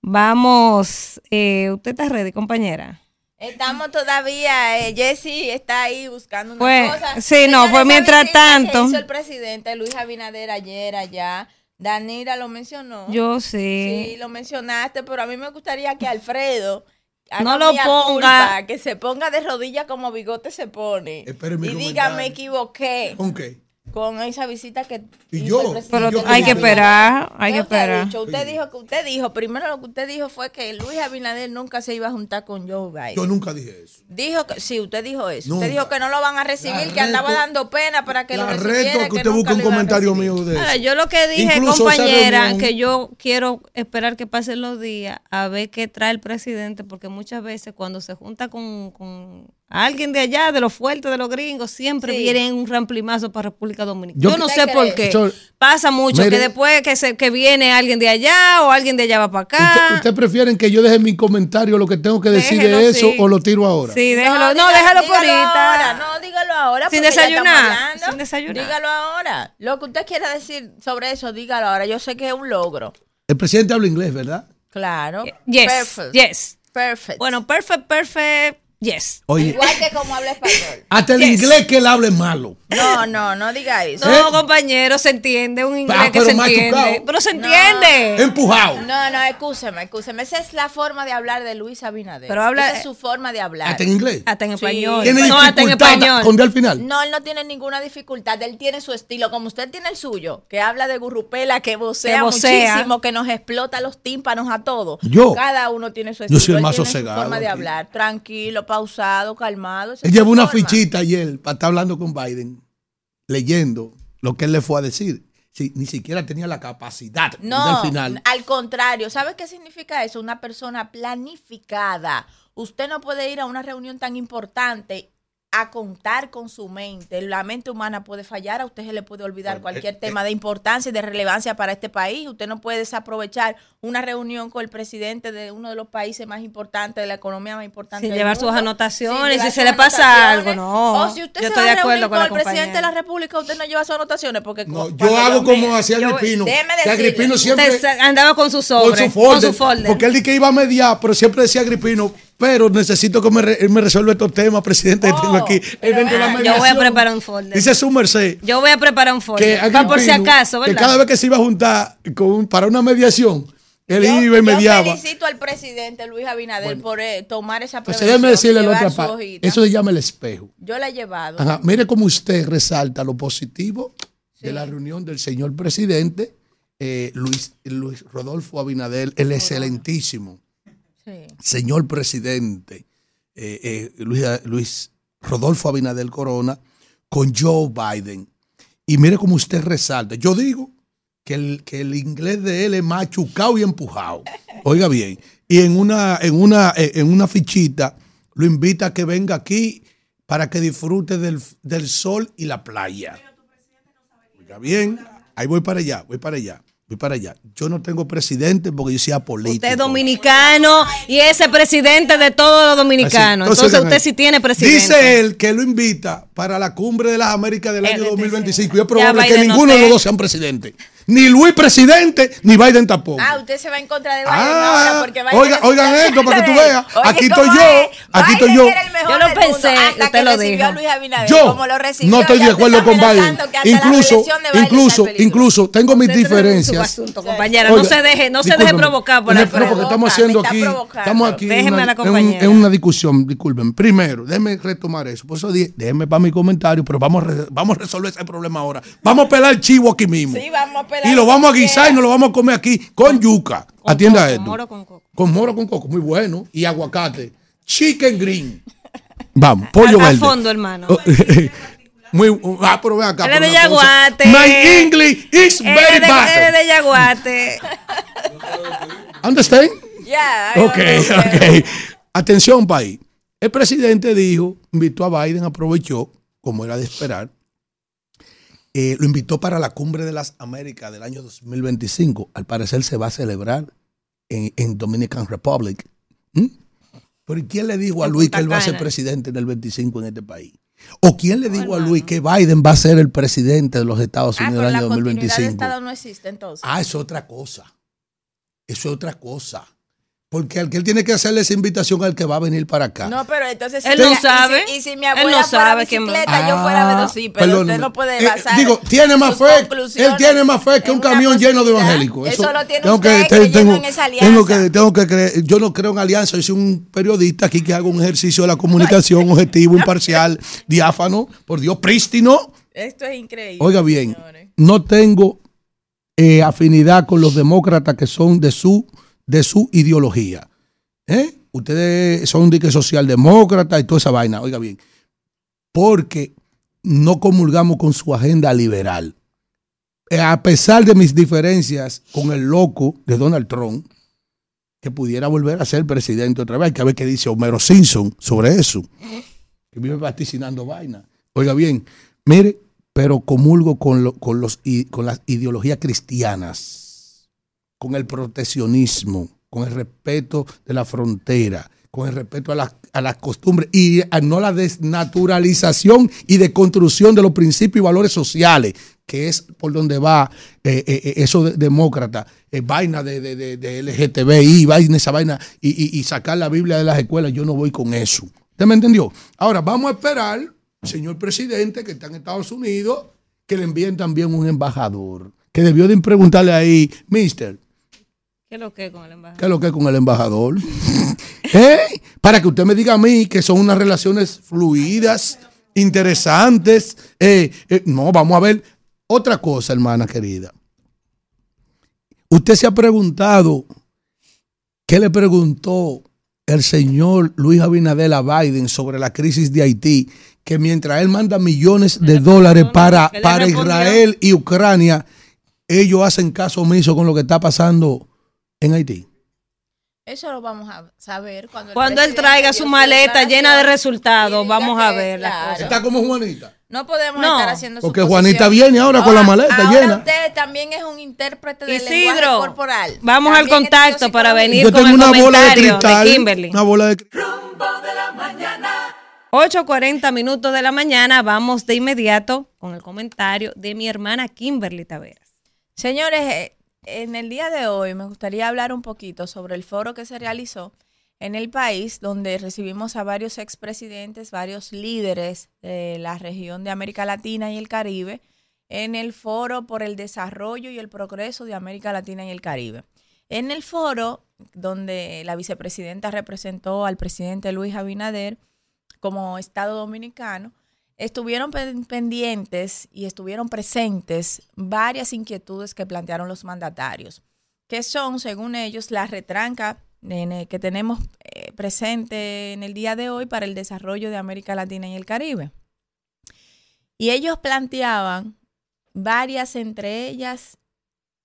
Vamos, eh, ¿usted está ready, compañera? Estamos todavía, eh, Jessy está ahí buscando una Pues, cosa. sí, no, pues mientras tanto. Que hizo el presidente Luis Abinader ayer allá. Danira lo mencionó. Yo sé. Sí, lo mencionaste, pero a mí me gustaría que Alfredo No lo ponga. culpa, que se ponga de rodillas como bigote se pone. Espere mi y diga, me equivoqué ¿Con qué? Con esa visita que Y hizo yo, el yo hay que esperar, hay ¿Qué que esperar. dicho? Usted dijo que usted dijo, primero lo que usted dijo fue que Luis Abinader nunca se iba a juntar con Joe Biden. Yo nunca dije eso. Dijo que sí, usted dijo eso. Nunca. Usted dijo que no lo van a recibir, La que andaba reto- dando pena para que lo La recibiera. reto a que usted busque un comentario mío de eso. Ahora, yo lo que dije, Incluso compañera, reunión- que yo quiero esperar que pasen los días a ver qué trae el presidente, porque muchas veces cuando se junta con, con alguien de allá, de los fuertes, de los gringos, siempre Sí. viene un ramplimazo para República Dominicana. Yo Yo, no sé por qué. Yo- Pasa mucho Mire- que después que, se, que viene alguien de allá o alguien de allá va para acá. ¿Usted, usted prefieren que yo deje mi comentario lo que tengo que decir Déjelo, de eso sí. o lo tiro ahora? Sí, déjalo. No, diga- déjalo por ahorita. ahora, no, dígalo ahora. Sin desayunar, sin desayunar. Dígalo ahora. Lo que usted quiera decir sobre eso, dígalo ahora. Yo sé que es un logro. El presidente habla inglés, ¿verdad? Claro. Yes, Perfect. yes. Perfect. Bueno, perfect, perfect, yes. Oye, Igual que como habla español. *laughs* hasta el Yes. inglés que él hable malo. No, no, no diga eso. No, compañero, se entiende, un inglés Ah, que se entiende. Pero se entiende. Empujado. No, no, excúseme, excúseme. Esa es la forma de hablar de Luis Abinader. Pero habla- Esa es su forma de hablar. Hasta en inglés. Hasta en Sí. español. Tiene no, hasta en dificultad español. con al final. No, él no tiene ninguna dificultad. Él tiene su estilo, como usted tiene el suyo, que habla de gurrupela, que vocea, Que vocea. muchísimo, que nos explota los tímpanos a todos. Yo. Cada uno tiene su Yo estilo. soy el Él más tiene sosegado Su forma de hablar, tranquilo, pausado, calmado. Él llevó una fichita ayer para estar hablando con Biden, leyendo lo que él le fue a decir. Sí, ni siquiera tenía la capacidad No, al final. al contrario, ¿sabes qué significa eso? Una persona planificada. Usted no puede ir a una reunión tan importante a contar con su mente. La mente humana puede fallar, a usted se le puede olvidar cualquier eh, tema de importancia y de relevancia para este país. Usted no puede desaprovechar una reunión con el presidente de uno de los países más importantes, de la economía más importante. Sin del llevar sus anotaciones, llevar si se le pasa algo, no. O si usted Yo se estoy va a de acuerdo reunir con con, el presidente de la República, usted no lleva sus anotaciones porque No, yo hago como hacía Agripino. Que Agripino siempre andaba con su con sobre, su folder. con su folder. Porque él dice que iba a mediar, pero siempre decía Agripino, pero necesito que me, re- me resuelva estos temas, presidente, que tengo aquí. Yo voy a preparar un folder. Dice su merced Yo voy a preparar un que folder. Agripino, por si acaso, que ¿verdad? cada vez que se iba a juntar con, para una mediación, él Yo, iba y yo mediaba. felicito al presidente Luis Abinader por eh, tomar esa Entonces, prevención. déjeme decirle la otra parte. Eso se llama el espejo. Yo la he llevado. Ajá. Mire cómo usted resalta lo positivo de la reunión del señor presidente eh, Luis, Luis Rodolfo Abinader, el excelentísimo Sí. señor presidente eh, eh, Luis, Luis Rodolfo Abinader Corona con Joe Biden. Y mire cómo usted resalta. Yo digo que el, que el inglés de él es machucado y empujado. *laughs* Oiga bien. Y en una, en una, eh, en una fichita lo invita a que venga aquí para que disfrute del, del sol y la playa. Oiga bien. Ahí voy para allá, voy para allá, voy para allá. Yo no tengo presidente porque yo soy apolítico. Usted es dominicano y ese presidente de todos los dominicanos. Entonces, usted sí tiene presidente. Dice él que lo invita para la cumbre de las Américas del El año 25. 2025 y es probable que ninguno de los dos sean presidente. Ni Luis presidente, ni Biden tampoco. Ah, usted se va en contra de Biden Ah, ahora porque Biden oiga- oigan esto para que tú veas. Oye, Aquí ¿cómo estoy yo, es? aquí estoy yo. era el mejor Yo lo pensé, hasta usted que lo recibió dijo. a Luis Abinader. Yo Como lo recibió, no estoy de acuerdo con Biden. la Incluso, Biden incluso, incluso tengo mis diferencias. asunto, compañera. no se deje, no se deje provocar por No, Alfredo. porque estamos haciendo aquí, estamos aquí en Déjeme una, a la en un- compañera. en una discusión, disculpen. Primero, déjeme retomar eso. Por eso di- déjeme para mi comentario, pero vamos a, re- vamos a resolver ese problema ahora. Vamos a pelar el chivo aquí mismo. Sí, vamos a pelar y lo vamos a guisar y nos lo vamos a comer aquí con yuca. Atienda coco, esto. moro con coco. Con moro con coco, muy bueno. Y aguacate. Chicken green. Vamos, pollo Al- al verde. fondo, hermano. Oh, *laughs* muy, ah, pero ven acá. Él de una cosa. Yaguate. My English is very de- bad. él de Yaguate. *laughs* Understand? Yeah, Ok, ok. Atención, país. El presidente dijo, invitó a Biden, aprovechó, como era de esperar, eh, lo invitó para la cumbre de las Américas del año 2025. Al parecer se va a celebrar en, en Dominican Republic. ¿Mm? Pero ¿y quién le dijo a Luis que él va a ser presidente en el 25 en este país? ¿O quién le dijo a Luis que Biden va a ser el presidente de los Estados Ah, Unidos pero en la el año continuidad de 2025? Estado no existe entonces. Ah, es otra cosa. Eso es otra cosa. Porque al que él tiene que hacerle esa invitación al que va a venir para acá. No, pero entonces Él si no mi- y sabe. si- Y si, mi Él abuela no fuera sabe va. bicicleta, yo fuera Ah, menos sí, pero usted no puede Eh, basar. digo, tiene más fe. Él tiene más fe que un camión lleno de evangélicos. Eso lo tiene tengo usted te- creyendo tengo, en esa tengo que, alianza. tengo que creer. Yo no creo en alianza. Yo soy un periodista aquí que hago un ejercicio de la comunicación *laughs* objetivo, imparcial, diáfano, por Dios, prístino. Esto es increíble. Oiga bien, no tengo eh, afinidad con los demócratas que son de su, de su ideología. ¿Eh? Ustedes son de que socialdemócratas y toda esa vaina. Oiga bien, porque no comulgamos con su agenda liberal. Eh, a pesar de mis diferencias con el loco de Donald Trump, que pudiera volver a ser presidente otra vez, hay que ver qué dice Homero Simpson sobre eso, que vive vaticinando vaina. Oiga bien, mire, pero comulgo con, con, los, con las ideologías cristianas, con el proteccionismo, con el respeto de la frontera, con el respeto a las a las costumbres y no la desnaturalización y deconstrucción de los principios y valores sociales, que es por donde va eh, eh, eh, eso de, demócrata, eh, vaina de, de, de- LGTBI, vaina esa vaina, y- y sacar la Biblia de las escuelas, yo no voy con eso. ¿Usted me entendió? Ahora vamos a esperar, señor presidente, que está en Estados Unidos, que le envíen también un embajador, que debió de preguntarle ahí, mister, ¿Qué es lo que es con el embajador? ¿Qué es lo que es con el embajador? *laughs* ¿Eh? Para que usted me diga a mí que son unas relaciones fluidas, interesantes. Eh, eh, no, vamos a ver otra cosa, hermana querida. Usted se ha preguntado, ¿qué le preguntó el señor Luis Abinadel a Biden sobre la crisis de Haití? Que mientras él manda millones de dólares para, ¿Qué le para? Israel y Ucrania, ellos hacen caso omiso con lo que está pasando en Haití. Eso lo vamos a saber cuando, el Cuando él traiga su maleta llena de resultados, vamos a ver la claro. cosa. Está como Juanita. No podemos No, estar haciendo porque. Juanita viene ahora con la maleta ahora llena. usted también es un intérprete del Isidro, lenguaje corporal. Vamos al contacto para venir Yo con tengo el una bola de comentario de, cristal. Kimberly. Una bola de 8.40 minutos de la mañana, vamos de inmediato con el comentario de mi hermana Kimberly Taveras. Señores, eh, en el día de hoy me gustaría hablar un poquito sobre el foro que se realizó en el país, donde recibimos a varios expresidentes, varios líderes de la región de América Latina y el Caribe, en el foro por el desarrollo y el progreso de América Latina y el Caribe. En el foro, donde la vicepresidenta representó al presidente Luis Abinader como Estado Dominicano, estuvieron pen- pendientes y estuvieron presentes varias inquietudes que plantearon los mandatarios, que son, según ellos, la retranca que tenemos eh, presente en el día de hoy para el desarrollo de América Latina y el Caribe. Y ellos planteaban varias, entre ellas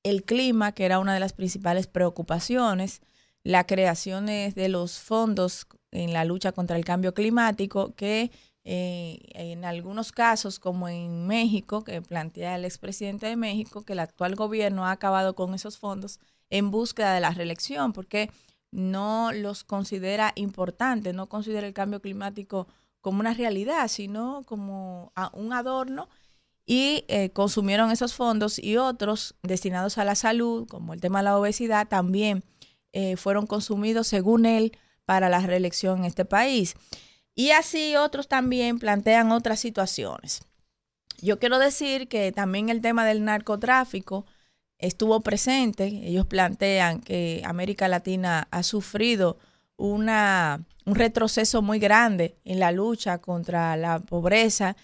el clima, que era una de las principales preocupaciones, la creación de los fondos en la lucha contra el cambio climático, que eh, en algunos casos, como en México, que plantea el expresidente de México, que el actual gobierno ha acabado con esos fondos en búsqueda de la reelección, porque no los considera importantes, no considera el cambio climático como una realidad, sino como un adorno y eh, consumieron esos fondos y otros destinados a la salud, como el tema de la obesidad, también eh, fueron consumidos, según él, para la reelección en este país. Y así otros también plantean otras situaciones. Yo quiero decir que también el tema del narcotráfico estuvo presente. Ellos plantean que América Latina ha sufrido una, un retroceso muy grande en la lucha contra la pobreza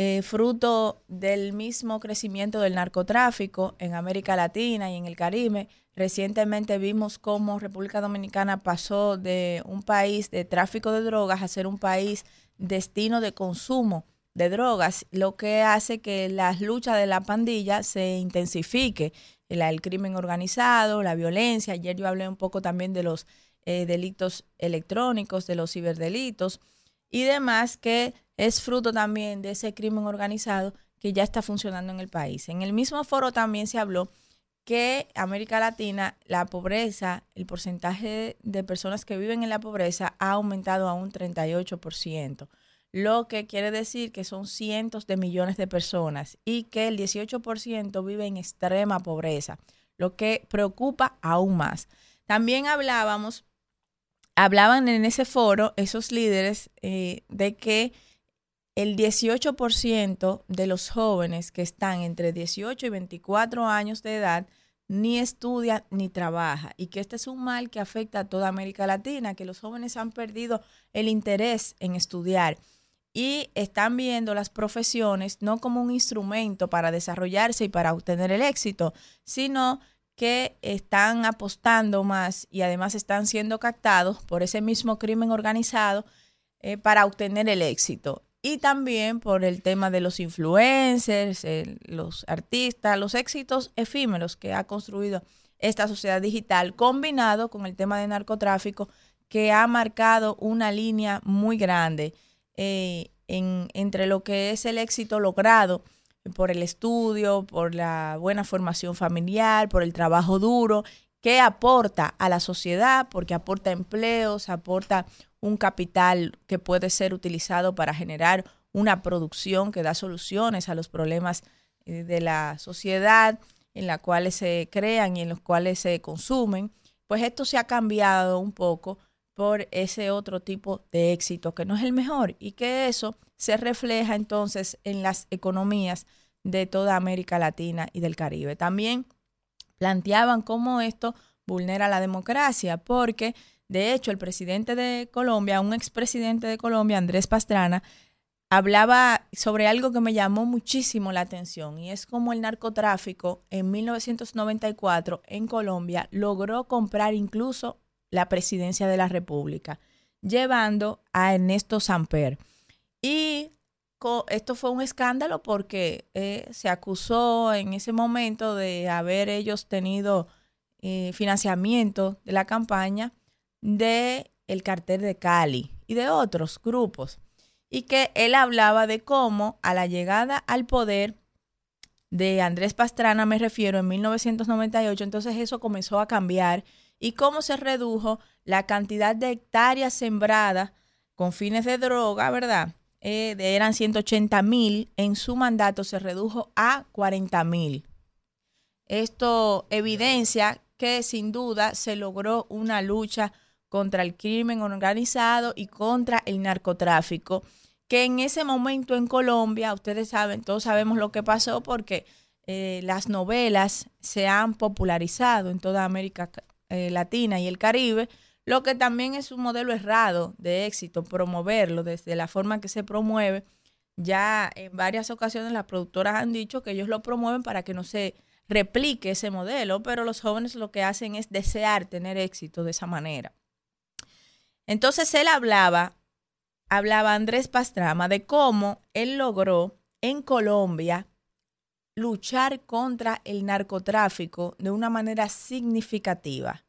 eh, fruto del mismo crecimiento del narcotráfico en América Latina y en el Caribe. Recientemente vimos cómo República Dominicana pasó de un país de tráfico de drogas a ser un país destino de consumo de drogas, lo que hace que las luchas de la pandilla se intensifique, el, crimen organizado, la violencia. Ayer yo hablé un poco también de los eh, delitos electrónicos, de los ciberdelitos y demás, que es fruto también de ese crimen organizado que ya está funcionando en el país. En el mismo foro también se habló que América Latina, la pobreza, el porcentaje de personas que viven en la pobreza ha aumentado a un 38%, lo que quiere decir que son cientos de millones de personas y que el 18% vive en extrema pobreza, lo que preocupa aún más. También hablábamos, hablaban en ese foro esos líderes eh, de que el 18% de los jóvenes que están entre 18 y 24 años de edad ni estudia ni trabaja y que este es un mal que afecta a toda América Latina, que los jóvenes han perdido el interés en estudiar y están viendo las profesiones no como un instrumento para desarrollarse y para obtener el éxito, sino que están apostando más y además están siendo captados por ese mismo crimen organizado eh, para obtener el éxito y también por el tema de los influencers, los artistas, los éxitos efímeros que ha construido esta sociedad digital, combinado con el tema de narcotráfico, que ha marcado una línea muy grande eh, en, entre lo que es el éxito logrado por el estudio, por la buena formación familiar, por el trabajo duro, que aporta a la sociedad, porque aporta empleos, aporta un capital que puede ser utilizado para generar una producción que da soluciones a los problemas eh, de la sociedad en la cuales se crean y en los cuales se consumen, pues esto se ha cambiado un poco por ese otro tipo de éxito que no es el mejor y que eso se refleja entonces en las economías de toda América Latina y del Caribe. También planteaban cómo esto vulnera la democracia, porque de hecho, el presidente de Colombia, un expresidente de Colombia, Andrés Pastrana, hablaba sobre algo que me llamó muchísimo la atención y es como el narcotráfico en 1994 en Colombia logró comprar incluso la presidencia de la República, llevando a Ernesto Samper. Y esto fue un escándalo porque eh, se acusó en ese momento de haber ellos tenido eh, financiamiento de la campaña de el cartel de Cali y de otros grupos. Y que él hablaba de cómo a la llegada al poder de Andrés Pastrana, me refiero, en 1998, entonces eso comenzó a cambiar y cómo se redujo la cantidad de hectáreas sembradas con fines de droga, ¿verdad? Eh, eran 180 mil, en su mandato se redujo a 40 mil. Esto evidencia que sin duda se logró una lucha contra el crimen organizado y contra el narcotráfico, que en ese momento en Colombia, ustedes saben, todos sabemos lo que pasó porque eh, las novelas se han popularizado en toda América eh, Latina y el Caribe, lo que también es un modelo errado de éxito, promoverlo desde la forma que se promueve. Ya en varias ocasiones las productoras han dicho que ellos lo promueven para que no se replique ese modelo, pero los jóvenes lo que hacen es desear tener éxito de esa manera. Entonces él hablaba, hablaba Andrés Pastrama de cómo él logró en Colombia luchar contra el narcotráfico de una manera significativa.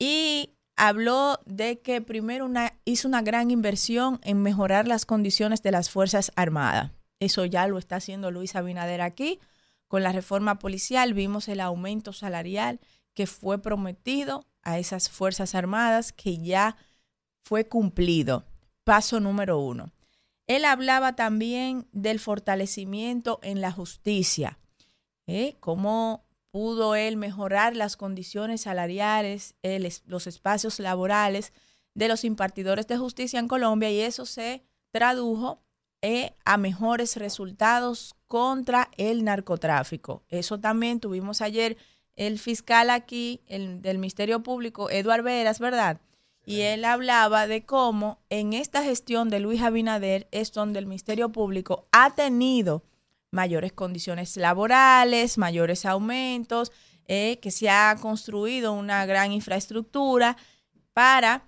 Y habló de que primero hizo una gran inversión en mejorar las condiciones de las Fuerzas Armadas. Eso ya lo está haciendo Luis Abinader aquí. Con la reforma policial vimos el aumento salarial que fue prometido a esas Fuerzas Armadas que ya fue cumplido. Paso número uno. Él hablaba también del fortalecimiento en la justicia. ¿eh? Cómo pudo él mejorar las condiciones salariales, los espacios laborales de los impartidores de justicia en Colombia y eso se tradujo eh, a mejores resultados contra el narcotráfico. Eso también tuvimos ayer el fiscal aquí el, del Ministerio Público, Eduard Veras, ¿verdad? y él hablaba de cómo en esta gestión de Luis Abinader es donde el Ministerio Público ha tenido mayores condiciones laborales, mayores aumentos, eh, que se ha construido una gran infraestructura para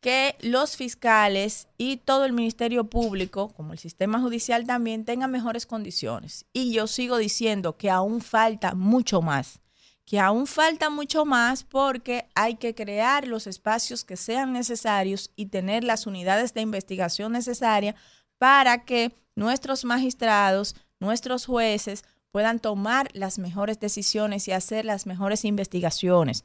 que los fiscales y todo el Ministerio Público, como el sistema judicial también, tengan mejores condiciones. Y yo sigo diciendo que aún falta mucho más, que aún falta mucho más porque hay que crear los espacios que sean necesarios y tener las unidades de investigación necesarias para que nuestros magistrados, nuestros jueces puedan tomar las mejores decisiones y hacer las mejores investigaciones.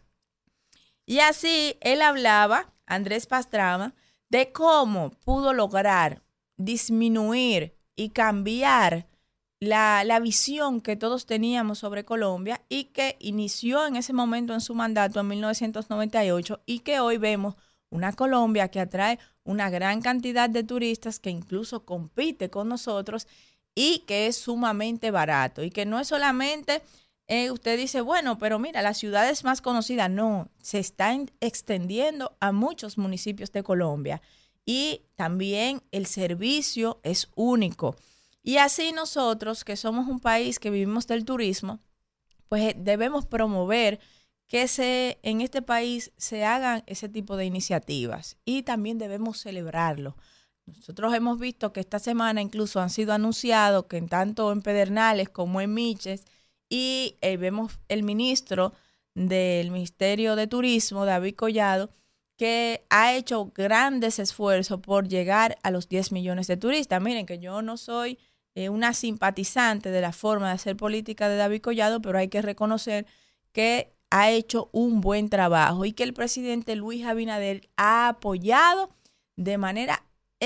Y así él hablaba Andrés Pastrama, de cómo pudo lograr disminuir y cambiar la, la, visión que todos teníamos sobre Colombia y que inició en ese momento en su mandato en 1998 y que hoy vemos una Colombia que atrae una gran cantidad de turistas que incluso compite con nosotros y que es sumamente barato y que no es solamente eh, usted dice, bueno, pero mira, la ciudad es más conocida. No, se está extendiendo a muchos municipios de Colombia y también el servicio es único. Y así nosotros, que somos un país que vivimos del turismo, pues eh, debemos promover que se, en este país se hagan ese tipo de iniciativas y también debemos celebrarlo. Nosotros hemos visto que esta semana incluso han sido anunciados que en tanto en Pedernales como en Miches y eh, vemos el ministro del Ministerio de Turismo, David Collado, que ha hecho grandes esfuerzos por llegar a los 10 millones de turistas. Miren que yo no soy eh, una simpatizante de la forma de hacer política de David Collado, pero hay que reconocer que ha hecho un buen trabajo y que el presidente Luis Abinader ha apoyado de manera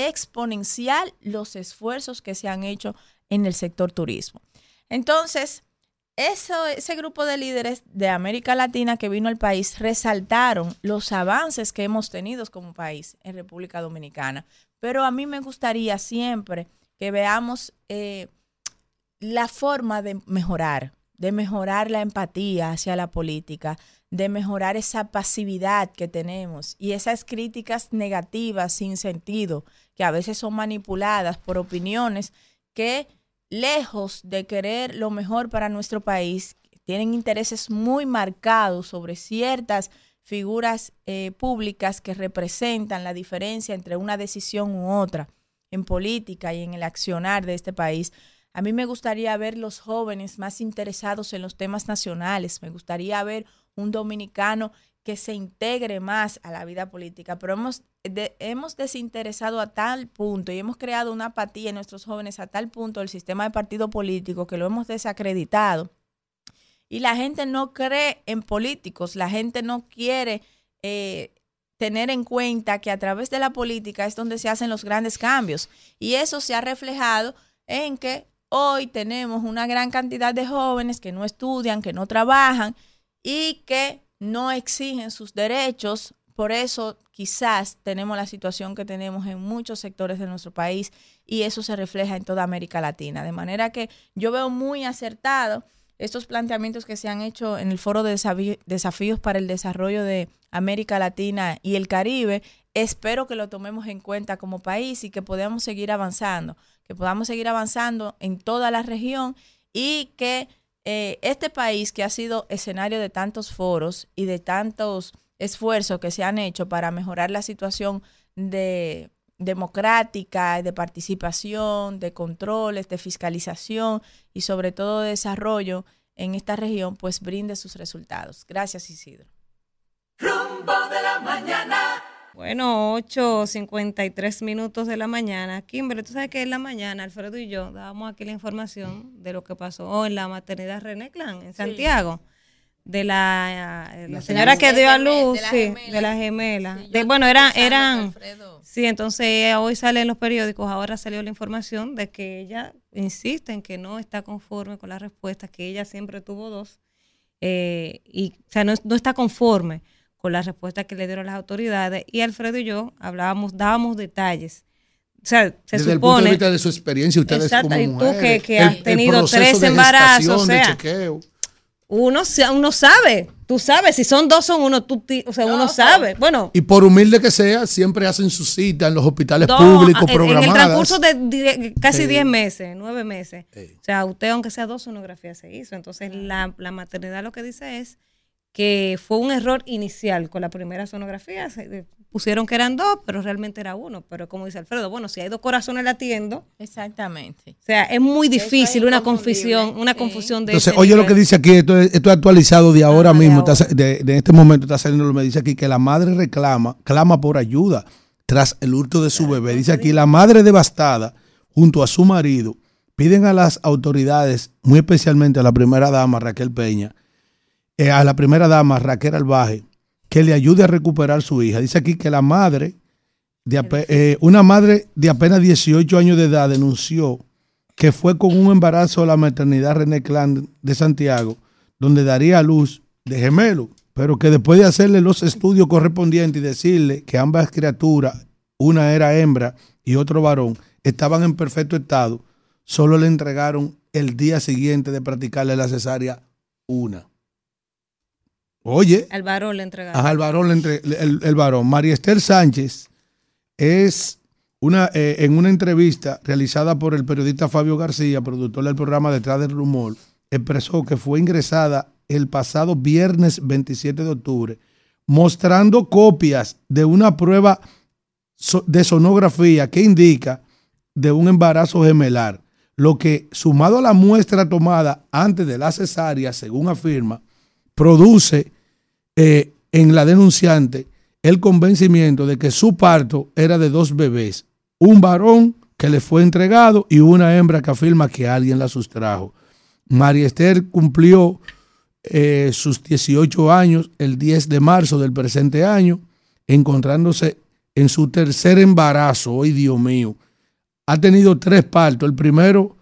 exponencial los esfuerzos que se han hecho en el sector turismo. Entonces, ese grupo de líderes de América Latina que vino al país resaltaron los avances que hemos tenido como país en República Dominicana. Pero a mí me gustaría siempre que veamos eh, la forma de mejorar, de mejorar la empatía hacia la política, de mejorar esa pasividad que tenemos y esas críticas negativas sin sentido, que a veces son manipuladas por opiniones que lejos de querer lo mejor para nuestro país, tienen intereses muy marcados sobre ciertas figuras eh, públicas que representan la diferencia entre una decisión u otra en política y en el accionar de este país. A mí me gustaría ver los jóvenes más interesados en los temas nacionales, me gustaría ver un dominicano que se integre más a la vida política, pero hemos, hemos desinteresado a tal punto y hemos creado una apatía en nuestros jóvenes a tal punto del sistema de partido político que lo hemos desacreditado. Y la gente no cree en políticos, la gente no quiere eh, tener en cuenta que a través de la política es donde se hacen los grandes cambios. Y eso se ha reflejado en que hoy tenemos una gran cantidad de jóvenes que no estudian, que no trabajan y que no exigen sus derechos. Por eso quizás tenemos la situación que tenemos en muchos sectores de nuestro país y eso se refleja en toda América Latina. De manera que yo veo muy acertado estos planteamientos que se han hecho en el Foro de Desafíos para el Desarrollo de América Latina y el Caribe. Espero que lo tomemos en cuenta como país y que podamos seguir avanzando, que podamos seguir avanzando en toda la región y que eh, este país que ha sido escenario de tantos foros y de tantos esfuerzos que se han hecho para mejorar la situación de democrática, de participación, de controles, de fiscalización y sobre todo de desarrollo en esta región, pues brinde sus resultados. Gracias, Isidro. Rumbo de la mañana. Bueno, 8.53 minutos de la mañana. Kimberly, tú sabes que en la mañana Alfredo y yo dábamos aquí la información de lo que pasó en la maternidad René Clan, en Santiago. De la, la señora que dio a luz, sí, de la gemela. bueno, eran, eran, sí, entonces hoy sale en los periódicos, ahora salió la información de que ella insiste en que no está conforme con la respuesta, que ella siempre tuvo dos, eh, y, o sea, no, no está conforme con la respuesta que le dieron las autoridades y Alfredo y yo hablábamos, dábamos detalles. O sea, se Desde supone, el punto de vista de su experiencia, ustedes Exacto, como y tú que, que has tenido tres embarazos, o sea, uno, uno sabe. Tú sabes, si son dos, son uno. Tú, ti- o sea, uno sabe. Bueno, Y por humilde que sea, siempre hacen su cita en los hospitales dos, públicos en- en, el transcurso de die- casi Sí. 10 meses, 9 meses. O sea, usted, aunque sea dos sonografías, se hizo. Entonces, la, la maternidad lo que dice es que fue un error inicial con la primera sonografía. Se, pusieron que eran dos, pero realmente era uno. Pero como dice Alfredo, bueno, si hay dos corazones latiendo, Exactamente. o sea, es muy difícil es una confusión, una confusión de Entonces, oye lo que dice aquí, esto es, esto es actualizado de ahora mismo, está de, de este momento está saliendo, me dice aquí que la madre reclama, clama por ayuda tras el hurto de su bebé. Dice aquí, la madre devastada, junto a su marido, piden a las autoridades, muy especialmente a la primera dama Raquel Peña, eh, a la primera dama Raquel Albaje, que le ayude a recuperar su hija. Dice aquí que la madre, de eh, una madre de apenas 18 años de edad denunció que fue con un embarazo a la maternidad René Clan de Santiago, donde daría a luz de gemelo, pero que después de hacerle los estudios correspondientes y decirle que ambas criaturas, una era hembra y otro varón, estaban en perfecto estado, solo le entregaron el día siguiente de practicarle la cesárea una. Oye, Al varón le entregaron. Ajá, el varón, le entre- el, el varón. María Esther Sánchez es una, eh, en una entrevista realizada por el periodista Fabio García, productor del programa Detrás del Rumor, expresó que fue ingresada el pasado viernes 27 de octubre, mostrando copias de una prueba de sonografía que indica de un embarazo gemelar, lo que sumado a la muestra tomada antes de la cesárea, según afirma, produce eh, en la denunciante el convencimiento de que su parto era de dos bebés, un varón que le fue entregado y una hembra que afirma que alguien la sustrajo. María Esther cumplió eh, sus 18 años el 10 de marzo del presente año, encontrándose en su tercer embarazo. ¡Ay, Dios mío! Ha tenido tres partos. El primero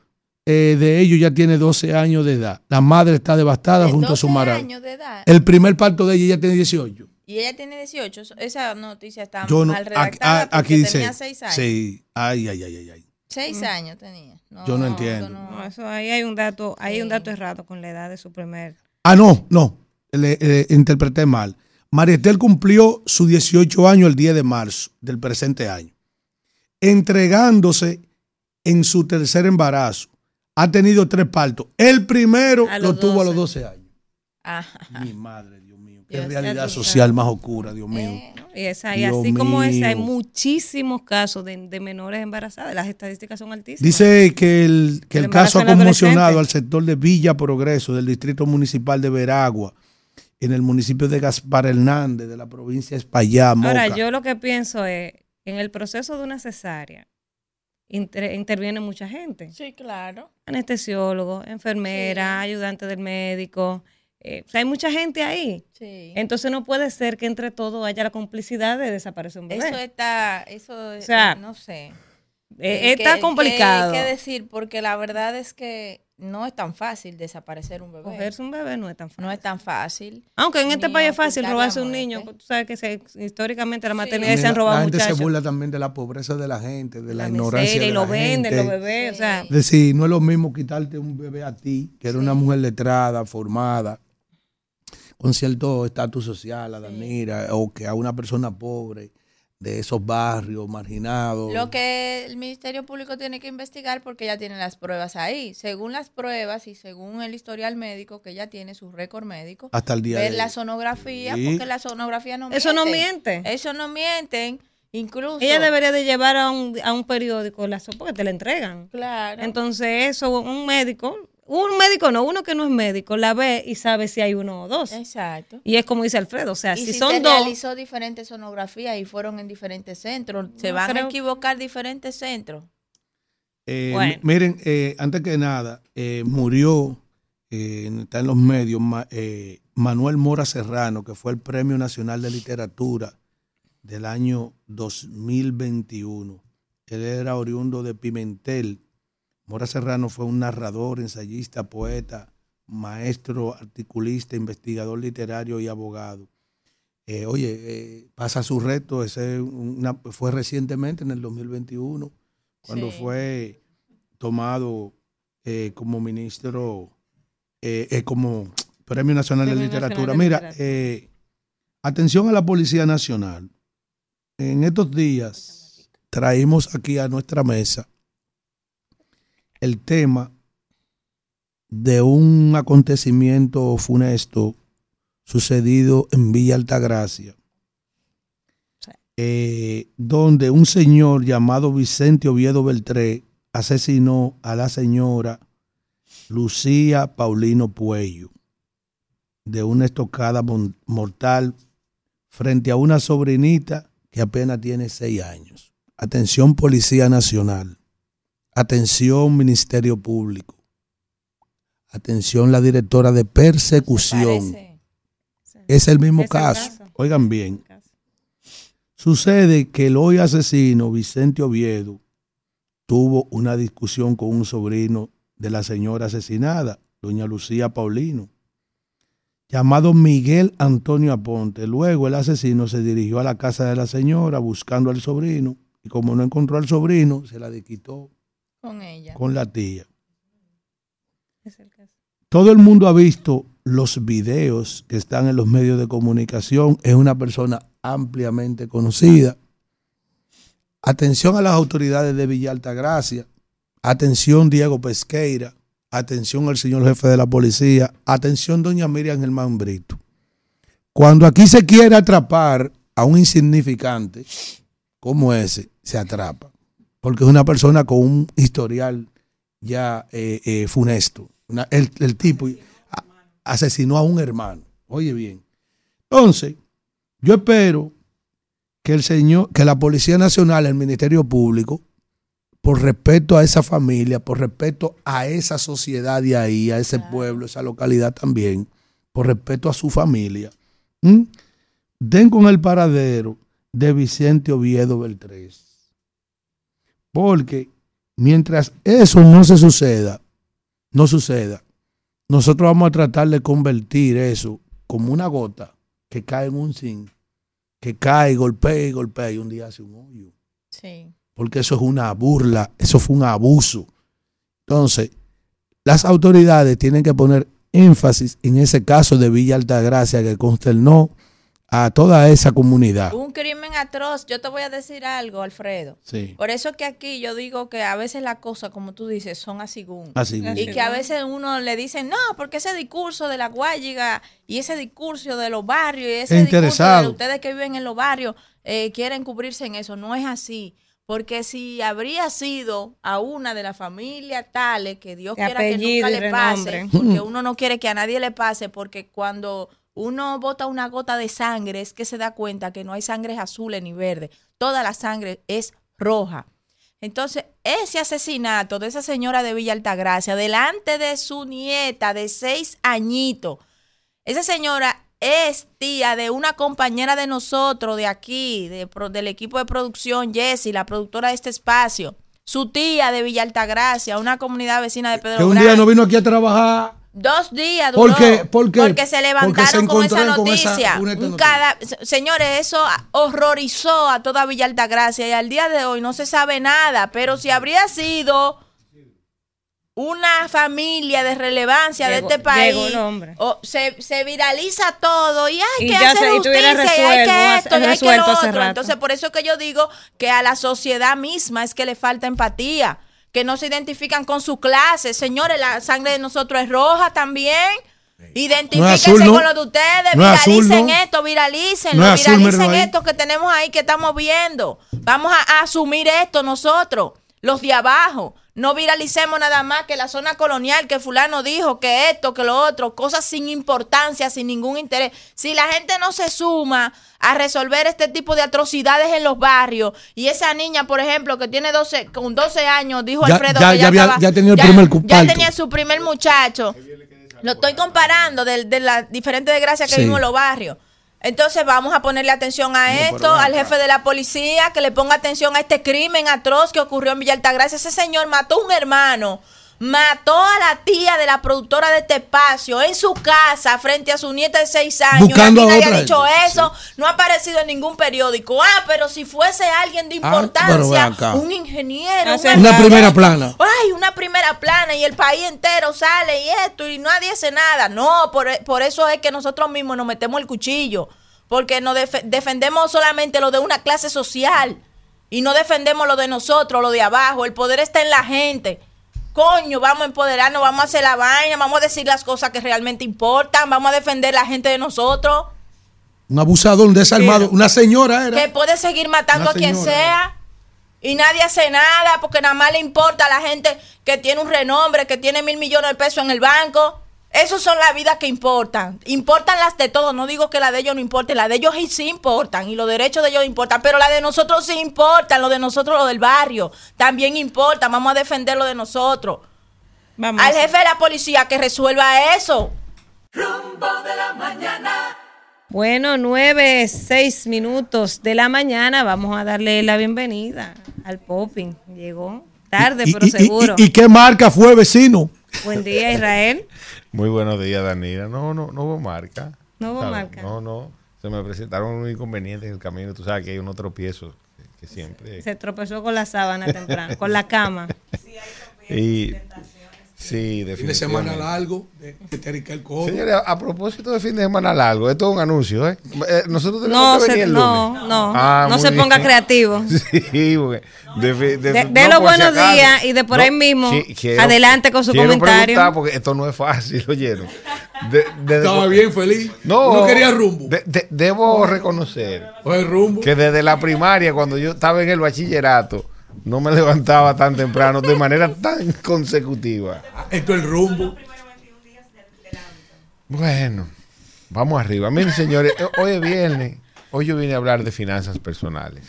eh, de ellos ya tiene 12 años de edad. La madre está devastada junto a su 12 marido. años de edad. El primer parto de ella ya tiene 18. Y ella tiene 18. Esa noticia está Yo no, mal aquí, redactada a- porque aquí dice. tenía 6 años. Sí, ay, ay, ay, ay, ay. 6 años tenía. Yo no entiendo. No, eso ahí hay un dato, ahí hay un dato errado con la edad de su primer. Ah, no, no, le, le interpreté mal. María Estel cumplió sus 18 años el 10 de marzo del presente año, entregándose en su tercer embarazo. Ha tenido tres partos. El primero lo tuvo a los 12. 12 años. Ajá. Mi madre, Dios mío. Qué Dios, realidad social más oscura, Dios mío. Y, esa, y Dios así como esa, hay muchísimos casos de, de menores embarazadas. Las estadísticas son altísimas. Dice que el, que El el caso ha conmocionado al sector de Villa Progreso del Distrito Municipal de Veragua, en el municipio de Gaspar Hernández, de la provincia de Moca. Ahora, yo lo que pienso es, en el proceso de una cesárea, inter- interviene mucha gente. Sí, claro. Anestesiólogo, enfermera, ayudante del médico. eh, o sea, hay mucha gente ahí. Sí. Entonces no puede ser que entre todos haya la complicidad de desaparecer un bebé. Eso está, eso, O sea, eh, no sé. Eh, Eh, está ¿qué- complicado. ¿Qué, qué decir? Porque la verdad es que no es tan fácil desaparecer un bebé. Cogerse un bebé no es tan fácil. No es tan fácil. Aunque en este país es fácil robarse un niño. Tú sabes que se- históricamente la maternidad se han robado La gente muchachos. se burla también de la pobreza de la gente, de la, La ignorancia miseria, de y la lo venden gente. los bebés. O sea, Es decir, no es lo mismo quitarte un bebé a ti, que era una mujer letrada, formada, con cierto estatus social, a Danira, o que a una persona pobre de esos barrios marginados. Lo que el Ministerio Público tiene que investigar porque ya tiene las pruebas ahí. Según las pruebas y según el historial médico que ya tiene su récord médico, Hasta el día ver de la sonografía, Sí. porque la sonografía no Eso no miente. Eso no mienten. Incluso. ella debería de llevar a un, a un periódico la porque te la entregan. Claro. Entonces eso, un médico, un médico no, uno que no es médico, la ve y sabe si hay uno o dos. Exacto. Y es como dice Alfredo, o sea, y si, si, son se dos, realizó diferentes sonografías y fueron en diferentes centros, se No van a equivocar diferentes centros. Eh, Bueno. mi- Miren, eh, antes que nada, eh, murió, eh, está en los medios, Ma- eh, Manuel Mora Serrano, que fue el Premio Nacional de Literatura del año 2021. Él era oriundo de Pimentel. Mora Serrano fue un narrador, ensayista, poeta, maestro, articulista, investigador literario y abogado. Eh, oye, eh, pasa su reto, ese una- fue recientemente, en el 2021, cuando Sí. fue tomado eh, como ministro, como Premio Nacional de Literatura. Nacional de Mira, atención a la Policía Nacional. En estos días traímos aquí a nuestra mesa el tema de un acontecimiento funesto sucedido en Villa Altagracia, eh, donde un señor llamado Vicente Oviedo Beltré asesinó a la señora Lucía Paulino Puello de una estocada mortal frente a una sobrinita que apenas tiene seis años. Atención Policía Nacional. Atención Ministerio Público. Atención la directora de persecución. Es el mismo Es el caso. caso. Oigan bien. Sucede que el hoy asesino Vicente Oviedo tuvo una discusión con un sobrino de la señora asesinada, doña Lucía Paulino, llamado Miguel Antonio Aponte. Luego el asesino se dirigió a la casa de la señora buscando al sobrino y como no encontró al sobrino, se la desquitó Con ella. con la tía. Es el caso. Todo el mundo ha visto los videos que están en los medios de comunicación. Es una persona ampliamente conocida. Atención a las autoridades de Villa Altagracia. Atención Diego Pesqueira. Atención al señor jefe de la policía. Atención doña Miriam Germán Brito. Cuando aquí se quiere atrapar a un insignificante como ese, se atrapa. Porque es una persona con un historial ya eh, eh, funesto. Una- el, el tipo asesinó a un hermano. Oye bien. Entonces, yo espero que el señor, que la Policía Nacional, el Ministerio Público, por respeto a esa familia, por respeto a esa sociedad de ahí, a ese pueblo, esa localidad también, por respeto a su familia, ¿m? den con el paradero de Vicente Oviedo Beltrés. Porque mientras eso no se suceda, no suceda, nosotros vamos a tratar de convertir eso como una gota que cae en un zinc, que cae, golpea y golpea y un día hace un hoyo. Sí. Porque eso es una burla, eso fue un abuso. Entonces, las autoridades tienen que poner énfasis en ese caso de Villa Altagracia que consternó a toda esa comunidad. Un crimen atroz. Yo te voy a decir algo, Alfredo. Sí. Por eso que aquí yo digo que a veces las cosas, como tú dices, son así. Así. Y que a veces uno le dice, no, porque ese discurso de la guayiga y ese discurso de los barrios y ese discurso Interesado. de ustedes que viven en los barrios eh, quieren cubrirse en eso. No es así. Porque si habría sido a una de las familias tales que Dios De quiera que nunca le pase, porque *laughs* uno no quiere que a nadie le pase, porque cuando uno bota una gota de sangre es que se da cuenta que no hay sangre azules ni verde. Toda la sangre es roja. Entonces, ese asesinato de esa señora de Villa Altagracia, delante de su nieta de seis añitos, esa señora es tía de una compañera de nosotros de aquí, de del equipo de producción, Jessie, la productora de este espacio. Su tía de Villa Altagracia, una comunidad vecina de Pedro Que un día no vino aquí a trabajar. Dos días ¿Por duró. qué? ¿Por qué? Porque se Porque levantaron se con esa con noticia. Un noticia. cada- se- Señores, eso horrorizó a toda Villa Altagracia y al día de hoy no se sabe nada. Pero si habría sido una familia de relevancia Llegó- de este país, o se, se viraliza todo y hay Y que hacer se- y justicia, y hay que esto, y hay que lo otro. Entonces, por eso que yo digo que a la sociedad misma es que le falta empatía, que no se identifican con su clase. Señores, la sangre de nosotros es roja también. Identifíquense azul, ¿no? con lo de ustedes, No es azul, viralicen ¿no? esto, viralícenlo, No es azul, viralicen ahí. esto que tenemos ahí que estamos viendo. Vamos a, a asumir esto nosotros, los de abajo. No viralicemos nada más que la zona colonial, que fulano dijo, que esto, que lo otro, cosas sin importancia, sin ningún interés. Si la gente no se suma a resolver este tipo de atrocidades en los barrios, y esa niña, por ejemplo, que tiene 12, con 12 años, dijo Ya- Alfredo ya- que ya ya, había- estaba- ya tenía el primer ya tenía su primer muchacho. Lo estoy comparando de, de las diferentes desgracias que Sí. vimos en los barrios. Entonces vamos a ponerle atención a esto, al jefe de la policía, que le ponga atención a este crimen atroz que ocurrió en Villa Altagracia. Ese señor mató a un hermano mató a la tía de la productora de este espacio en su casa frente a su nieta de seis años. Buscando nadie otra ha dicho gente. eso, no ha aparecido en ningún periódico. Ah, pero si fuese alguien de Ah, importancia, un ingeniero, un Una primera plana. Ay, una primera plana y el país entero sale y esto y nadie hace nada. No, por, por eso es que nosotros mismos nos metemos el cuchillo. Porque nos def- defendemos solamente lo de una clase social y no defendemos lo de nosotros, lo de abajo. El poder está en la gente. Coño, vamos a empoderarnos, vamos a hacer la vaina, vamos a decir las cosas que realmente importan, vamos a defender la gente de nosotros. Un abusador, un desarmado. Una señora era. Que puede seguir matando a quien sea. Y nadie hace nada porque nada más le importa a la gente que tiene un renombre, que tiene mil millones de pesos en el banco. Esas son las vidas que importan. Importan las de todos. No digo que la de ellos no importe. La de ellos sí, importan. Y los derechos de ellos importan. Pero la de nosotros sí importan. Lo de nosotros, lo del barrio. También importa. Vamos a defender lo de nosotros. Al jefe de la policía que resuelva eso. Bueno, nueve, seis minutos de la mañana. Vamos a darle la bienvenida al Popping. Llegó tarde, Y- pero y- y- seguro. y- y qué marca fue, vecino? Buen día, Israel. Muy buenos días, Danila. No, no, no hubo marca. No hubo ¿sabes? marca. No, no. Se me presentaron unos inconvenientes en el camino. Tú sabes que hay unos tropiezos que, que siempre. Se tropezó con la sábana temprano, con la cama. Y, sí, Fin de semana largo, de, de Terica el. Señores, a, a propósito de fin de semana largo, esto es un anuncio, ¿eh? Eh, nosotros tenemos No, que se- venir el no, lunes. no, Ah, no muy se ponga bien. creativo. *laughs* Sí, porque de, de- De- no, de los si buenos días y de por ahí mismo, adelante con su quiero comentario. preguntar, porque esto no es fácil, oyeron. De- de- Estaba bien feliz. No, No quería rumbo. de- de- debo reconocer Oye, rumbo. que desde la primaria, cuando yo estaba en el bachillerato, no me levantaba tan temprano de manera tan consecutiva. Esto es el rumbo. Bueno, vamos arriba. Miren, señores, hoy es viernes. Hoy yo vine a hablar de finanzas personales.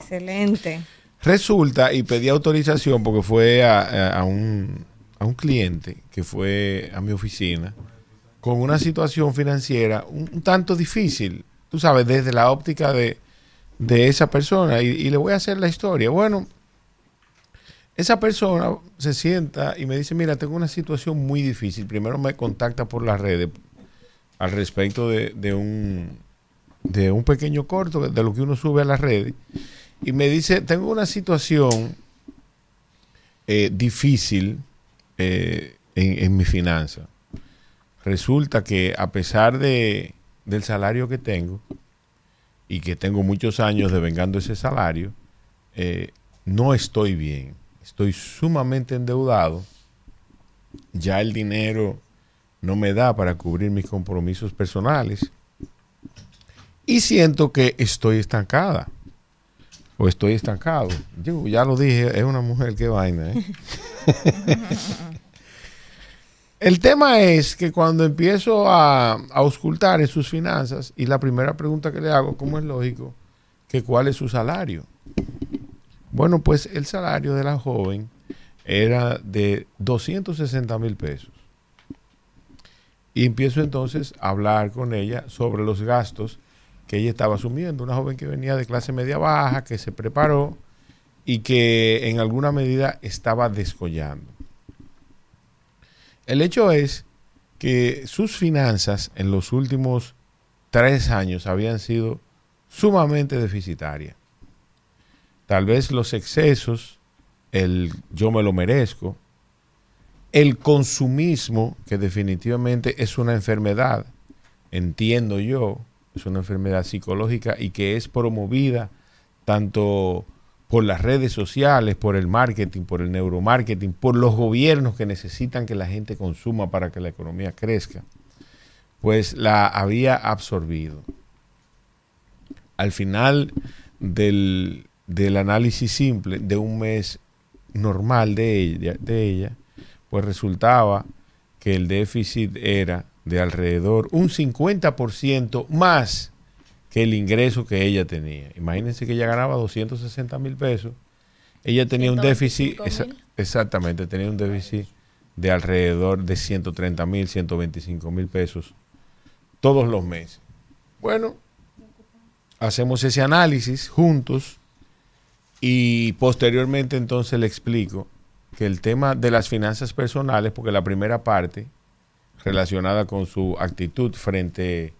Excelente. Resulta, y pedí autorización porque fue a, a- a un, a un cliente que fue a mi oficina con una situación financiera un, un tanto difícil, tú sabes, desde la óptica de, de esa persona. Y, y le voy a hacer la historia. Bueno, esa persona se sienta y me dice, mira, tengo una situación muy difícil. Primero me contacta por las redes al respecto de, de un, de un pequeño corto, de lo que uno sube a las redes. Y me dice, tengo una situación eh, difícil eh, en, en mi finanza. Resulta que a pesar de, del salario que tengo, y que tengo muchos años devengando ese salario, eh, no estoy bien. Estoy sumamente endeudado. Ya el dinero no me da para cubrir mis compromisos personales. Y siento que estoy estancada. O estoy estancado. Yo ya lo dije, es una mujer que vaina. ¿eh? *laughs* El tema es que cuando empiezo a, auscultar en sus finanzas, y la primera pregunta que le hago, como es lógico, que cuál es su salario. Bueno, pues el salario de la joven era de 260 mil pesos. Y empiezo entonces a hablar con ella sobre los gastos que ella estaba asumiendo. Una joven que venía de clase media baja, que se preparó y que en alguna medida estaba descollando. El hecho es que sus finanzas en los últimos tres años habían sido sumamente deficitarias. Tal vez los excesos, el yo me lo merezco, el consumismo, que definitivamente es una enfermedad, entiendo yo, es una enfermedad psicológica y que es promovida tanto por las redes sociales, por el marketing, por el neuromarketing, por los gobiernos que necesitan que la gente consuma para que la economía crezca, pues la había absorbido. Al final del, del análisis simple de un mes normal de ella, de ella, pues resultaba que el déficit era de alrededor un 50% más que el ingreso que ella tenía. Imagínense que ella ganaba 260 mil pesos. Ella tenía un déficit, exactamente, tenía un déficit de alrededor de 130 mil, 125 mil pesos todos los meses. Bueno, hacemos ese análisis juntos y posteriormente entonces le explico que el tema de las finanzas personales, porque la primera parte relacionada con su actitud frente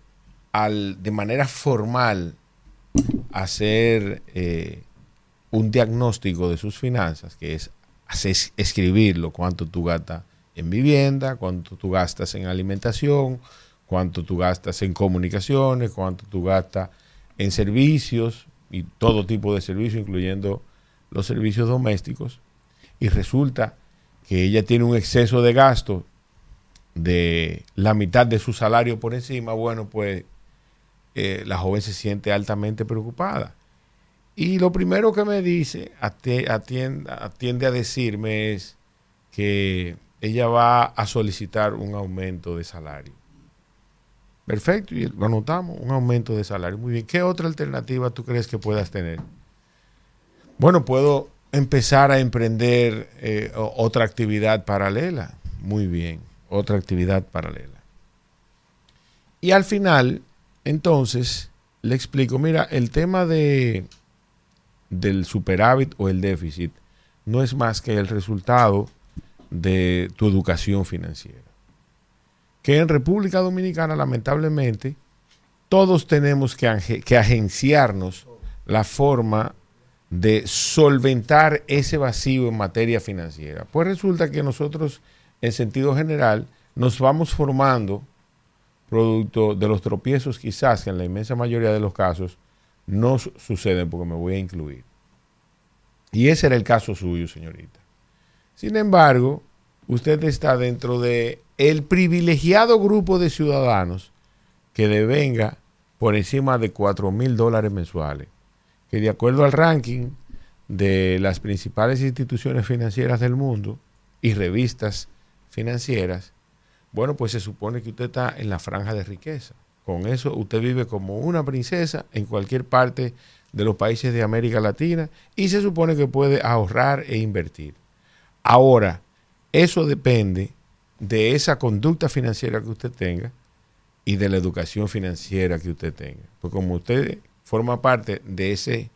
al, de manera formal, hacer eh, un diagnóstico de sus finanzas, que es hacer, escribirlo, cuánto tú gastas en vivienda, cuánto tú gastas en alimentación, cuánto tú gastas en comunicaciones, cuánto tú gastas en servicios y todo tipo de servicios, incluyendo los servicios domésticos, y resulta que ella tiene un exceso de gasto de la mitad de su salario por encima, bueno, pues eh, la joven se siente altamente preocupada. Y lo primero que me dice, atiende, atiende a decirme es que ella va a solicitar un aumento de salario. Perfecto, y lo anotamos, un aumento de salario. Muy bien, ¿qué otra alternativa tú crees que puedas tener? Bueno, puedo empezar a emprender eh, otra actividad paralela. Muy bien, otra actividad paralela. Y al final, entonces, le explico, mira, el tema de, del superávit o el déficit no es más que el resultado de tu educación financiera. Que en República Dominicana, lamentablemente, todos tenemos que, agenciarnos la forma de solventar ese vacío en materia financiera. Pues resulta que nosotros, en sentido general, nos vamos formando producto de los tropiezos quizás que en la inmensa mayoría de los casos no suceden porque me voy a incluir. Y ese era el caso suyo, señorita. Sin embargo, usted está dentro de el privilegiado grupo de ciudadanos que devenga por encima de 4 mil dólares mensuales que de acuerdo al ranking de las principales instituciones financieras del mundo y revistas financieras, bueno, pues se supone que usted está en la franja de riqueza. Con eso usted vive como una princesa en cualquier parte de los países de América Latina y se supone que puede ahorrar e invertir. Ahora, eso depende de esa conducta financiera que usted tenga y de la educación financiera que usted tenga. Pues como usted forma parte de ese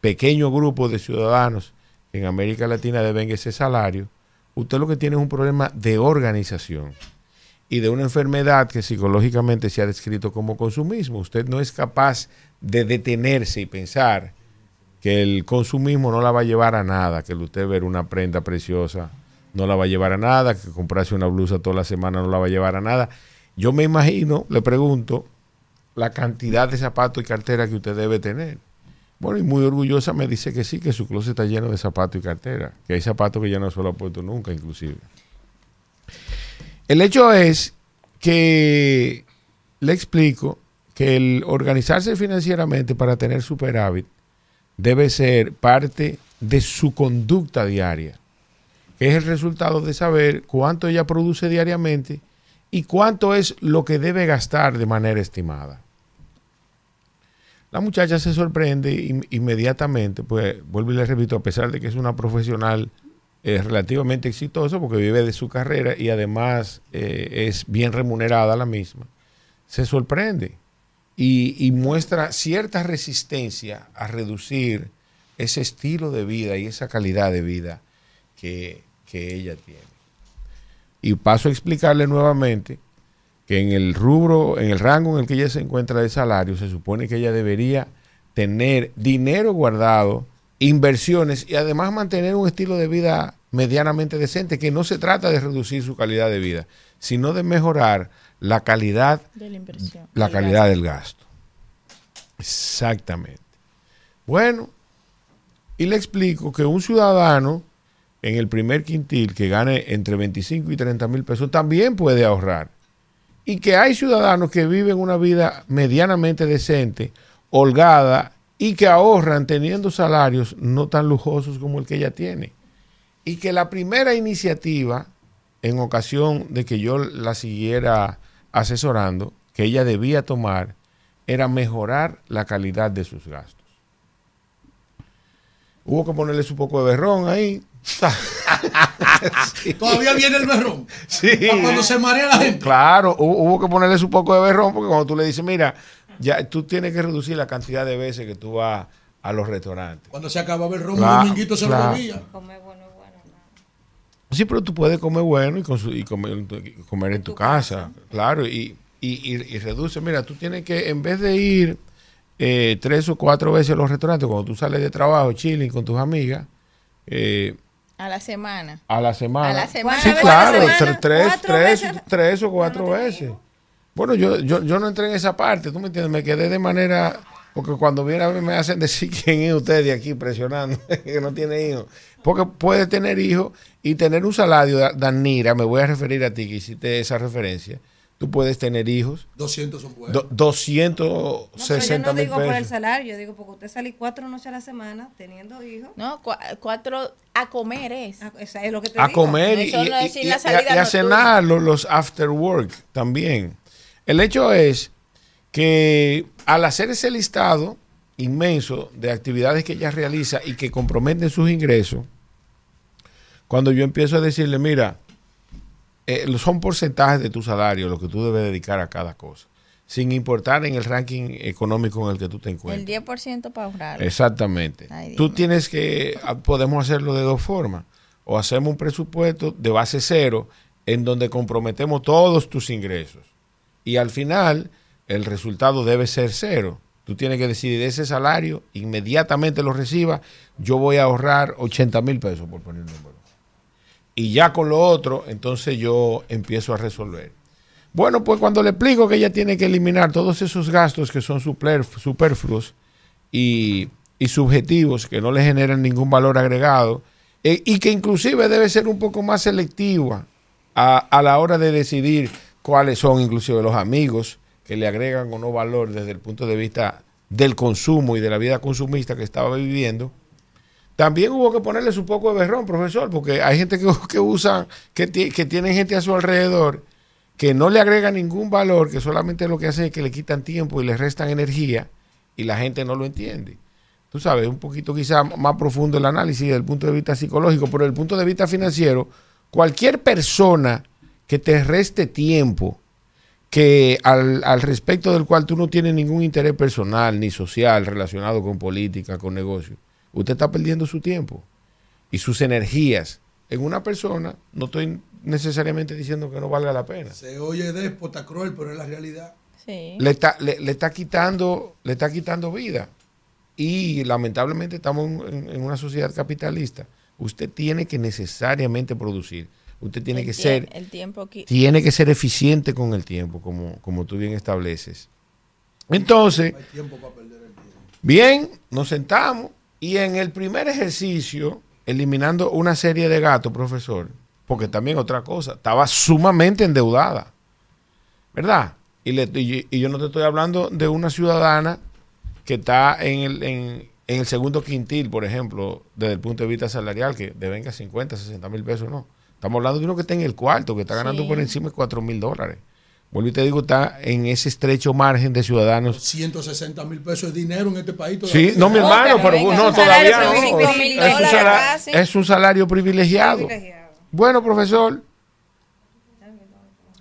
pequeño grupo de ciudadanos que en América Latina deben ese salario, usted lo que tiene es un problema de organización y de una enfermedad que psicológicamente se ha descrito como consumismo. Usted no es capaz de detenerse y pensar que el consumismo no la va a llevar a nada, que usted ver una prenda preciosa no la va a llevar a nada, que comprarse una blusa toda la semana no la va a llevar a nada. Yo me imagino, le pregunto, la cantidad de zapatos y cartera que usted debe tener. Bueno, y muy orgullosa me dice que sí, que su closet está lleno de zapatos y cartera, que hay zapatos que ya no se lo ha puesto nunca, inclusive. El hecho es que le explico que el organizarse financieramente para tener superávit debe ser parte de su conducta diaria, que es el resultado de saber cuánto ella produce diariamente y cuánto es lo que debe gastar de manera estimada. La muchacha se sorprende inmediatamente, pues vuelvo y le repito, a pesar de que es una profesional eh, relativamente exitosa, porque vive de su carrera y además eh, es bien remunerada la misma, se sorprende y, muestra cierta resistencia a reducir ese estilo de vida y esa calidad de vida que ella tiene. Y paso a explicarle nuevamente que en el rubro, en el rango en el que ella se encuentra de salario, se supone que ella debería tener dinero guardado, inversiones y además mantener un estilo de vida medianamente decente, que no se trata de reducir su calidad de vida, sino de mejorar la calidad, de la, inversión, la calidad del gasto. Exactamente. Bueno, y le explico que un ciudadano en el primer quintil que gane entre 25 y 30 mil pesos también puede ahorrar y que hay ciudadanos que viven una vida medianamente decente, holgada y que ahorran teniendo salarios no tan lujosos como el que ella tiene. Y que la primera iniciativa, en ocasión de que yo la siguiera asesorando, que ella debía tomar, era mejorar la calidad de sus gastos. Hubo que ponerle su poco de berrón ahí, *laughs* Todavía viene el berrón. *laughs* Sí. Cuando se marea la gente. Claro, hubo, que ponerle su poco de berrón porque cuando tú le dices, mira, ya tú tienes que reducir la cantidad de veces que tú vas a los restaurantes. Cuando se acaba el berrón, claro, un se claro. Sí, pero tú puedes comer bueno y, consu- y comer, y comer en tu casa, claro, y, y, y- y reduce. Mira, tú tienes que, en vez de ir eh, tres o cuatro veces a los restaurantes, cuando tú sales de trabajo, chilling con tus amigas, eh, A la semana. a la semana. A la semana. Sí, ¿Cuántas claro, la semana? tres, ¿Cuatro tres, veces? tres o cuatro veces. Bueno, yo, yo, yo no entré en esa parte, tú me entiendes, me quedé de manera, porque cuando viene a ver me hacen decir *laughs* quién es usted de aquí presionando, *laughs* que no tiene hijos. Porque puede tener hijos y tener un salario, Da- Danira, me voy a referir a ti que hiciste esa referencia, tú puedes tener hijos, 200 son buenos. do- 260 No, pero yo no mil digo por el salario, yo digo porque usted sale cuatro noches a la semana teniendo hijos. No, cua- cuatro a comer es. Esa es lo que te a digo. comer y, no y- y- a- a cenar los, los after work también. El hecho es que al hacer ese listado inmenso de actividades que ella realiza y que comprometen sus ingresos, cuando yo empiezo a decirle, mira, eh, son porcentajes de tu salario lo que tú debes dedicar a cada cosa, sin importar en el ranking económico en el que tú te encuentres. El 10% para ahorrar. Exactamente. Ay, Tú tienes que, ah, podemos hacerlo de dos formas. O hacemos un presupuesto de base cero en donde comprometemos todos tus ingresos. Y al final, el resultado debe ser cero. Tú tienes que decidir ese salario, inmediatamente lo reciba, yo voy a ahorrar 80 mil pesos, por poner un número. Y ya con lo otro, entonces yo empiezo a resolver. Bueno, pues cuando le explico que ella tiene que eliminar todos esos gastos que son superf- superfluos y, y subjetivos, que no le generan ningún valor agregado, eh, y que inclusive debe ser un poco más selectiva a, a la hora de decidir cuáles son inclusive los amigos que le agregan o no valor desde el punto de vista del consumo y de la vida consumista que estaba viviendo. También hubo que ponerle su poco de berrón, profesor, porque hay gente que, *laughs* que usa, que, que tienen gente a su alrededor que no le agrega ningún valor, que solamente lo que hace es que le quitan tiempo y le restan energía y la gente no lo entiende. Tú sabes, un poquito quizá más profundo el análisis desde el punto de vista psicológico, pero desde el punto de vista financiero, cualquier persona que te reste tiempo, que al, al respecto del cual tú no tienes ningún interés personal ni social relacionado con política, con negocio, usted está perdiendo su tiempo y sus energías en una persona, no estoy necesariamente diciendo que no valga la pena. Se oye déspota, cruel, pero es la realidad. Sí. Le está, le, le está quitando, le está quitando vida. Y lamentablemente estamos en, en una sociedad capitalista. Usted tiene que necesariamente producir. Usted tiene El que ser, el tiempo qui- tiene que ser eficiente con el tiempo, como, como tú bien estableces. Entonces, Hay tiempo para perder el tiempo. Bien, nos sentamos y en el primer ejercicio, eliminando una serie de gatos, profesor, porque también otra cosa, estaba sumamente endeudada, ¿verdad? Y, le- y- y yo no te estoy hablando de una ciudadana que está en el, en, en el segundo quintil, por ejemplo, desde el punto de vista salarial, que devenga 50, 60 mil pesos, no. Estamos hablando de uno que está en el cuarto, que está ganando Sí. por encima de 4 mil dólares. Vuelvo y te digo, está en ese estrecho margen de ciudadanos 160 mil pesos de dinero en este país. Sí, todavía. no, mi hermano, pero no, todavía no. Es un, dólares sala- casi. es un salario privilegiado. Bueno, profesor,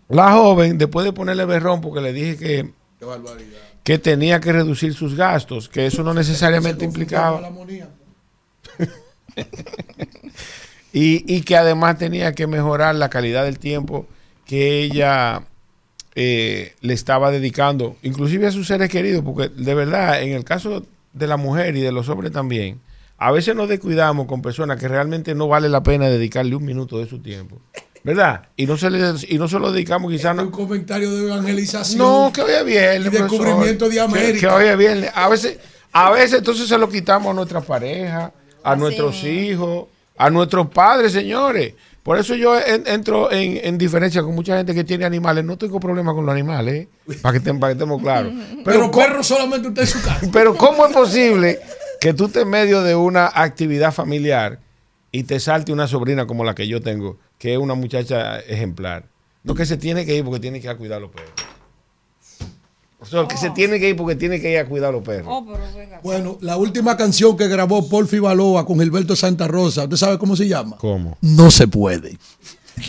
la joven, después de ponerle berrón, porque le dije que, que tenía que reducir sus gastos, que eso no necesariamente implicaba. *laughs* y, y que además tenía que mejorar la calidad del tiempo que ella eh, le estaba dedicando, inclusive a sus seres queridos, porque de verdad, en el caso de la mujer y de los hombres también, a veces nos descuidamos con personas que realmente no vale la pena dedicarle un minuto de su tiempo. ¿Verdad? Y no se, le, y no se lo dedicamos quizás no, Un comentario de evangelización. no, que hoy es viernes. Y descubrimiento profesor. de Que- América. Que, hoy es viernes. A veces, a veces entonces se lo quitamos a nuestra pareja, a nuestros hijos, a nuestros padres, señores. Por eso yo en- entro en, en diferencia con mucha gente que tiene animales. No tengo problema con los animales, ¿eh? para, que, estén- para que estemos claros. *laughs* Pero, ¿cómo- perro solamente usted en su casa. *laughs* pero ¿cómo es posible que tú estés en medio de una actividad familiar y te salte una sobrina como la que yo tengo, que es una muchacha ejemplar? No que se tiene que ir porque tiene que ir a cuidar a los perros. O sea, que se tiene que ir porque tiene que ir a cuidar a los perros. Oh, pero venga. Bueno, la última canción que grabó Paul Baloa con Gilberto Santa Rosa, ¿usted sabe cómo se llama? ¿Cómo? No se puede.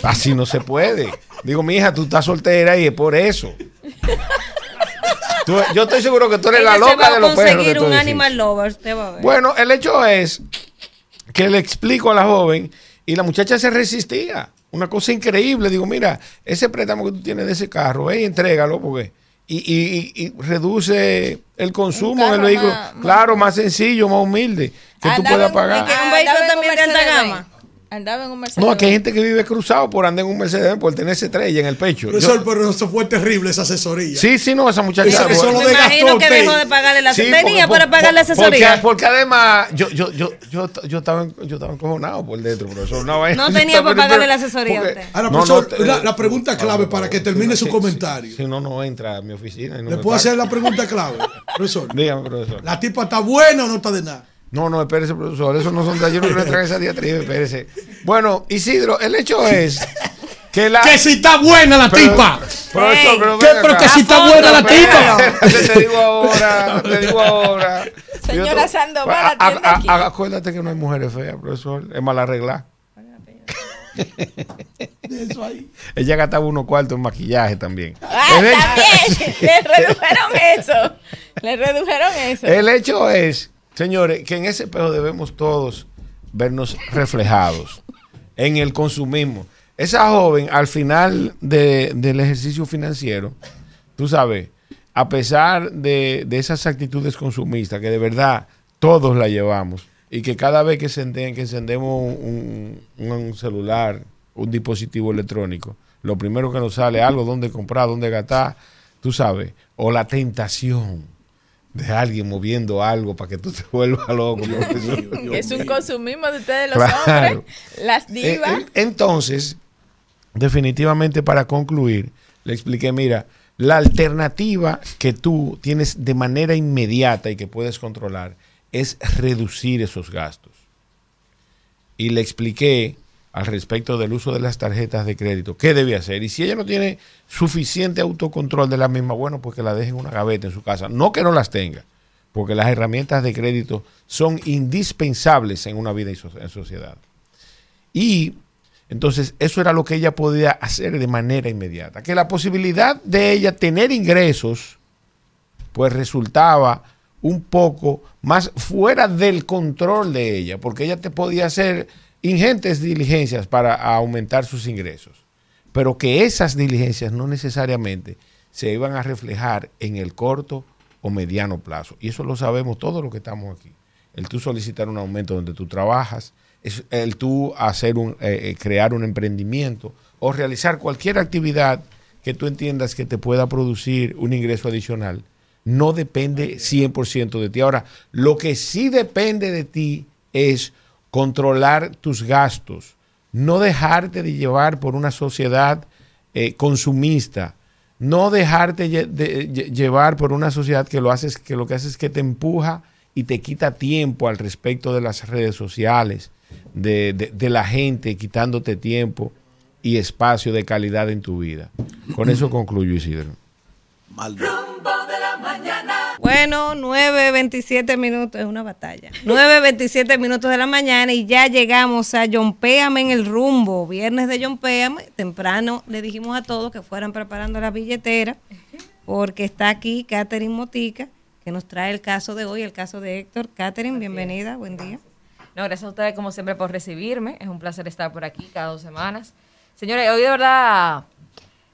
Así no se puede. Digo, mi hija, tú estás soltera y es por eso. Tú- yo estoy seguro que tú eres la se loca va de los perros. conseguir todo un animal lover, usted va a ver. Bueno, el hecho es que le explico a la joven Y la muchacha se resistía. Una cosa increíble. Digo, mira, ese préstamo que tú tienes de ese carro, eh, entrégalo porque... Y, y- y- y reduce el consumo en el carro vehículo. más- claro, más sencillo, más humilde, que tú Andaba puedas pagar. y que un vehículo en un también de alta gama. Andaba en un Mercedes. No, aquí hay gente que vive cruzado por andar en un Mercedes por tener esa estrella en el pecho. Profesor, Yo- pero eso fue terrible esa asesoría. sí, sí, no, esa muchacha. Eso- eso lo Me imagino que usted. dejó de pagarle la Sí, tenía para pagar la asesoría. Porque, porque además, yo, yo, yo, yo, yo estaba, yo estaba encojonado por dentro, profesor. No *laughs* tenía para pagarle la asesoría a porque- usted. Ahora, profesor, no, la, la pregunta clave para que termine su comentario. Si no, no entra a mi oficina. y no ¿Le me puedo hacer la pregunta clave, *laughs* profesor? Dígame, profesor. ¿La tipa está buena o no está de nada? No, no, espérese, profesor. Eso no son de yo no le traigo esa diatriba, espérese. Bueno, Isidro, el hecho es que la. Que si está buena la Pero- tipa. Profesor, pero que si está buena la tipa. Te digo *laughs* ahora, te digo ahora. Señora Sandoval, a- a- aquí. a- Acuérdate que no hay mujeres feas, profesor. Es mal arreglar. Eso *laughs* ahí. Ella gastaba unos cuartos en maquillaje también. Ah, El hecho- también. *laughs* Le redujeron eso. Le redujeron eso. El hecho es, señores, que en ese espejo debemos todos vernos reflejados en el consumismo. Esa joven, al final de- del ejercicio financiero, tú sabes, a pesar de, de esas actitudes consumistas, que de verdad todos la llevamos, y que cada vez que, encendemos un, un- celular, un dispositivo electrónico, lo primero que nos sale algo donde comprar, donde gastar, tú sabes, o la tentación de alguien moviendo algo para que tú te *laughs* vuelvas loco. es un consumismo de ustedes los Claro. hombres. Las Eh, divas. en- entonces, definitivamente para concluir, le expliqué, mira, la alternativa que tú tienes de manera inmediata y que puedes controlar es reducir esos gastos. Y le expliqué al respecto del uso de las tarjetas de crédito, qué debe hacer. Y si ella no tiene suficiente autocontrol de la misma, bueno, pues que la deje en una gaveta en su casa. No que no las tenga, porque las herramientas de crédito son indispensables en una vida en sociedad. Y entonces eso era lo que ella podía hacer de manera inmediata. Que la posibilidad de ella tener ingresos, pues resultaba un poco más fuera del control de ella, porque ella te podía hacer ingentes diligencias para aumentar sus ingresos, pero que esas diligencias no necesariamente se iban a reflejar en el corto o mediano plazo. Y eso lo sabemos todos los que estamos aquí. El tú solicitar un aumento donde tú trabajas, el tú hacer un, eh, eh, crear un emprendimiento o realizar cualquier actividad que tú entiendas que te pueda producir un ingreso adicional, no depende 100% de ti. Ahora, lo que sí depende de ti es controlar tus gastos, no dejarte de llevar por una sociedad eh, consumista, no dejarte lle- de- lle- llevar por una sociedad que lo haces, que lo que hace es que te empuja y te quita tiempo al respecto de las redes sociales, de- de la gente quitándote tiempo y espacio de calidad en tu vida. Con eso concluyo, Isidro. Bueno, 9.27 minutos, es una batalla. 9.27 minutos de la mañana y ya llegamos a Péame en el rumbo. Viernes de Péame. Temprano le dijimos a todos que fueran preparando la billetera porque está aquí Catherine Motica que nos trae el caso de hoy, el caso de Héctor. Catherine, bienvenida, buen día. No, gracias a ustedes como siempre por recibirme. Es un placer estar por aquí cada dos semanas. Señores, hoy de verdad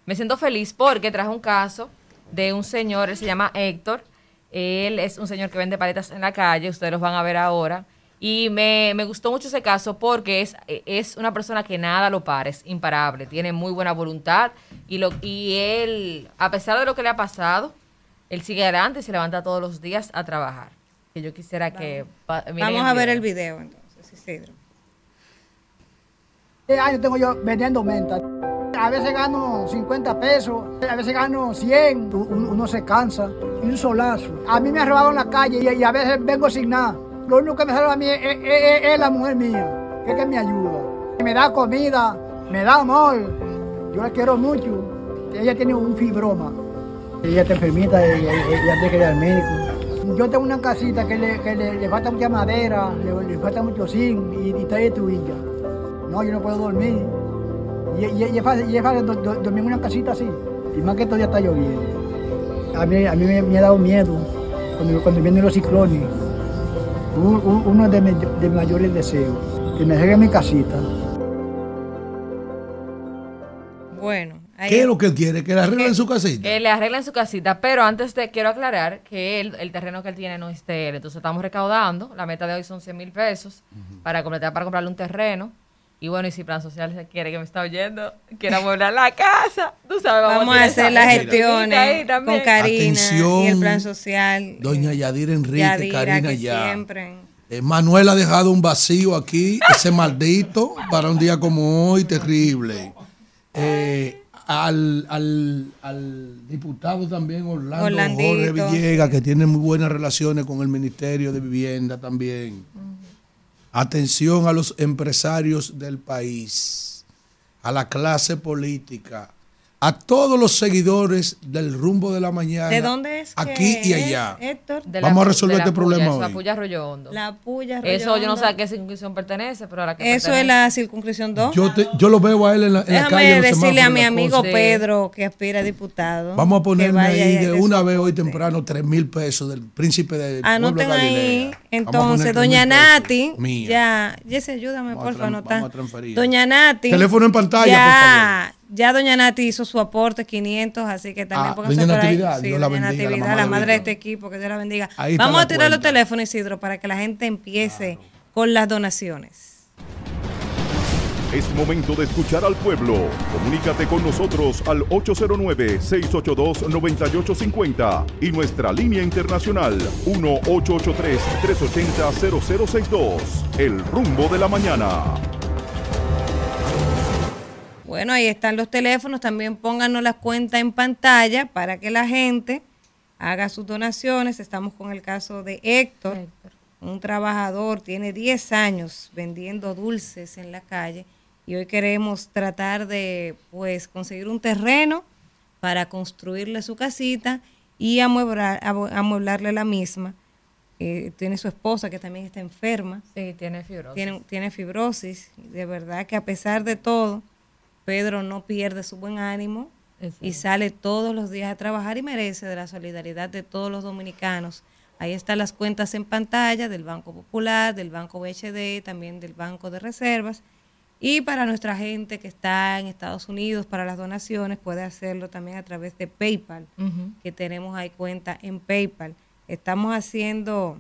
me siento feliz porque traje un caso de un señor, él se llama Héctor. Él es un señor que vende paletas en la calle, ustedes los van a ver ahora. Y me, me gustó mucho ese caso porque es, es una persona que nada lo para, es imparable, tiene muy buena voluntad y, lo, y él, a pesar de lo que le ha pasado, él sigue adelante y se levanta todos los días a trabajar. Que yo quisiera que... Vamos a ver el video. entonces, Isidro. 10 años tengo yo vendiendo menta. A veces gano 50 pesos, a veces gano 100. U- Uno, se cansa. Y un solazo. A mí me han robado en la calle y, a veces vengo sin nada. Lo único que me salva a mí es, la mujer mía, que es que me ayuda. Me da comida, me da amor. Yo la quiero mucho. Ella tiene un fibroma. Ella está enfermita ella, ella tiene que ir al médico. Yo tengo una casita que le, que le, falta mucha madera, le, le falta mucho zinc y, y está destruida. No, yo no puedo dormir. Y, y, y, es fácil, y es fácil dormir en una casita así. Y más que estos días está lloviendo. A mí, a mí me, ha dado miedo cuando, cuando vienen los ciclones. Uno de, me, de mayores deseos, que me llegue a mi casita. Bueno. Ahí ¿Qué es lo que él quiere? Que le arreglen que, su casita. Que le arreglen su casita, pero antes te quiero aclarar que él, el terreno que él tiene no es de. Entonces estamos recaudando, la meta de hoy son 100 mil pesos para completar, para comprarle un terreno y bueno, y si Plan Social se quiere que me está oyendo, quiere amueblar la casa, tú sabes, Vamos a hacer las gestiones con Karina y el plan social. Doña Yadira Enrique, Yadira, Karina ya. siempre. Eh, Manuel ha dejado un vacío aquí, ese maldito, para un día como hoy, terrible. Eh, al, al, al diputado también, Orlando Orlandito. Jorge Villegas, que tiene muy buenas relaciones con el Ministerio de Vivienda también. Atención a los empresarios del país, a la clase política, a todos los seguidores del rumbo de la mañana. ¿De dónde es? que Aquí y es, allá. Héctor? De la Vamos a resolver de la este puya, problema es La hoy. puya Arroyo Hondo. La puya. Eso yo no Arroyo sé a qué circunscripción pertenece, pero a la que Eso pertenece. es la circunscripción 2. Yo, te- yo lo veo a él en la, en la calle. Déjame decirle a mi amigo cosa. Pedro, que aspira a diputado. Vamos a ponerme ahí de una vez hoy temprano tres mil pesos del príncipe de Anoten ahí. Entonces, doña Nati, ya, Jesse, ayúdame, por favor, anotar. Doña Nati. Teléfono en pantalla, ya, Ya doña Nati hizo su aporte 500, así que también Ah, pónganse doña por ahí. Sí, Dios la doña bendiga, la madre de este equipo, que Dios la bendiga. Vamos la a tirar los teléfonos, Isidro, para que la gente empiece con las donaciones. Es momento de escuchar al pueblo. Comunícate con nosotros al 809-682-9850 y nuestra línea internacional 1-883-380-0062. El rumbo de la mañana. Bueno, ahí están los teléfonos. También pónganos las cuentas en pantalla para que la gente haga sus donaciones. Estamos con el caso de Héctor, un trabajador, tiene 10 años vendiendo dulces en la calle y hoy queremos tratar de pues conseguir un terreno para construirle su casita y amueblar, amu- amueblarle la misma. Eh, tiene su esposa que también está enferma. Sí, tiene fibrosis. Tiene, tiene fibrosis. De verdad que a pesar de todo, Pedro no pierde su buen ánimo y sale todos los días a trabajar y merece de la solidaridad de todos los dominicanos. Ahí están las cuentas en pantalla del Banco Popular, del Banco BHD, también del Banco de Reservas. Y para nuestra gente que está en Estados Unidos para las donaciones, puede hacerlo también a través de PayPal, que tenemos ahí cuenta en PayPal. Estamos haciendo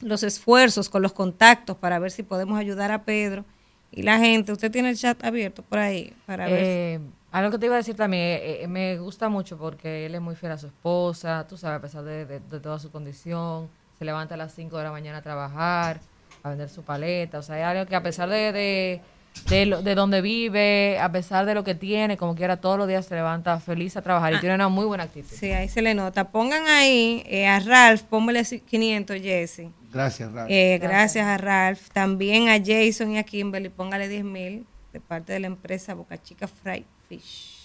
los esfuerzos con los contactos para ver si podemos ayudar a Pedro y la gente. Usted tiene el chat abierto por ahí para ver. Eh, algo que te iba a decir también, eh, eh, me gusta mucho porque él es muy fiel a su esposa, tú sabes, a pesar de, de- toda su condición, se levanta a las 5 de la mañana a trabajar, a vender su paleta, o sea, hay algo que a pesar de, de, de, lo- de donde vive, a pesar de lo que tiene, como quiera, todos los días se levanta feliz a trabajar y Ah. tiene una muy buena actitud. Sí, ahí se le nota. Pongan ahí eh, a Ralph, póngale 500, Jesse. Gracias, Ralph. Eh, gracias a Ralph. También a Jason y a Kimberly, póngale 10 mil de parte de la empresa Boca Chica Fried Fish.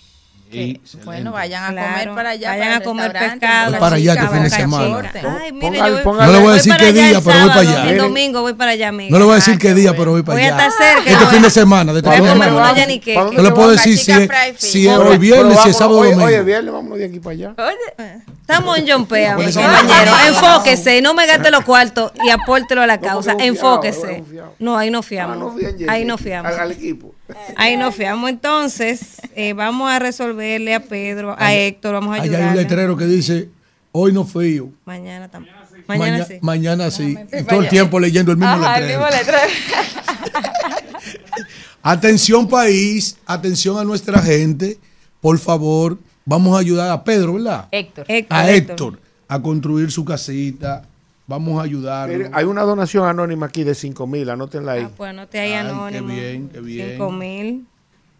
Sí, Bueno, vayan a Claro, comer para allá. vayan para a comer pescado. Voy para allá este Boca fin de semana. Ay, mire, yo póngale- No le voy a decir para qué allá día, el pero voy para allá. El domingo voy para allá, amiga. No le voy a decir qué día, pero voy para Voy a allá. estar cerca, Este fin de semana, de este. No le puedo decir si es, es hoy viernes, si es sábado o Oye, domingo. oye, viernes, vámonos de aquí para allá. Estamos en John Pea, mi que- compañero. Ah, Enfóquese, no me gaste los cuartos y apórtelo a la causa. porque es un Enfóquese. es. No, ahí no Ah, fiamos. Jessy. Ahí no fiamos. Al equipo. Ahí no fiamos. Entonces, eh, vamos a resolverle a Pedro, a Héctor, vamos a Allá hay un letrero que dice, hoy no frío. Mañana tampoco. Mañana Maña- sí. Mañana sí. Y todo el tiempo leyendo el mismo Ajá, el letrero. mismo letrero. *laughs* Atención país, atención a nuestra gente. Por favor, vamos a ayudar a Pedro, ¿verdad? Héctor. a Héctor a construir su casita. Vamos a ayudarlo. Mire, hay una donación anónima aquí de 5 mil, anótenla ahí. Pues no te hay Ay, anónimo. qué bien, qué bien. Cinco mil.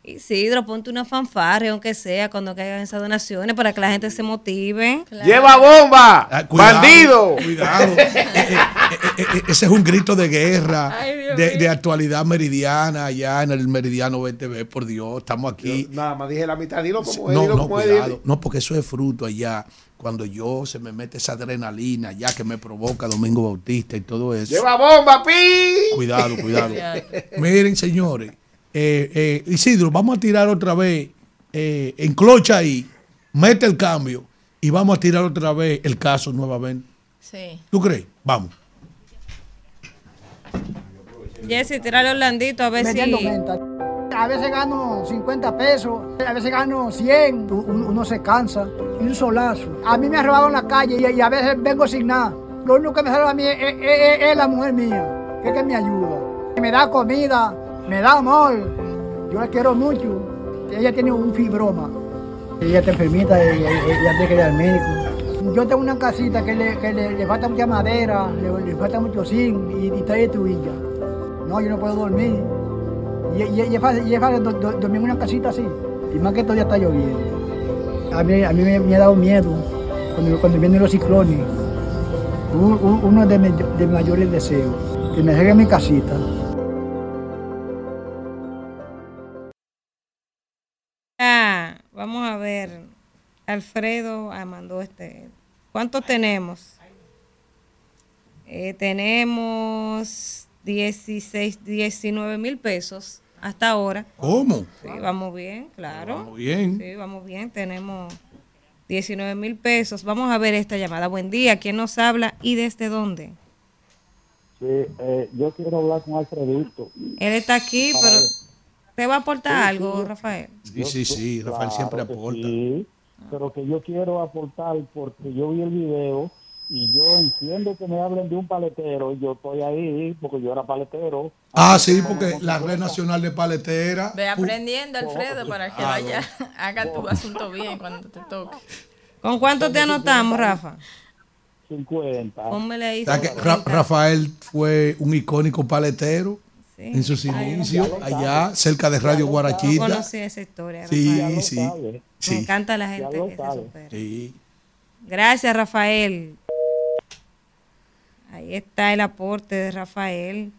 Isidro, ponte una fanfarria, aunque sea, cuando caigan esas donaciones, para que la gente se motive. ¡Lleva bomba! Ah, cuidado, ¡Bandido! Cuidado. *laughs* Eh, eh, eh, ese es un grito de guerra, Ay, de, actualidad meridiana, allá en el meridiano BTV, por Dios, estamos aquí. Nada más dije la mitad, dilo como es, No, dilo no, como cuidado. No, porque eso es fruto allá. Cuando yo se me mete esa adrenalina, ya que me provoca Domingo Bautista y todo eso. ¡Lleva bomba, pi! Cuidado, cuidado. *laughs* Miren, señores, eh, eh, Isidro, vamos a tirar otra vez, eh, enclocha ahí, mete el cambio y vamos a tirar otra vez el caso nuevamente. Sí. ¿Tú crees? Vamos. Jessy, tírale a Orlandito a ver si. Menta. A veces gano 50 pesos, a veces gano 100. U- Uno, se cansa. Y un solazo. A mí me ha robado en la calle y, a veces vengo sin nada. Lo único que me salva a mí es, la mujer mía, que es que me ayuda. Me da comida, me da amor. Yo la quiero mucho. Ella tiene un fibroma. Ella está enfermita, ella, ella tiene que ir al médico. Yo tengo una casita que le, que le, falta mucha madera, le, le falta mucho zinc y, y está destruida. No, yo no puedo dormir. Y, y, es fácil, es fácil do- do- dormir en una casita así. Y más que todavía está lloviendo. A mí, a mí me, ha dado miedo cuando, cuando vienen los ciclones. Un- un- Uno de mis, de mayores deseos, que me dejen mi casita. Ah, vamos a ver. Alfredo mandó este. ¿Cuántos tenemos? Eh, tenemos 16, 19 mil pesos hasta ahora. ¿Cómo? Sí, vamos bien, claro. Vamos bien. Sí, vamos bien. Tenemos 19 mil pesos. Vamos a ver esta llamada. Buen día. ¿Quién nos habla y desde dónde? Sí, eh, yo quiero hablar con Alfredito. Él está aquí, Para pero ver. ¿te va a aportar Sí, algo, sí. Rafael? Sí, sí, sí. Rafael Claro siempre aporta. sí, pero que yo quiero aportar porque yo vi el video y yo entiendo que me hablen de un paletero. Yo estoy ahí porque yo era paletero. Ah, sí, porque la red nacional de paletera. Ve aprendiendo, Alfredo, para que *laughs* Ah, vaya, *laughs* haga tu asunto bien cuando te toque. ¿Con cuánto te anotamos, Rafa? 50. Pónmele ahí. O sea que 50. Ra- Rafael fue un icónico paletero Sí. en sus inicios, allá cerca de Radio Yo Guarachita. conocí esa historia. Sí, Rafael. sí, Me sí. encanta la gente que se supera. Sí. Gracias, Rafael. Ahí está el aporte de Rafael,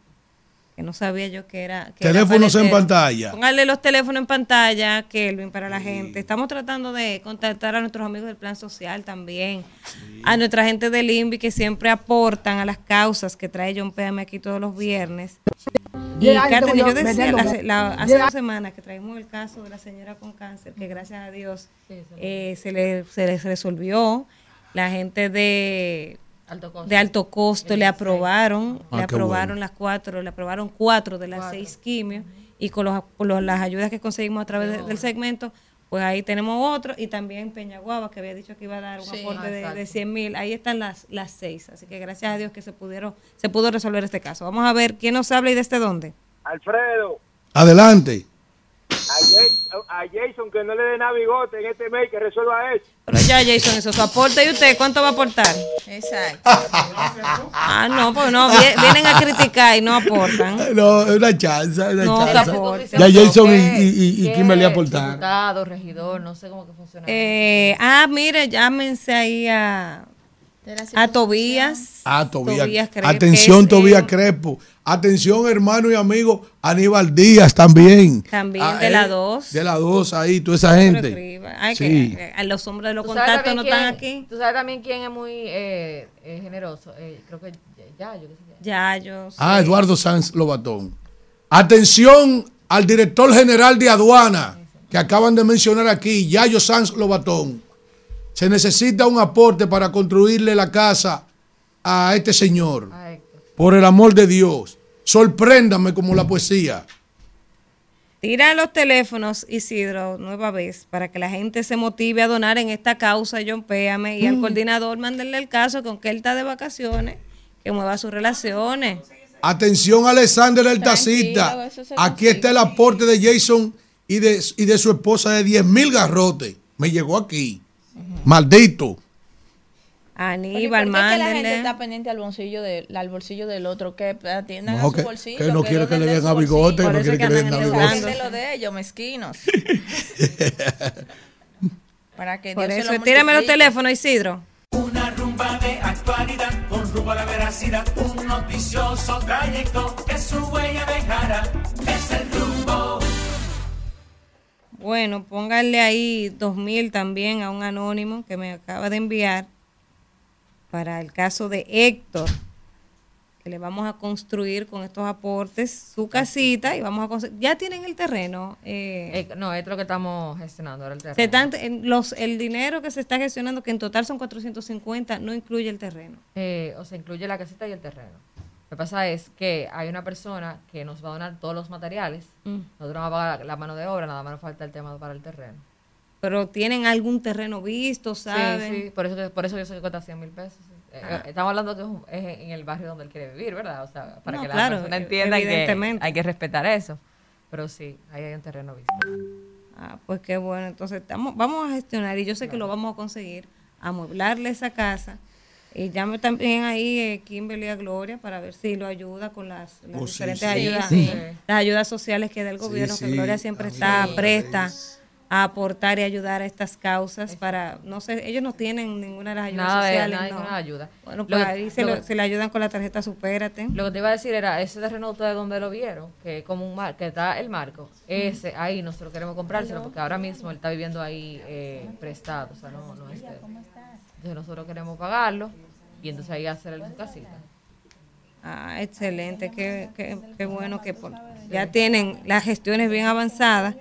que no sabía yo que era. que era Teléfonos en pantalla. Póngale los teléfonos en pantalla, Kelvin, para la gente. Estamos tratando de contactar a nuestros amigos del Plan Social también, a nuestra gente del INVI que siempre aportan a las causas que trae John PM aquí todos los viernes. Y Catherine, tengo yo decía la- vendiendo. la- hace Diez dos semanas que traímos el caso de la señora con cáncer, que gracias a Dios eh, se, le, se les resolvió. La gente de Alto costo. de alto costo le aprobaron, Ah, le qué aprobaron bueno. las cuatro, le aprobaron cuatro de las Cuatro. seis quimios y con los, con los- las ayudas que conseguimos a través de- del segmento, pues ahí tenemos otro y también Peñaguaba que había dicho que iba a dar un Sí. aporte de, de 100 mil, ahí están las, las seis, así que gracias a Dios que se pudieron, se pudo resolver este caso. Vamos a ver quién nos habla y desde dónde. Alfredo, Adelante. A, a Jason que no le dé nada bigote en este mes, que resuelva eso. Pero ya Jason, eso es su aporte. ¿Y usted cuánto va a aportar? Exacto. Ah, no, pues no, vie- vienen a criticar y no aportan. *laughs* No, es una chance, es una No, aporte. Ya Jason y, ¿Qué- y, y, y Kimberly aportaron. Diputado, regidor, no sé cómo que funciona. Eh, ah, mire, llámense ahí a, a Tobías. Ah, Tobías. Atención, Tobías eh, Crespo. Atención, hermano y amigo Aníbal Díaz también. También Ah, de la eh, 2. De la 2 ahí, toda esa gente. Ay, Sí. que, eh, a los hombres de los ¿Tú sabes contactos no están aquí. Tú sabes también quién es muy eh, eh, generoso. Eh, creo que ya, yo qué sé. Ya, yo. Ah, Eduardo Sanz Lobatón. Atención al director general de aduana que acaban de mencionar aquí, Yayo Sanz Lobatón. Se necesita un aporte para construirle la casa a este señor. Por el amor de Dios. Sorpréndame como la poesía. Tira los teléfonos, Isidro, nueva vez, para que la gente se motive a donar en esta causa, John Péame, y al Mm. coordinador mándenle el caso, que aunque él está de vacaciones, que mueva sus relaciones. Atención, Alexander el se Aquí está el aporte de Jason y de, y de su esposa de 10 mil garrotes. Me llegó aquí. Maldito. Aníbal, ¿Por qué es que la gente está pendiente al bolsillo, de, al bolsillo del otro? Que atiendan No, a su que- bolsillo. que no quiere que le den a bigote, no quiere que que le den a bigote. lo de ellos, mezquinos. *laughs* Para que Por Dios se eso, lo tírame los teléfonos, Isidro. Una rumba de actualidad con rumbo a la veracidad, un noticioso trayecto que su huella dejará. Es el. Bueno, pónganle ahí dos mil también a un anónimo que me acaba de enviar para el caso de Héctor, que le vamos a construir con estos aportes su casita y vamos a construir. Ya tienen el terreno. eh, Eh, no, esto es lo que estamos gestionando ahora el terreno. se están- los, el dinero que se está gestionando, que en total son 450, no incluye el terreno. Eh, o sea, incluye la casita y el terreno. Lo que pasa es que hay una persona que nos va a donar todos los materiales. Mm. Nosotros vamos a pagar la, la mano de obra, nada más nos falta el tema para el terreno. Pero tienen algún terreno visto, ¿saben? Sí, sí, por eso, por eso yo sé que cuesta 100 mil pesos. Eh, Ah. eh, Estamos hablando que es, en el barrio donde él quiere vivir, ¿verdad? O sea, para No, que la claro, persona e- entienda que, hay que respetar eso. Pero sí, ahí hay un terreno visto. Ah, pues qué bueno. Entonces estamos, vamos a gestionar y yo sé que lo vamos a conseguir, amueblarle esa casa. Y llame también ahí eh, Kimberly a Gloria para ver si lo ayuda con las, las Oh, diferentes sí. ayudas, Sí. las ayudas sociales que da el Sí, gobierno, que sí. Gloria siempre está presta a aportar y ayudar a estas causas para, no sé, ellos no tienen ninguna de las ayudas Nada de- sociales. nada de no. ninguna ayuda. Bueno, pues que- ahí se, lo lo- que- se le ayudan con la tarjeta Supérate. Lo que te iba a decir era, ese terreno ustedes donde lo vieron, que es como un mar, que está el marco, ese, ahí nosotros queremos comprárselo, porque ahora mismo él está viviendo ahí eh, prestado, o sea, no, no es de él. Entonces nosotros queremos pagarlo y entonces ahí hacerle su casita. Ah, excelente, qué, qué, qué bueno que por- ya tienen las gestiones bien avanzadas.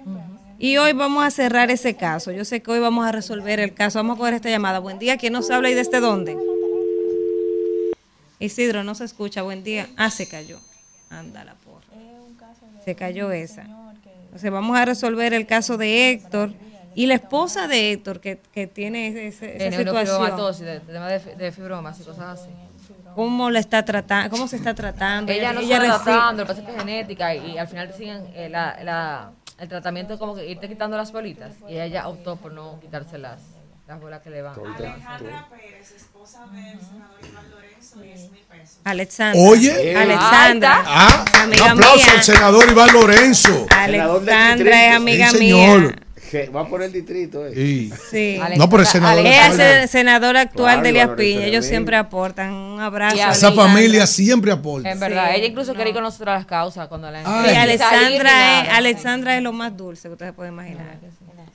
Y hoy vamos a cerrar ese caso. Yo sé que hoy vamos a resolver el caso. Vamos a coger esta llamada. Buen día, ¿quién nos habla y desde dónde? Isidro, no se escucha. Buen día. Ah, se cayó. Anda la porra. Se cayó esa. Entonces vamos a resolver el caso de Héctor y la esposa de Héctor que, que tiene ese- ese- De esa situación. de, de tema de, fi- de fibromas y cosas así. ¿Cómo la está tratando? ¿Cómo se está tratando? Ella no ella está tratando, lo que pasa es que es genética y, y al final te siguen eh, la, la- el tratamiento es como que irte quitando las bolitas y ella ya optó por no quitarse las, las bolas que le van. Alejandra Pérez, esposa del senador Iván Lorenzo, 10 mil pesos. Alexandra. Oye. Alexandra. Ah, un aplauso mía. al senador Iván Lorenzo. Alexandra es amiga Sí, mía. Que va por el distrito, eh. Sí. Sí. No, pero el senador es actual. el senador actual Claro, de Elías Piña. Ellos siempre aportan. Un abrazo. A Esa familia siempre aporta. En verdad, Sí, ella incluso quería ir con nosotros a las causas cuando la Sí. Alexandra, es, Alexandra es lo más dulce que ustedes pueden imaginar.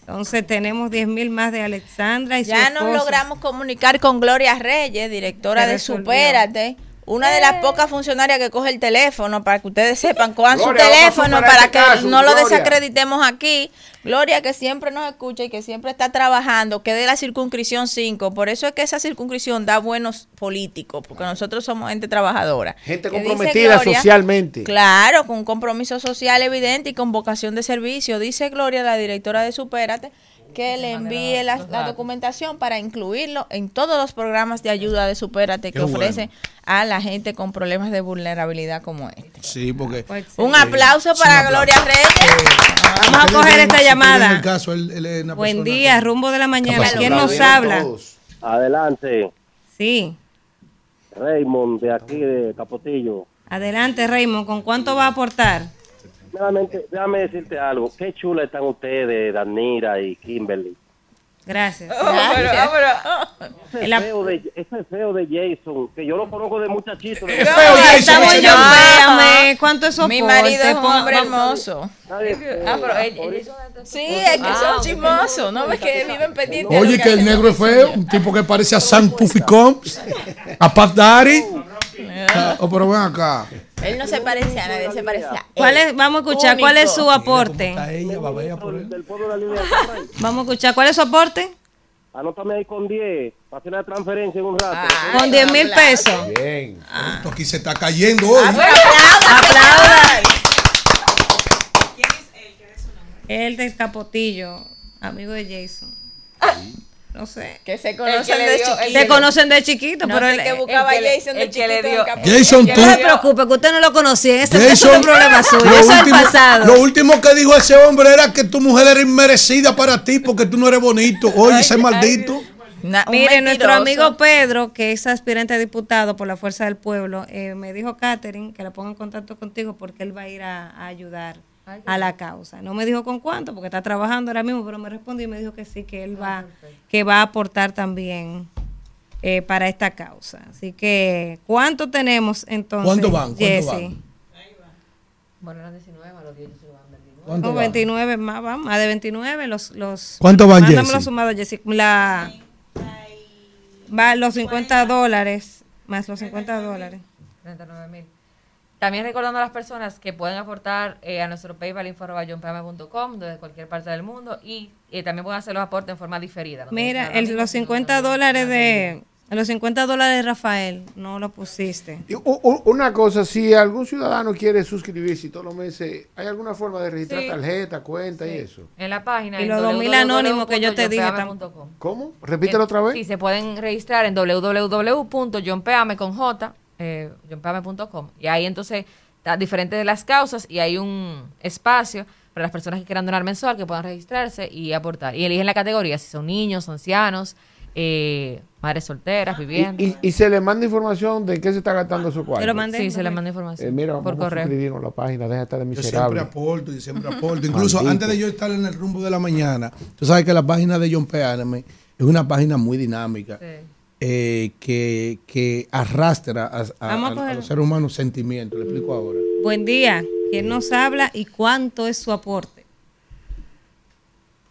Entonces tenemos 10 mil más de Alexandra y su Ya nos logramos comunicar con Gloria Reyes, directora de. Supérate. Una de las pocas funcionarias que coge el teléfono para que ustedes sepan, cojan su Gloria, teléfono superar para este que caso, no lo desacreditemos aquí. Gloria, que siempre nos escucha y que siempre está trabajando, que de la circunscripción 5. Por eso es que esa circunscripción da buenos políticos, porque nosotros somos gente trabajadora. Gente Que comprometida Gloria, socialmente. Claro, con un compromiso social evidente y con vocación de servicio. Dice Gloria, la directora de Supérate, que le envíe la, la documentación para incluirlo en todos los programas de ayuda de Supérate que Qué bueno. ofrece a la gente con problemas de vulnerabilidad como este. Sí, porque. Un aplauso Sí, para un aplauso. Gloria Reyes. Vamos a coger esta llamada. caso, él- él es una Buen persona día, rumbo de la mañana. ¿Quién nos habla? todos. Adelante, Sí. Raymond, de aquí de Capotillo. Adelante, Raymond. ¿Con cuánto va a aportar? Nuevamente, déjame decirte algo. Qué chula están ustedes, Danira y Kimberly. Gracias. *laughs* Ese La- feo, de, ese feo de Jason, que yo lo conozco de muchachito. de- Es feo, Jason, yo, véame, ¿cuánto es soporte? Mi marido es un hombre hermoso. Ah, pero Sí, es que Ah, son ok. chismosos, ¿no? Es que viven pendientes. Oye, que el negro es feo, un tipo que parece a Sam Puffy Combs, a Puff Daddy. Ah, Oh, pero ven acá. Él no se parece a nadie, él se parece a ¿Cuál él. es, vamos a escuchar, ¿cuál es su aporte? Ella va por él. *laughs* Vamos a escuchar, ¿cuál es su aporte? Anótame ahí con 10, para hacer la transferencia en un rato. Con 10 mil pesos. Bien. Esto aquí se está cayendo hoy. Aplaudan. El del Capotillo, amigo de Jason. No sé. Que se conocen que de chiquito. Se conocen de chiquito, No pero buscaba el que le- Jason de el que le chiquito dio-. Jason, no se preocupe, que usted no lo conocía. Ese, ese es Jason, un problema suyo. lo Eso es el último- pasado. Lo último que dijo ese hombre era que tu mujer era inmerecida para ti porque tú no eres bonito. Oye, ese maldito. Mire, nuestro amigo Pedro, que es aspirante a diputado por la Fuerza del Pueblo, eh, me dijo Catherine que la ponga en contacto contigo porque él va a ir a, a ayudar a la causa. No me dijo con cuánto porque está trabajando ahora mismo, pero me respondió y me dijo que sí, que él va, que va a aportar también eh, para esta causa. Así que, ¿cuánto tenemos entonces? ¿Cuánto van? ¿Cuánto van? Bueno, eran 19, a los 10 yo se van 29. ¿Cuánto No, va? 29 más, va, más de 29 los los ¿Cuánto van, Jessy? los sumados, Jessy. La va los 50 dólares más los 50 dólares. 39 mil. También recordando a las personas que pueden aportar eh, a nuestro PayPal info.com desde cualquier parte del mundo y eh, también pueden hacer los aportes en forma diferida. no Mira, el- los mismo, 50 dólares de Los 50 dólares, Rafael, no lo pusiste. Y u- u- Una cosa, si algún ciudadano quiere suscribirse todos los meses, ¿hay alguna forma de registrar Sí. tarjeta, cuenta y eso? En la página. Y los 2000 anónimos que yo te dije www.johnpeame.com. ¿Cómo? Repítelo otra vez. Sí, se pueden registrar en www.johnpeame con J, eh. Y ahí entonces está diferente de las causas y hay un espacio para las personas que quieran donar mensual que puedan registrarse y aportar. Y eligen la categoría, si son niños, ancianos, eh, madres solteras, viviendo. Y, y se le manda información de qué se está gastando su cuarto. Sí, se le manda información. Eh, mira, vamos por a correo. a la página, deja de estar de Yo siempre miserable. aporto y siempre aporto. *laughs* Incluso Maldito. antes de yo estar en el rumbo de la mañana, tú sabes que la página de John es una página muy dinámica eh, que, que arrastra a, a- a a- los seres humanos sentimientos. Le explico ahora. Buen día. ¿Quién nos habla y cuánto es su aporte?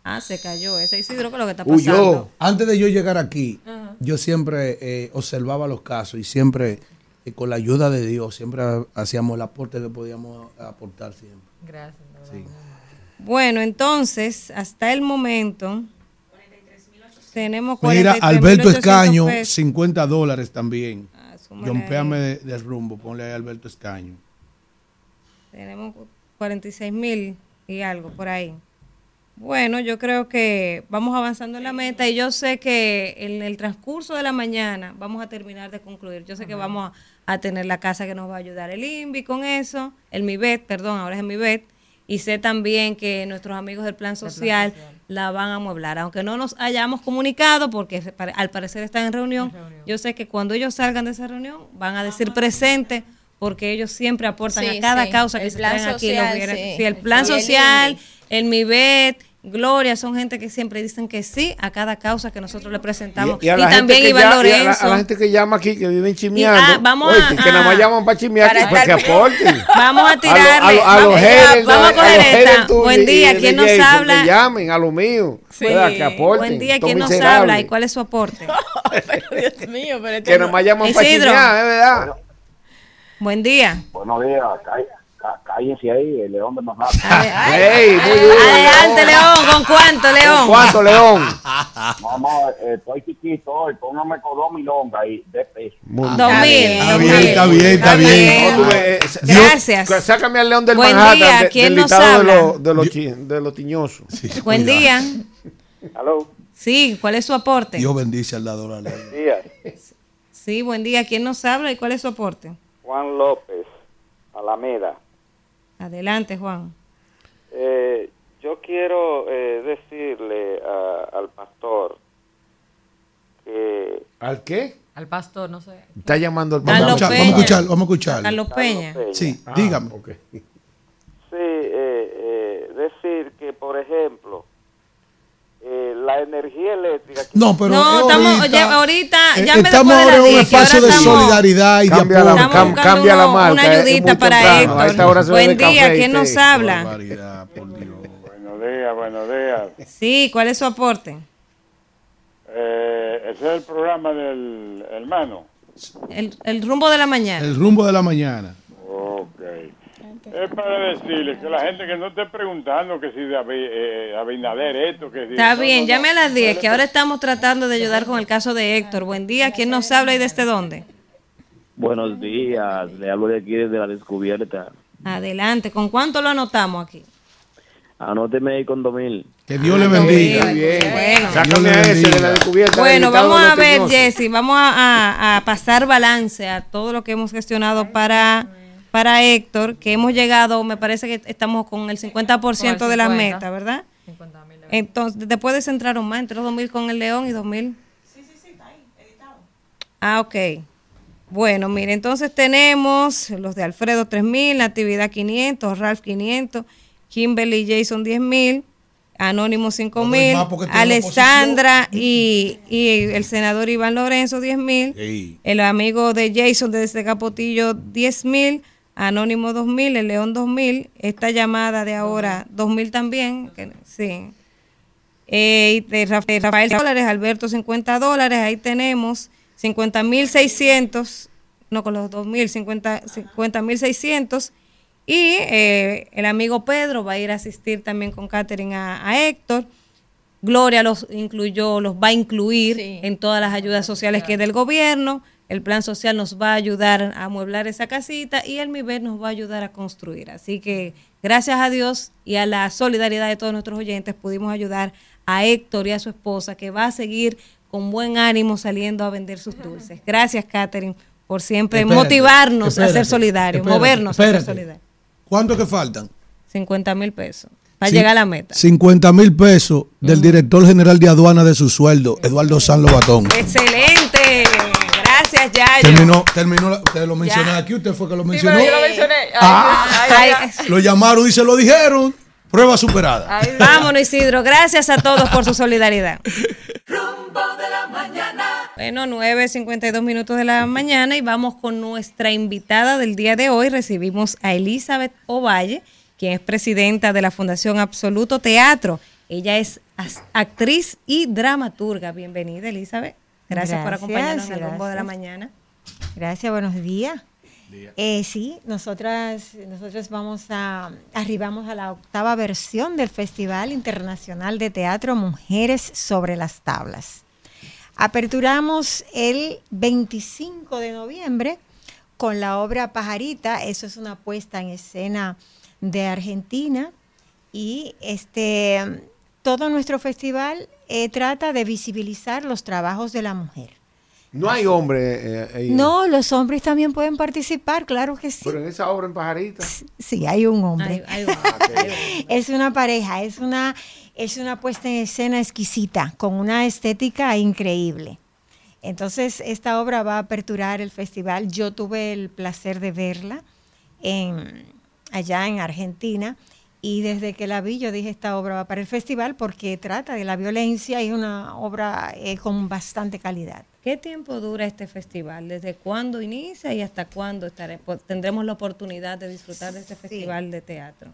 Ah, se cayó. Ese Isidro, ¿qué es lo que está pasando? Huyó. Antes de yo llegar aquí, yo siempre eh, observaba los casos y siempre, eh, con la ayuda de Dios, siempre hacíamos el aporte que podíamos aportar siempre. Gracias. Bueno, entonces, hasta el momento, tenemos Mira, 43.800 Alberto Escaño, pesos. 50 dólares también. súmale Yompeame de- del rumbo, ponle ahí a Alberto Escaño. Tenemos 46 mil y algo por ahí. Bueno, yo creo que vamos avanzando en la meta y yo sé que en el transcurso de la mañana vamos a terminar de concluir. Yo sé que vamos a, a tener la casa que nos va a ayudar el INVI con eso, el MIBET, perdón, ahora es el MIBET, y sé también que nuestros amigos del Plan Social la van a amueblar, aunque no nos hayamos comunicado porque al parecer están en reunión, yo sé que cuando ellos salgan de esa reunión van a decir presente porque ellos siempre aportan Sí, a cada sí. causa que El se plan traen aquí. los social, viernes. sí. Sí, el plan el social, el MIBET, Gloria, son gente que siempre dicen que sí a cada causa que nosotros le presentamos. Y, a la gente también Iván ya- y a la- Lorenzo. A la, gente que llama aquí, que viven chimeando. ah, vamos Oye, a- que, que nada más ah, llaman para chimear, para para que aporten. Vamos a tirarle. a, lo- a los vamos, haters, vamos a coger esta. Buen y día, ¿quién nos habla? Que llamen a lo mío. Sí. ¿verdad? Que aporten. Buen día, ¿quién nos habla y cuál es su aporte? *laughs* Dios mío, pero este Que nada más llaman para chimear, es verdad. Buen día. Buenos días, cállense ahí, el león de Manhattan. Ey, muy duro, Adelante, León. ¿Con cuánto, León? ¿Cuánto, León? No, no, eh, estoy chiquito hoy, póngame con dos milongas ahí, de peso. Dos mil. Está bien, está bien, está bien. Eh, Gracias. Sácame al león del Buen Manhattan día, de- ¿quién del nos de habla? los de los chi- de los tiñosos. Buen día. Aló. Sí, ¿cuál es su aporte? Dios bendice al dador alegre. días. Sí, buen día. ¿Quién nos habla y cuál es su aporte? Juan López, Alameda. Adelante, Juan. Eh, yo quiero eh, decirle a- al pastor que ¿Al qué? Al pastor, no sé. Está llamando al Vamos a Carlos escuchar, Peña. vamos a escuchar, vamos a escuchar. Carlos Peña. Sí, Ah, dígame. ok. sí, eh, eh, decir que, por ejemplo, eh, la energía eléctrica... No, pero No, es estamos, ahorita, ya, ahorita, eh, estamos de ahora en un 10, que ahora espacio de estamos- solidaridad y de Cambia la, apoyo. Cam- cambia la marca. una es ayudita para temprano. Héctor. Buen día, ¿quién nos habla? Buenos días, buenos días. *laughs* Sí, ¿cuál es su aporte? Eh, ese es el programa del hermano. El, el rumbo de la mañana. El rumbo de la mañana. Ok. Es para decirle que la gente que no esté preguntando que si David, eh, Abinader esto, que si... Está bien, no, llame a las 10, que ahora estamos tratando de ayudar con el caso de Héctor. Buen día, ¿quién nos habla y desde dónde? Buenos días, le hablo de aquí desde la descubierta. Adelante, ¿con cuánto lo anotamos aquí? Anóteme ahí con 2000. Que Dios le bendiga. Bueno. Sácame a ese de la descubierta. Bueno, vamos de a ver. Jessy, vamos a, a- a pasar balance a todo lo que hemos gestionado para, para Héctor, que hemos llegado, me parece que estamos con el 50% de las 50. metas, ¿verdad? Entonces, después descentraron más, entre los 2.000 con el León y 2.000. Ah, ok. Bueno, mire, entonces tenemos los de Alfredo 3000, Natividad 500, Ralph 500, Kimberly y Jason 10000, Anónimo 5000, más porque tiene Alessandra y, y el senador Iván Lorenzo 10000, Ey. el amigo de Jason desde Capotillo 10000, Anónimo 2000, el León 2000, esta llamada de ahora 2000 también, que- sí. Eh, de Rafa- de Rafael dólares, Alberto 50 dólares, ahí tenemos 50.600, no con los 2.000, 50 50.600 y eh, el amigo Pedro va a ir a asistir también con Catherine a, a Héctor. Gloria los incluyó, los va a incluir en todas las ayudas sociales que es del gobierno. El plan social nos va a ayudar a amueblar esa casita y el MIBER nos va a ayudar a construir. Así que gracias a Dios y a la solidaridad de todos nuestros oyentes pudimos ayudar a Héctor y a su esposa que va a seguir con buen ánimo saliendo a vender sus dulces. Gracias, Catherine, por siempre Espérate, motivarnos a ser solidarios, espérate, movernos a ser solidarios. ¿Cuánto que faltan? 50 mil pesos para llegar a la meta. 50 mil pesos del director general de aduana de su sueldo, Eduardo San Lobatón. Excelente. Gracias, Yayo. Terminó, terminó, la- usted lo mencionó aquí, usted fue que lo mencionó. pero yo lo mencioné. Ay, Ah, ay, ay. lo llamaron y se lo dijeron. Prueba superada. Vámonos, Isidro. Gracias a todos por su solidaridad. Bueno, 9.52 minutos de la mañana y vamos con nuestra invitada del día de hoy. Recibimos a Elizabeth Ovalle, quien es presidenta de la Fundación Absoluto Teatro. Ella es actriz y dramaturga. Bienvenida, Elizabeth. Gracias, por Gracias, acompañarnos en el rumbo de la gracias. mañana. Gracias, buenos días. Eh, sí, nosotras, nosotros vamos a, arribamos a la octava versión del Festival Internacional de Teatro Mujeres sobre las Tablas. Aperturamos el 25 de noviembre con la obra Pajarita, eso es una puesta en escena de Argentina y este todo nuestro festival eh, trata de visibilizar los trabajos de la mujer. No hay hombre eh, ahí. No, los hombres también pueden participar, claro que sí. Pero en esa obra en Pajarita. Sí, hay un hombre. Es una pareja, es una, es una puesta en escena exquisita, con una estética increíble. Entonces, esta obra va a aperturar el festival. Yo tuve el placer de verla en, allá en Argentina. Y desde que la vi, yo dije, esta obra va para el festival porque trata de la violencia y una obra eh, con bastante calidad. ¿Qué tiempo dura este festival? ¿Desde cuándo inicia y hasta cuándo estaré- tendremos la oportunidad de disfrutar de este festival de teatro?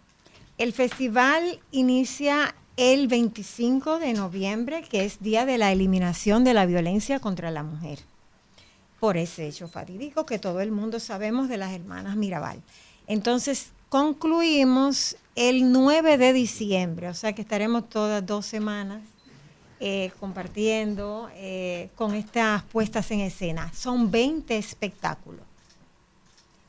El festival inicia el 25 de noviembre, que es Día de la Eliminación de la Violencia contra la Mujer. Por ese hecho fatídico que todo el mundo sabemos de las hermanas Mirabal. Entonces, concluimos el 9 de diciembre, o sea que estaremos todas dos semanas eh, compartiendo eh, con estas puestas en escena. Son 20 espectáculos.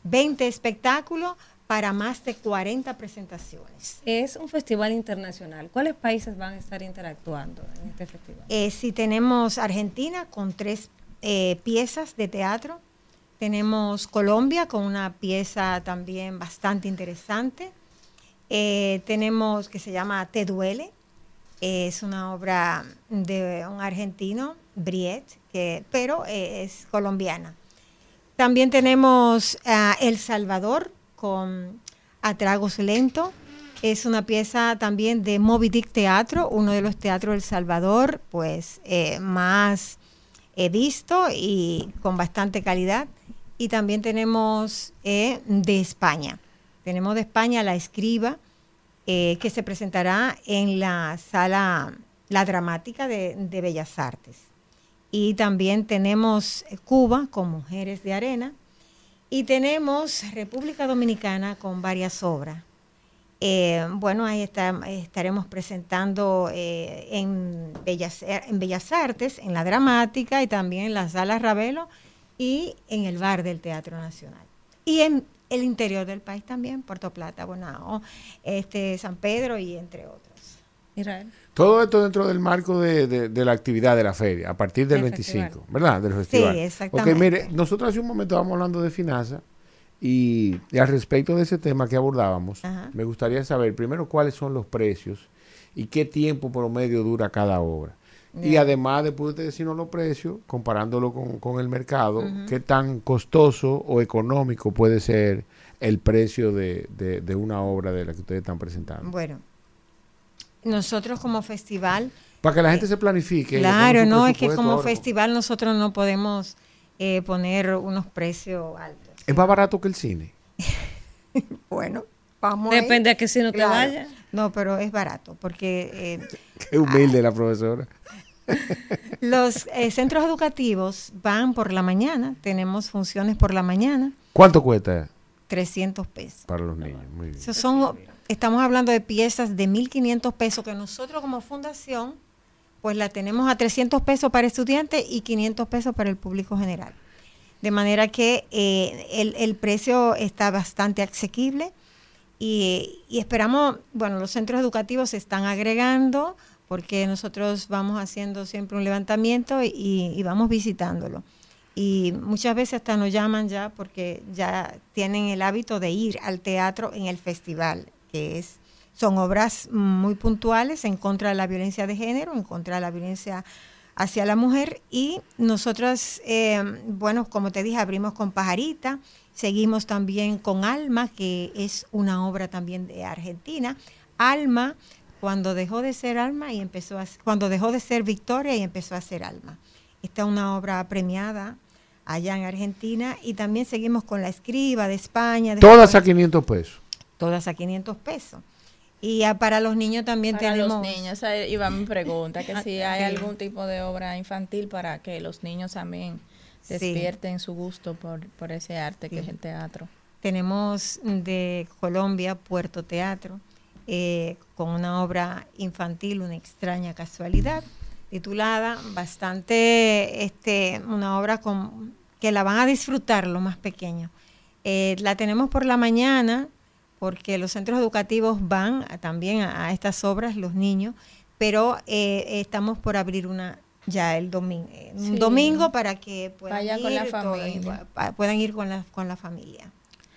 20 espectáculos para más de 40 presentaciones. Es un festival internacional. ¿Cuáles países van a estar interactuando en este festival? Eh, si tenemos Argentina con tres eh, piezas de teatro, tenemos Colombia con una pieza también bastante interesante, Eh, tenemos que se llama Te duele, eh, es una obra de un argentino, Briet, que, pero eh, es colombiana. También tenemos a El Salvador con A Tragos Lento. Es una pieza también de Moby Dick Teatro, uno de los teatros del Salvador, pues eh, más he visto y con bastante calidad. Y también tenemos eh, de España. Tenemos de España La Escriba, eh, que se presentará en la sala La Dramática de, Bellas Artes. Y también tenemos Cuba con Mujeres de Arena. Y tenemos República Dominicana con varias obras. Eh, bueno, ahí estaremos presentando eh, en, Bellas, en Bellas Artes, en la Dramática y también en la Sala Ravelo y en el Bar del Teatro Nacional. Y en el interior del país también, Puerto Plata, Bonao, este, San Pedro y entre otros. Israel. Todo esto dentro del marco de, de- de la actividad de la feria, a partir del Del 25, festival. ¿verdad? Del festival. exactamente. Porque mire, nosotros hace un momento estábamos hablando de finanzas y, y al respecto de ese tema que abordábamos, Ajá. me gustaría saber primero cuáles son los precios y qué tiempo promedio dura cada obra. Y además, después de decirnos los precios, comparándolo con, con el mercado, Ujú. qué tan costoso o económico puede ser el precio de, de- de una obra de la que ustedes están presentando. Bueno, nosotros como festival... Para que la gente se planifique. Claro, no, es que como ahora. festival nosotros no podemos eh, poner unos precios altos. Es más barato que el cine. *laughs* Bueno, vamos. ahí. Depende a qué si no te Claro. vaya. No, pero es barato porque eh, *laughs* Qué humilde la profesora. Los eh, centros educativos van por la mañana, tenemos funciones por la mañana, ¿Cuánto cuesta 300 pesos. para los niños? Muy bien. Esos son, estamos hablando de piezas de 1.500 pesos que nosotros como fundación pues la tenemos a 300 pesos para estudiantes y 500 pesos para el público general. De manera que eh, el, el precio está bastante asequible y, y esperamos, bueno, los centros educativos se están agregando porque nosotros vamos haciendo siempre un levantamiento y, vamos visitándolo. Y muchas veces hasta nos llaman ya porque ya tienen el hábito de ir al teatro en el festival, que es, son obras muy puntuales en contra de la violencia de género, en contra de la violencia hacia la mujer. Y nosotros, eh, bueno, como te dije, abrimos con Pajarita, seguimos también con Alma, que es una obra también de Argentina. Alma, cuando dejó de ser Alma y empezó a, cuando dejó de ser Victoria y empezó a ser Alma. Esta es una obra premiada allá en Argentina y también seguimos con La Escriba de España. de Todas Japón. a 500 pesos. Todas a 500 pesos. Y ah, para los niños también Para tenemos... los niños, esa iba mi pregunta, que *laughs* si hay sí. algún tipo de obra infantil para que los niños también Sí. despierten su gusto por, por ese arte que Sí. es el teatro. Tenemos de Colombia Puerto Teatro eh, con una obra infantil, una extraña casualidad, titulada bastante, este, una obra con, que la van a disfrutar los más pequeños. Eh, la tenemos por la mañana porque los centros educativos van a- también a, a estas obras, los niños, pero eh, estamos por abrir una ya el domingo, un Sí. domingo para que puedan Vaya ir con la todo, y familia. pa- puedan ir con la, con la familia.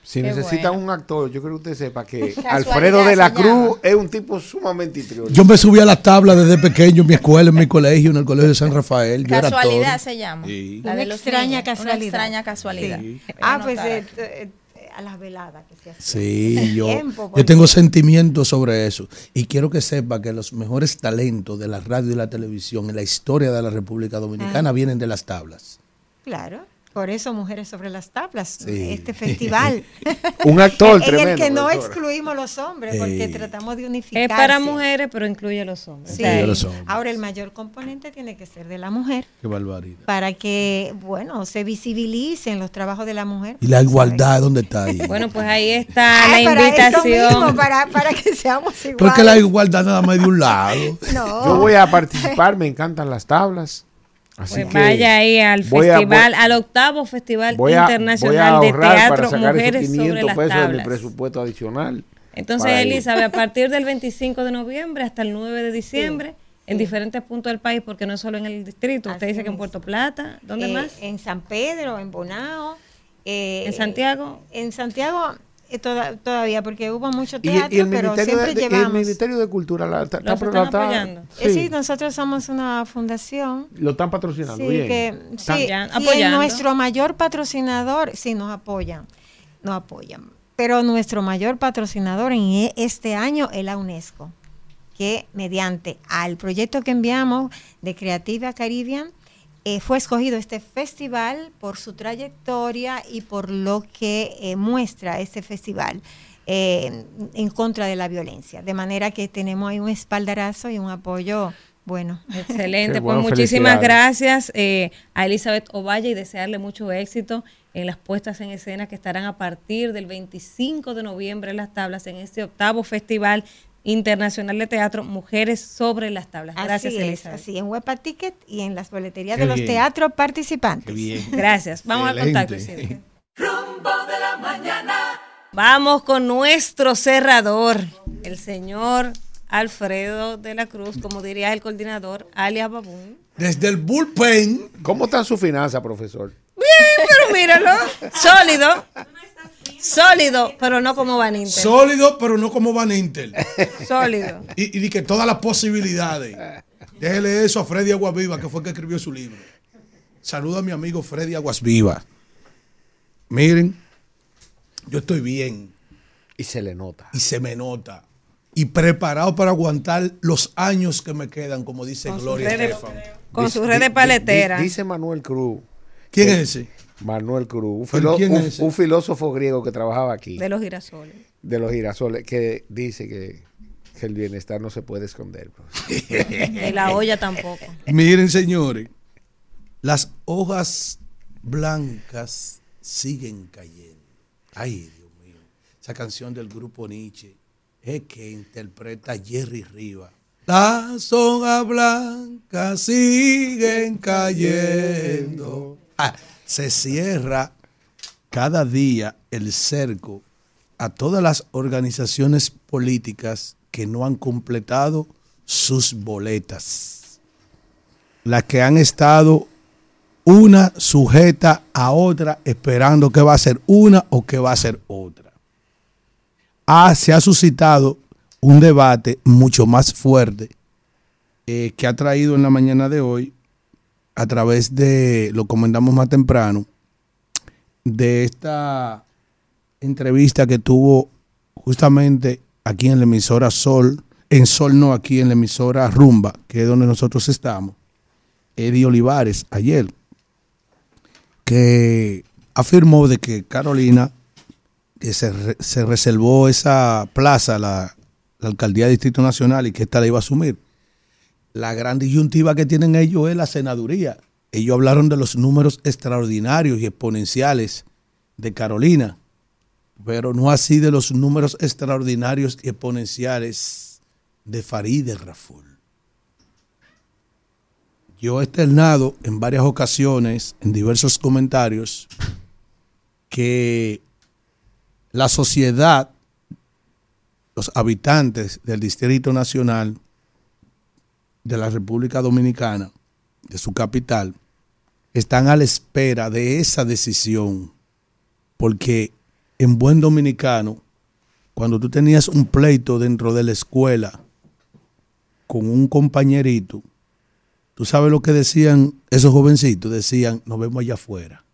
Si Qué necesitan bueno. un actor, yo creo que usted sepa que *laughs* Alfredo de la Cruz es un tipo sumamente histriónico. Yo me subí a la tabla desde pequeño en mi escuela, en mi colegio, en el colegio de San Rafael. Yo Casualidad se llama. Sí. La Una de extraña niños, casualidad. Una extraña casualidad. Sí. Voy a Ah, pues eh, eh, eh, a las veladas que se hacen. Sí, yo, Tiempo, yo tengo sentimientos sobre eso. Y quiero que sepa que los mejores talentos de la radio y la televisión en la historia de la República Dominicana Ah. vienen de las tablas. Claro, por eso Mujeres sobre las Tablas, Sí. este festival. *laughs* Un actor *laughs* en el tremendo, que no excluimos los hombres, porque Eh. tratamos de unificar. Es para mujeres, pero incluye a los hombres. Sí. Incluye a los hombres. Ahora, el mayor componente tiene que ser de la mujer, Qué barbaridad. para que, bueno, se visibilicen los trabajos de la mujer. Y la igualdad, ¿dónde está ahí? *laughs* Bueno, pues ahí está la eso invitación. mismo, para, para que seamos iguales. Porque la igualdad nada más de un lado. No. Yo voy a participar, me encantan las tablas. Así Pues que vaya ahí al a- festival, voy- al octavo Festival voy a- voy a Internacional de Teatro para sacar Mujeres esos sobre 500 las pesos de mi tablas. presupuesto adicional. Entonces. Elizabeth, a partir del 25 de noviembre hasta el 9 de diciembre, en diferentes puntos del país, porque no es solo en el distrito, usted Así dice que en. Puerto Plata, ¿dónde Eh, más? En San Pedro, en Bonao. eh, ¿En Santiago? En Santiago toda- todavía, porque hubo mucho Y, teatro, y el, pero siempre de, de- el llevamos. Ministerio de Cultura la, está- ¿Los está- están la está- apoyando? Eh, sí, sí, nosotros somos una fundación. lo están patrocinando. Sí, bien. que, Están- sí, Apoyan- y nuestro mayor patrocinador, sí, nos apoyan, nos apoyan. Pero nuestro mayor patrocinador en e- este año es la UNESCO, que mediante al proyecto que enviamos de Creativa Caribbean, eh, fue escogido este festival por su trayectoria y por lo que eh, muestra este festival eh, en contra de la violencia. De manera que tenemos ahí un espaldarazo y un apoyo bueno. *laughs* Excelente, pues muchísimas gracias eh, a Elizabeth Ovalle y desearle mucho éxito en las puestas en escena que estarán a partir del 25 de noviembre en las tablas en este octavo Festival Internacional de Teatro Mujeres sobre las tablas. Gracias, así es, Elizabeth. así en Huepa Ticket y en las boleterías Qué de los bien. teatros participantes. Qué bien. Gracias. Vamos al contacto. *laughs* Rumbo de la mañana. Vamos con nuestro cerrador, el señor Alfredo de la Cruz, como diría el coordinador, alias Babún. Desde el bullpen. ¿Cómo están sus finanzas, profesor? Bien, pero míralo, *laughs* sólido, sólido, pero no como Van Inter. Sólido, pero no como Van Inter. *laughs* Sólido. Y, y di que todas las posibilidades. Déjele eso a Freddy Aguasviva, que fue el que escribió su libro. Saluda a mi amigo Freddy Aguasviva. Miren, yo estoy bien. Y se le nota. Y se me nota. Y preparado para aguantar los años que me quedan, como dice Con Gloria Estefan. Con Dice- su red de di- paletera. di- Dice Manuel Cruz. ¿Quién que- es ese? Manuel Cruz, un, filósofo griego que trabajaba aquí, De los girasoles. de los girasoles, que dice que, que el bienestar no se puede esconder. profesor. Y la olla tampoco. *laughs* Miren, señores, las hojas blancas siguen cayendo. Ay, Dios mío. Esa canción del grupo Nietzsche es que interpreta Jerry Riva. Las hojas blancas siguen cayendo. Ah, se cierra cada día el cerco a todas las organizaciones políticas que no han completado sus boletas. Las que han estado una sujeta a otra esperando que va a ser una o que va a ser otra. Ah, se ha suscitado un debate mucho más fuerte eh, que ha traído en la mañana de hoy a través de, lo comentamos más temprano, de esta entrevista que tuvo justamente aquí en la emisora Sol, en Sol no, aquí en la emisora Rumba, que es donde nosotros estamos, Eddie Olivares, ayer, que afirmó de que Carolina, que se, se reservó esa plaza, la, la alcaldía de Distrito Nacional, y que esta la iba a asumir. La gran disyuntiva que tienen ellos es la senaduría. Ellos hablaron de los números extraordinarios y exponenciales de Carolina, pero no así de los números extraordinarios y exponenciales de Farideh Raful. Yo he externado en varias ocasiones, en diversos comentarios, que la sociedad, los habitantes del Distrito Nacional de la República Dominicana, de su capital, están a la espera de esa decisión, porque en buen dominicano, cuando tú tenías un pleito dentro de la escuela con un compañerito, tú sabes lo que decían esos jovencitos, decían, nos vemos allá afuera.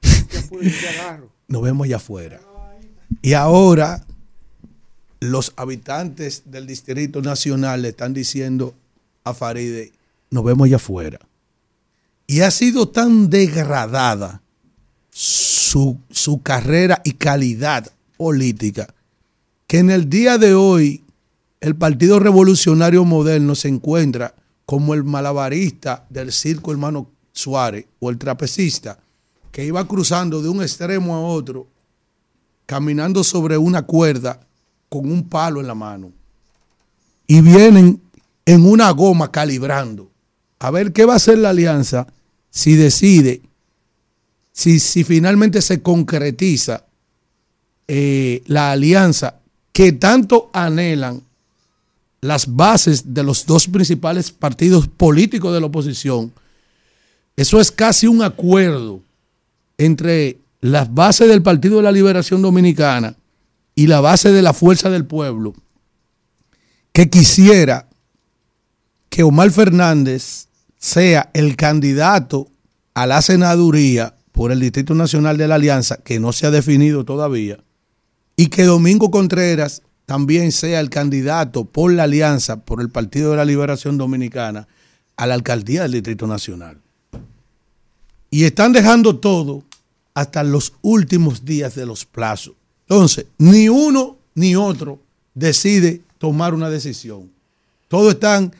*laughs* nos vemos allá afuera. Y ahora los habitantes del Distrito Nacional le están diciendo a Faride, nos vemos allá afuera. Y ha sido tan degradada su, su carrera y calidad política que en el día de hoy el Partido Revolucionario Moderno se encuentra como el malabarista del circo hermano Suárez o el trapecista que iba cruzando de un extremo a otro, caminando sobre una cuerda con un palo en la mano. Y vienen en una goma calibrando. A ver qué va a hacer la alianza si decide, si, si finalmente se concretiza eh, la alianza que tanto anhelan las bases de los dos principales partidos políticos de la oposición. Eso es casi un acuerdo entre las bases del Partido de la Liberación Dominicana y la base de la Fuerza del Pueblo, que quisiera que Omar Fernández sea el candidato a la senaduría por el Distrito Nacional de la Alianza, que no se ha definido todavía, y que Domingo Contreras también sea el candidato por la Alianza, por el Partido de la Liberación Dominicana, a la alcaldía del Distrito Nacional. Y están dejando todo hasta los últimos días de los plazos. Entonces, ni uno ni otro decide tomar una decisión. Todos están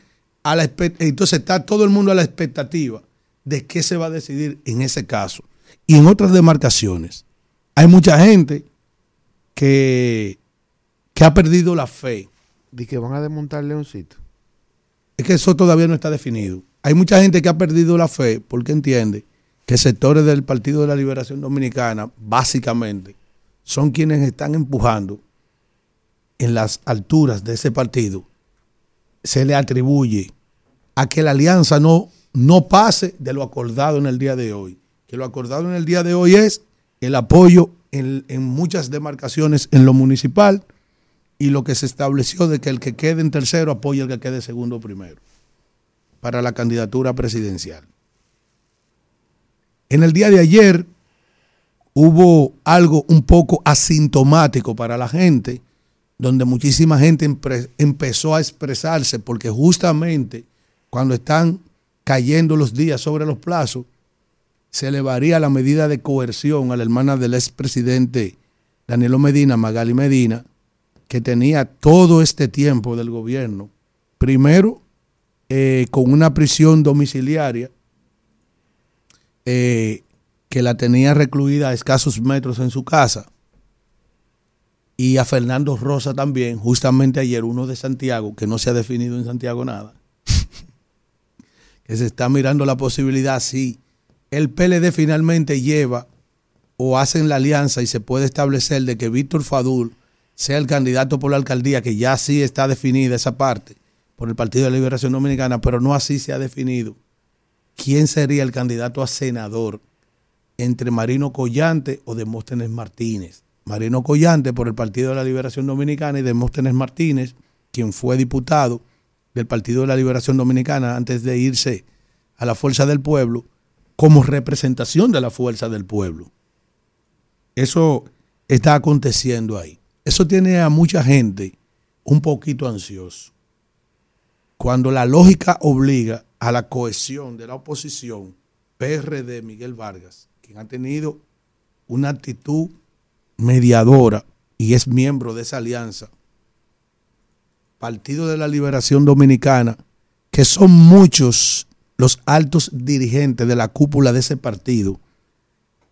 a la entonces está todo el mundo a la expectativa de qué se va a decidir en ese caso. Y en otras demarcaciones, hay mucha gente que, que ha perdido la fe. ¿De que van a desmontar Leoncito? Es que eso todavía no está definido. Hay mucha gente que ha perdido la fe porque entiende que sectores del Partido de la Liberación Dominicana, básicamente, son quienes están empujando en las alturas de ese partido. Se le atribuye a que la alianza no, no pase de lo acordado en el día de hoy. Que lo acordado en el día de hoy es el apoyo en, en muchas demarcaciones en lo municipal y lo que se estableció de que el que quede en tercero apoya al que quede segundo o primero para la candidatura presidencial. En el día de ayer hubo algo un poco asintomático para la gente, donde muchísima gente empezó a expresarse, porque justamente cuando están cayendo los días sobre los plazos, se elevaría la medida de coerción a la hermana del expresidente Danilo Medina, Magali Medina, que tenía todo este tiempo del gobierno, primero eh, con una prisión domiciliaria eh, que la tenía recluida a escasos metros en su casa, y a Fernando Rosa también, justamente ayer uno de Santiago, que no se ha definido en Santiago nada, *laughs* que se está mirando la posibilidad si el PLD finalmente lleva o hacen la alianza y se puede establecer de que Víctor Fadul sea el candidato por la alcaldía, que ya sí está definida esa parte por el Partido de la Liberación Dominicana, pero no así se ha definido quién sería el candidato a senador entre Marino Collante o Demóstenes Martínez. Marino Collante por el Partido de la Liberación Dominicana y Demóstenes Martínez, quien fue diputado del Partido de la Liberación Dominicana antes de irse a la Fuerza del Pueblo, como representación de la Fuerza del Pueblo. Eso está aconteciendo ahí. Eso tiene a mucha gente un poquito ansioso. Cuando la lógica obliga a la cohesión de la oposición, PRD Miguel Vargas, quien ha tenido una actitud mediadora y es miembro de esa alianza, Partido de la Liberación Dominicana, que son muchos los altos dirigentes de la cúpula de ese partido,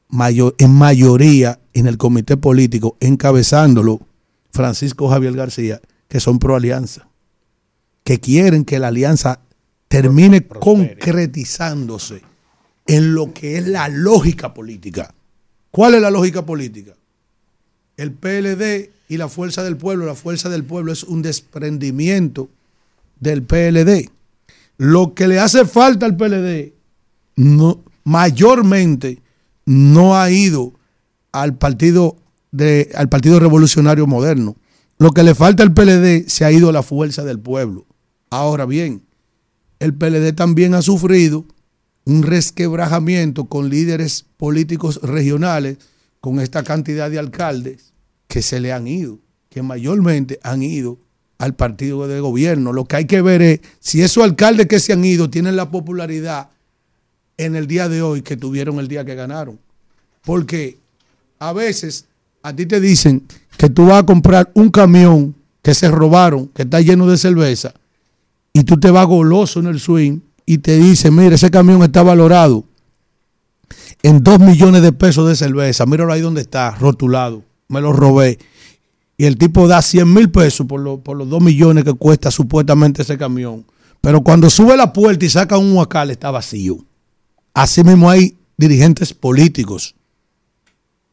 mayor, en mayoría en el comité político, encabezándolo Francisco Javier García, que son pro alianza, que quieren que la alianza termine concretizándose en lo que es la lógica política. ¿Cuál es la lógica política? El PLD y la fuerza del pueblo, la fuerza del pueblo es un desprendimiento del PLD. Lo que le hace falta al PLD mayormente no ha ido al partido al Partido Revolucionario Moderno. Lo que le falta al PLD se ha ido a la fuerza del pueblo. Ahora bien, el PLD también ha sufrido un resquebrajamiento con líderes políticos regionales, con esta cantidad de alcaldes que se le han ido, que mayormente han ido al partido de gobierno. Lo que hay que ver es si esos alcaldes que se han ido tienen la popularidad en el día de hoy que tuvieron el día que ganaron. Porque a veces a ti te dicen que tú vas a comprar un camión que se robaron, que está lleno de cerveza, y tú te vas goloso en el swing y te dicen, mira, ese camión está valorado en dos millones de pesos de cerveza, míralo ahí donde está, rotulado, me lo robé. Y el tipo da 100 mil pesos por, por los dos millones que cuesta supuestamente ese camión. Pero cuando sube la puerta y saca un huacal está vacío. Así mismo hay dirigentes políticos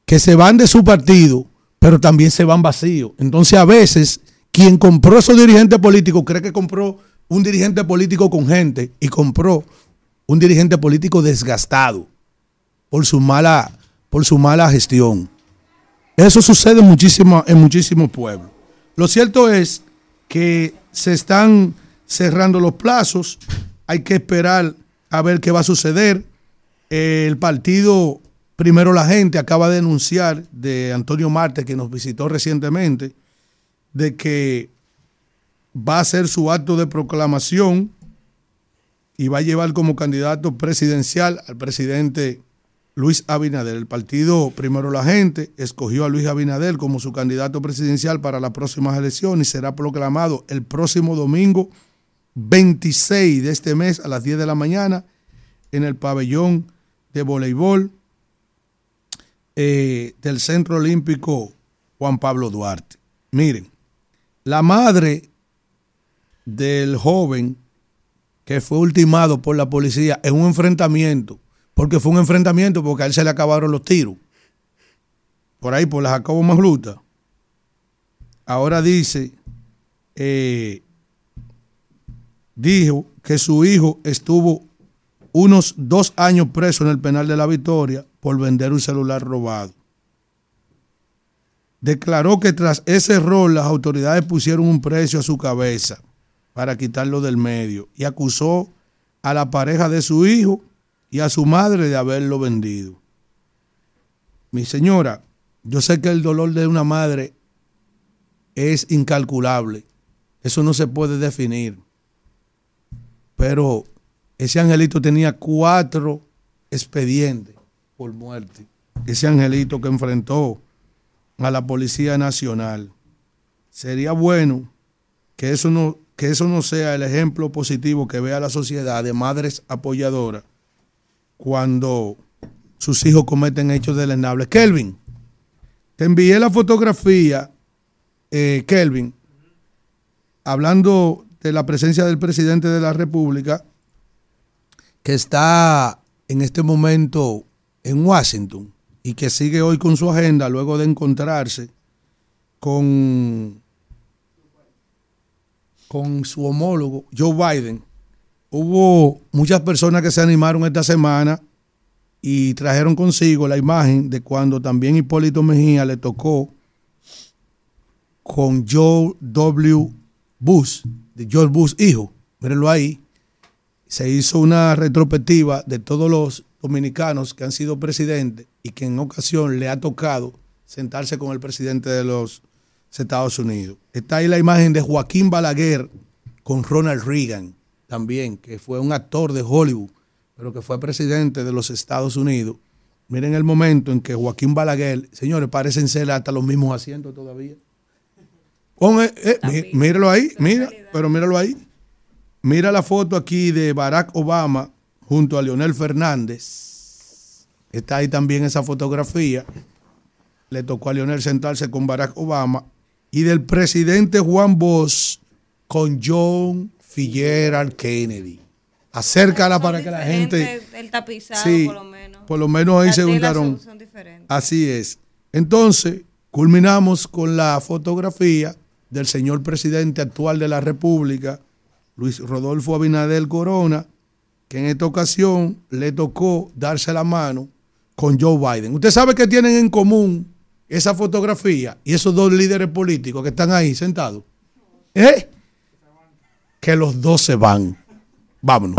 que se van de su partido, pero también se van vacíos. Entonces a veces quien compró esos dirigentes políticos cree que compró un dirigente político con gente y compró un dirigente político desgastado por su mala, por su mala gestión. Eso sucede muchísimo, en muchísimos pueblos. Lo cierto es que se están cerrando los plazos, hay que esperar a ver qué va a suceder. El partido, primero la gente, acaba de denunciar de Antonio Marte, que nos visitó recientemente, de que va a hacer su acto de proclamación y va a llevar como candidato presidencial al presidente Luis Abinader. El partido, primero la gente, escogió a Luis Abinader como su candidato presidencial para las próximas elecciones y será proclamado el próximo domingo 26 de este mes a las 10 de la mañana en el pabellón de voleibol eh, del Centro Olímpico Juan Pablo Duarte. Miren, la madre del joven que fue ultimado por la policía en un enfrentamiento, porque fue un enfrentamiento porque a él se le acabaron los tiros, por ahí por la Jacobo Magluta, ahora dice, eh, dijo que su hijo estuvo unos dos años preso en el penal de la Victoria por vender un celular robado. Declaró que tras ese error las autoridades pusieron un precio a su cabeza para quitarlo del medio y acusó a la pareja de su hijo y a su madre de haberlo vendido. Mi señora, yo sé que el dolor de una madre es incalculable, eso no se puede definir, pero ese angelito tenía cuatro expedientes por muerte, ese angelito que enfrentó a la Policía Nacional. Sería bueno que eso no que eso no sea el ejemplo positivo que vea la sociedad de madres apoyadoras cuando sus hijos cometen hechos deleznables. Kelvin, te envié la fotografía eh, Kelvin, hablando de la presencia del presidente de la República, que está en este momento en Washington y que sigue hoy con su agenda luego de encontrarse con, con su homólogo Joe Biden. Hubo muchas personas que se animaron esta semana y trajeron consigo la imagen de cuando también Hipólito Mejía le tocó con Joe W. Bush, de George Bush hijo. Mírenlo ahí. Se hizo una retrospectiva de todos los dominicanos que han sido presidentes y que en ocasión le ha tocado sentarse con el presidente de los Estados Unidos. Está ahí la imagen de Joaquín Balaguer con Ronald Reagan también, que fue un actor de Hollywood, pero que fue presidente de los Estados Unidos. Miren el momento en que Joaquín Balaguer, señores, parecen ser hasta los mismos asientos todavía. Eh, eh, mí- míralo ahí, mira, pero míralo ahí. Mira la foto aquí de Barack Obama junto a Leonel Fernández. Está ahí también esa fotografía. Le tocó a Leonel sentarse con Barack Obama. Y del presidente Juan Bosch con John Fitzgerald Kennedy. Acércala para que la gente... El tapizado, Sí, por lo menos. por lo menos ahí se juntaron. Así es. Entonces, culminamos con la fotografía del señor presidente actual de la República, Luis Rodolfo Abinader Corona, que en esta ocasión le tocó darse la mano con Joe Biden. Usted sabe que tienen en común esa fotografía y esos dos líderes políticos que están ahí sentados. ¿Eh? Que los dos se van. Vámonos.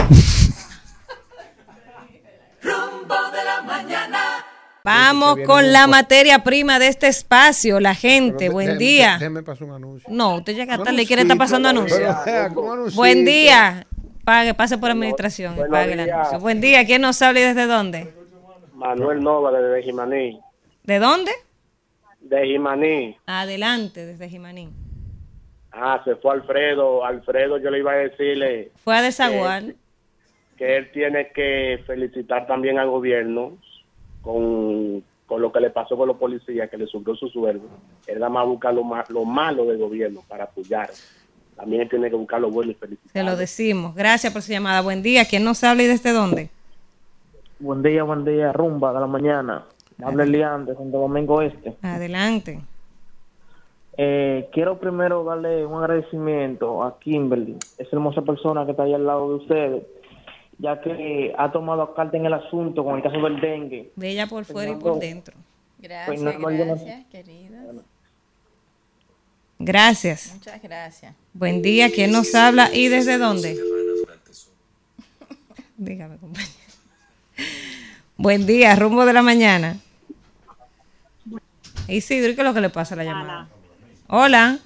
Rumbo de la mañana. Vamos con la materia prima de este espacio, la gente. Buen Déjeme- día. Déjeme pasar un anuncio. No, usted llega tarde y quiere estar pasando anuncios. Buen día. Pague, pase por administración y buenos pague el anuncio. Buen día. ¿Quién nos habla y desde dónde? Manuel Nova desde Jimaní. ¿De dónde? De Jimaní. Adelante, desde Jimaní. Ah, se fue Alfredo. Alfredo, yo le iba a decirle Fue a desaguar. que él tiene que felicitar también al gobierno con, con lo que le pasó con los policías, que le subió su sueldo. Él nada más busca lo, ma- lo malo del gobierno para apoyar. También él tiene que buscar lo bueno y felicitar. Se lo decimos. Gracias por su llamada. Buen día. ¿Quién nos habla y desde dónde? Buen día, buen día, rumba de la mañana. Habla Elian de Santo Domingo Este. Adelante. Eh, quiero primero darle un agradecimiento a Kimberly, esa hermosa persona que está ahí al lado de ustedes, ya que ha tomado carta en el asunto con el caso del dengue. Bella por fuera y por dentro. Pues Gracias, no, no- gracias, querido. Gracias. Muchas gracias. Buen día. ¿Quién nos habla y desde dónde? *laughs* Dígame, compañero. Buen día, rumbo de la mañana. Isidro, ¿y qué es lo que le pasa a la llamada? Hola.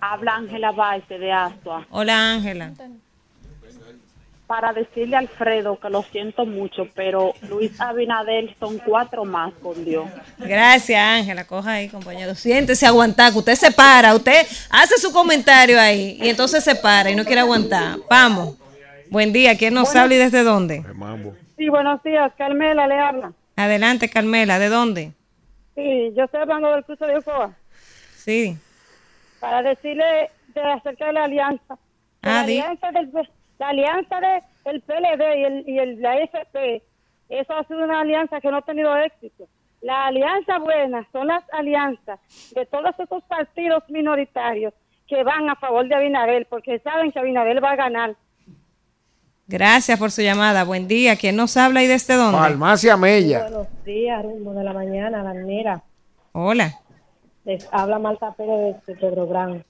Habla Ángela Baite de Astua. Hola, Ángela. Para decirle a Alfredo que lo siento mucho, pero Luis Abinadel son cuatro más con Dios. Gracias, Ángela. Coja ahí, compañero. Siéntese aguantar, que usted se para. Usted hace su comentario ahí y entonces se para y no quiere aguantar. Vamos. Buen día. ¿Quién nos Bueno. habla y desde dónde? Sí, buenos días, Carmela le habla. Adelante, Carmela. ¿De dónde? Sí, yo estoy hablando del cruce de Ocoa. Sí. Para decirle de acerca de la alianza. la Ah, di. alianza del la alianza de, del PLD y, el, y el, la FP, eso ha sido una alianza que no ha tenido éxito. La alianza buena son las alianzas de todos esos partidos minoritarios que van a favor de Abinadel, porque saben que Abinadel va a ganar. Gracias por su llamada. Buen día. ¿Quién nos habla y desde dónde? Farmacia Mella. Buenos días, rumbo de la mañana, Danira. Hola. Les habla Marta Pérez de Pedro Gran.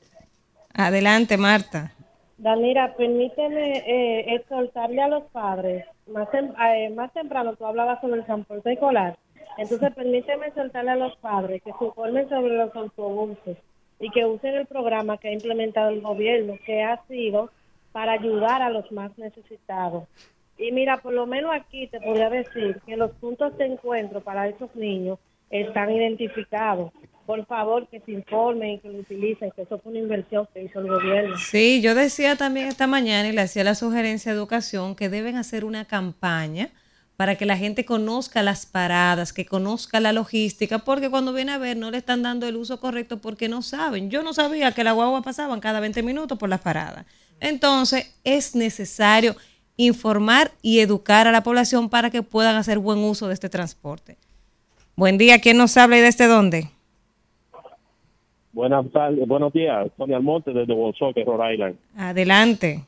Adelante, Marta. Danira, permíteme eh, exhortarle a los padres. Más, tem- eh, más temprano tú hablabas sobre el transporte escolar. Entonces, permíteme exhortarle a los padres que se informen sobre los autobuses y que usen el programa que ha implementado el gobierno, que ha sido para ayudar a los más necesitados. Y mira, por lo menos aquí te podría decir que los puntos de encuentro para esos niños están identificados. Por favor, que se informen y que lo utilicen, que eso fue una inversión que hizo el gobierno. Sí, yo decía también esta mañana y le hacía la sugerencia a Educación que deben hacer una campaña para que la gente conozca las paradas, que conozca la logística, porque cuando viene a ver no le están dando el uso correcto porque no saben. Yo no sabía que la guagua pasaban cada 20 minutos por las paradas. Entonces es necesario informar y educar a la población para que puedan hacer buen uso de este transporte. Buen día, ¿quién nos habla y desde dónde? Buenas tardes, buenos días, Tony Almonte desde Woonsocket, Rhode Island. Adelante.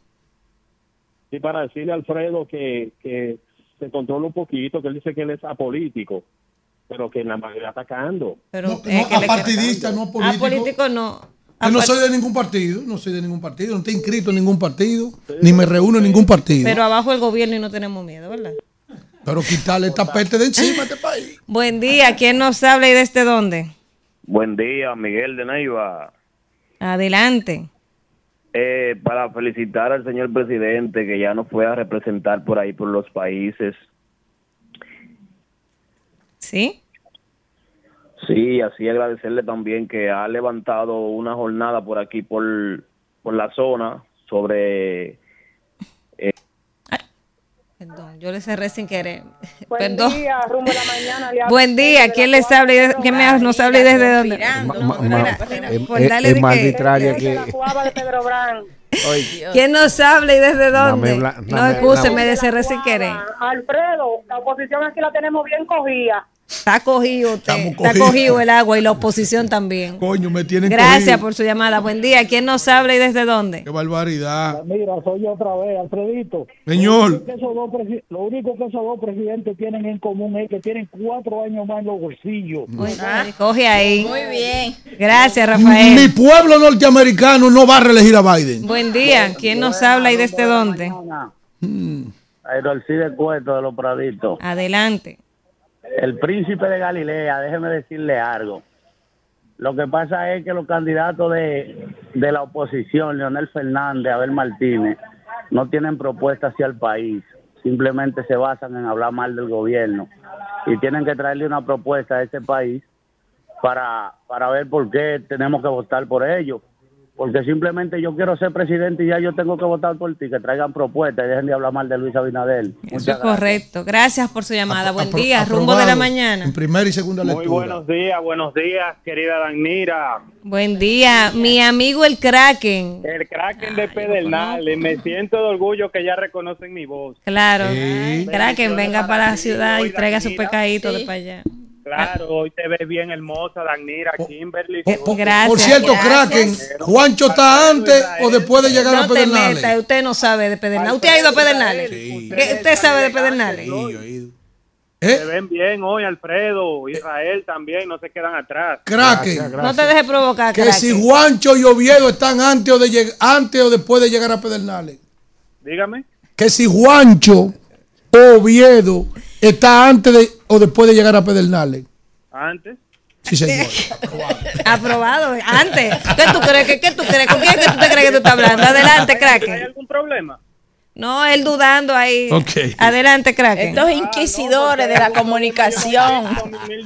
Sí, para decirle a Alfredo que, que se controla un poquito, que él dice que él es apolítico, pero que la mayoría atacando. Pero No, apartidista, no político. político no. Yo no soy de ningún partido, no soy de ningún partido, no estoy inscrito en ningún partido, ni me reúno en ningún partido. Pero abajo el gobierno y no tenemos miedo, ¿verdad? Pero quitarle esta peste de encima a este país. Buen día, ¿quién nos habla y desde dónde? Buen día, Miguel de Neiva. Adelante. Eh, para felicitar al señor presidente que ya nos fue a representar por ahí por los países. ¿Sí? Sí, así agradecerle también que ha levantado una jornada por aquí, por, por la zona, sobre... eh, Perdón, yo le cerré sin querer. Buen Perdón. día, rumbo a la mañana. le Buen día, ¿quién les habla y quién me- nos habla y desde dónde? Es- más arbitraria que. la Cuava de Pedro Brán. ¿Quién nos habla y desde dónde? No, le la cerré sin querer. Alfredo, la oposición aquí la tenemos bien cogida. Está cogido usted, está cogido el agua y la oposición también. Coño, me tienen Gracias cogido. por su llamada. Buen día, ¿quién nos habla y desde dónde? Qué barbaridad. Mira, soy yo otra vez, Alfredito. Señor. Lo único, que esos dos que esos presidentes tienen en común es que tienen cuatro años más en los bolsillos. Coge ahí. Muy bien. Gracias, Mi Rafael. pueblo norteamericano no va a reelegir a Biden. Buen día, ¿quién nos habla y desde dónde? Aerolcide Cueto de los Praditos. Adelante. El príncipe de Galilea, déjeme decirle algo. Lo que pasa es que los candidatos de, de la oposición, Leonel Fernández, Abel Martínez, no tienen propuesta hacia el país. Simplemente se basan en hablar mal del gobierno. Y tienen que traerle una propuesta a este país para, para ver por qué tenemos que votar por ellos. Porque simplemente yo quiero ser presidente y ya yo tengo que votar por ti, que traigan propuestas y dejen de hablar mal de Luis Abinader. Eso Muchas es gracias. correcto. Gracias por su llamada. Buen día, rumbo de la mañana. En primera y segunda Muy lectura. buenos días, buenos días, querida Danmira. Buen día, mi amigo el Kraken. El Kraken de Pedernales. Me siento de orgullo que ya reconocen mi voz. Claro. Sí. Kraken, venga para la ciudad y traiga su Danira. pecadito de para allá. Claro, hoy te ves bien hermosa, Danmira, Kimberly. Gracias. Por cierto, Kraken, ¿Juancho está antes o después de llegar a No te Pedernales? metas, usted no sabe de Pedernales. ¿Usted ha ido a Pedernales? ¿Qué usted sabe de Pedernales? ¿Eh? Se ven bien hoy, Alfredo, Israel también, no se quedan atrás. Kraken. No te dejes provocar, Que Kraken. si Juancho y Oviedo están antes o, de lleg- antes o después de llegar a Pedernales. Dígame. Que si Juancho o Oviedo está antes de, o después de llegar a Pedernales. Antes. Sí, señor. *laughs* Aprobado, antes. ¿Qué tú crees? ¿Qué, qué tú crees? ¿Con quién que tú te crees que tú estás hablando? Adelante, ¿Hay Kraken. algún problema? No, él dudando ahí. Ok. Adelante, Kraken. Estos inquisidores de la comunicación,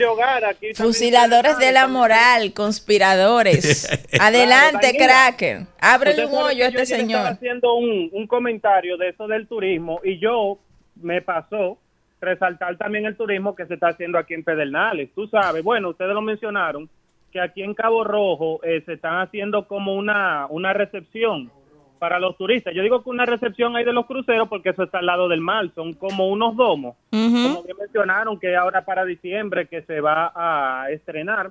hogar, aquí fusiladores de la moral, conspiradores. *laughs* Adelante. Kraken. Ábrele un hoyo a que yo este ayer estaba señor. haciendo un, un comentario de eso del turismo y yo me pasó resaltar también el turismo que se está haciendo aquí en Pedernales. Tú sabes, bueno, ustedes lo mencionaron, que aquí en Cabo Rojo eh, se están haciendo como una, una recepción para los turistas. Yo digo que una recepción ahí de los cruceros porque eso está al lado del mar, son como unos domos como bien mencionaron, que ahora para diciembre que se va a estrenar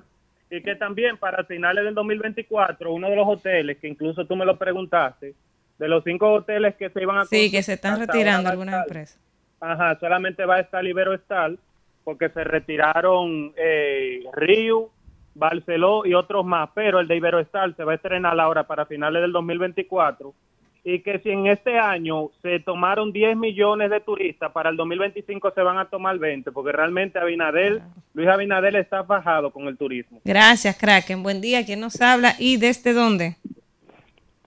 y que también para finales del 2024 uno de los hoteles, que incluso tú me lo preguntaste, de los cinco hoteles que se iban a Sí, que se están retirando algunas empresas. Ajá, solamente va a estar Ibero Estal porque se retiraron eh, Río, Barceló y otros más, pero el de Ibero Estal se va a estrenar ahora para finales del 2024 y que si en este año se tomaron 10 millones de turistas, para el 2025 se van a tomar 20, porque realmente Abinadel, Luis Abinadel está fajado con el turismo. Gracias, Kraken. Buen día. ¿Quién nos habla y desde dónde?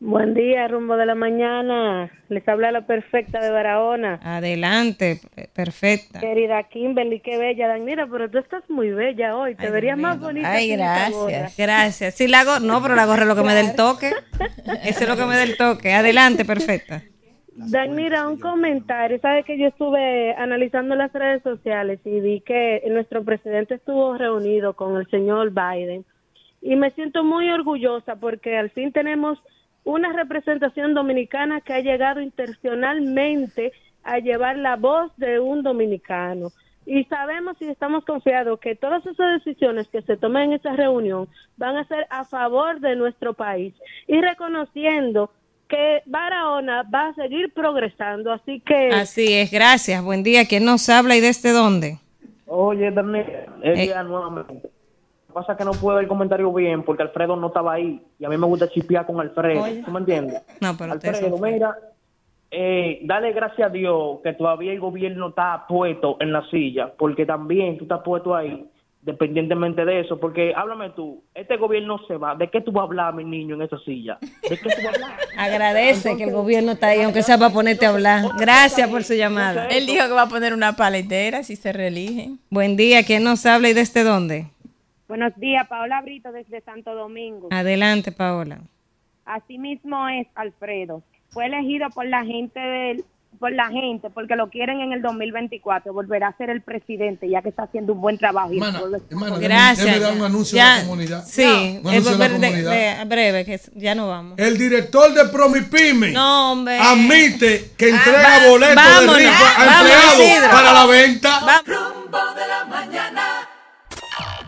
Buen día, rumbo de la mañana. Les habla la perfecta de Barahona. Adelante, perfecta. Querida Kimberly, qué bella. Dan, mira, pero tú estás muy bella hoy. Te verías más bonita. Ay, esa gorra. gracias. Gracias. Sí, la gorra, no, pero la gorra es lo que me da el toque. Eso es lo que me da el toque. Adelante, perfecta. Dan, mira, un comentario. Sabes que yo estuve analizando las redes sociales y vi que nuestro presidente estuvo reunido con el señor Biden. Y me siento muy orgullosa porque al fin tenemos una representación dominicana que ha llegado intencionalmente a llevar la voz de un dominicano. Y sabemos y estamos confiados que todas esas decisiones que se tomen en esa reunión van a ser a favor de nuestro país y reconociendo que Barahona va a seguir progresando. Así que... Así es, gracias. Buen día. ¿Quién nos habla y desde dónde? Oye, Daniel, es Eh. día nuevamente. Lo que pasa es que no puedo ver el comentario bien porque Alfredo no estaba ahí y a mí me gusta chipear con Alfredo. Oye. ¿Tú me entiendes? No, pero Alfredo, mira, eh, dale gracias a Dios que todavía el gobierno está puesto en la silla porque también tú estás puesto ahí dependientemente de eso. Porque háblame tú, este gobierno se va. ¿De qué tú vas a hablar, mi niño, en esa silla? ¿De qué tú vas a hablar? *laughs* Agradece que el gobierno está ahí, aunque sea para ponerte a hablar. Gracias por su llamada. Él dijo que va a poner una paletera si se reelige. Buen día. ¿Quién nos habla y desde dónde? Buenos días, Paola Brito desde Santo Domingo. Adelante, Paola. Así mismo es Alfredo. Fue elegido por la gente del por la gente porque lo quieren en el 2024 volverá a ser el presidente ya que está haciendo un buen trabajo Hermana, hermana, Gracias. déjame dar un anuncio Ya- a la comunidad. Sí, anuncio a la de- de- comunidad. de- breve, que ya no vamos. El director de Promipyme No, hombre. admite que entrega Ah, va- boletos vámonos. de rifa a empleados para la venta. Rumbo de la mañana.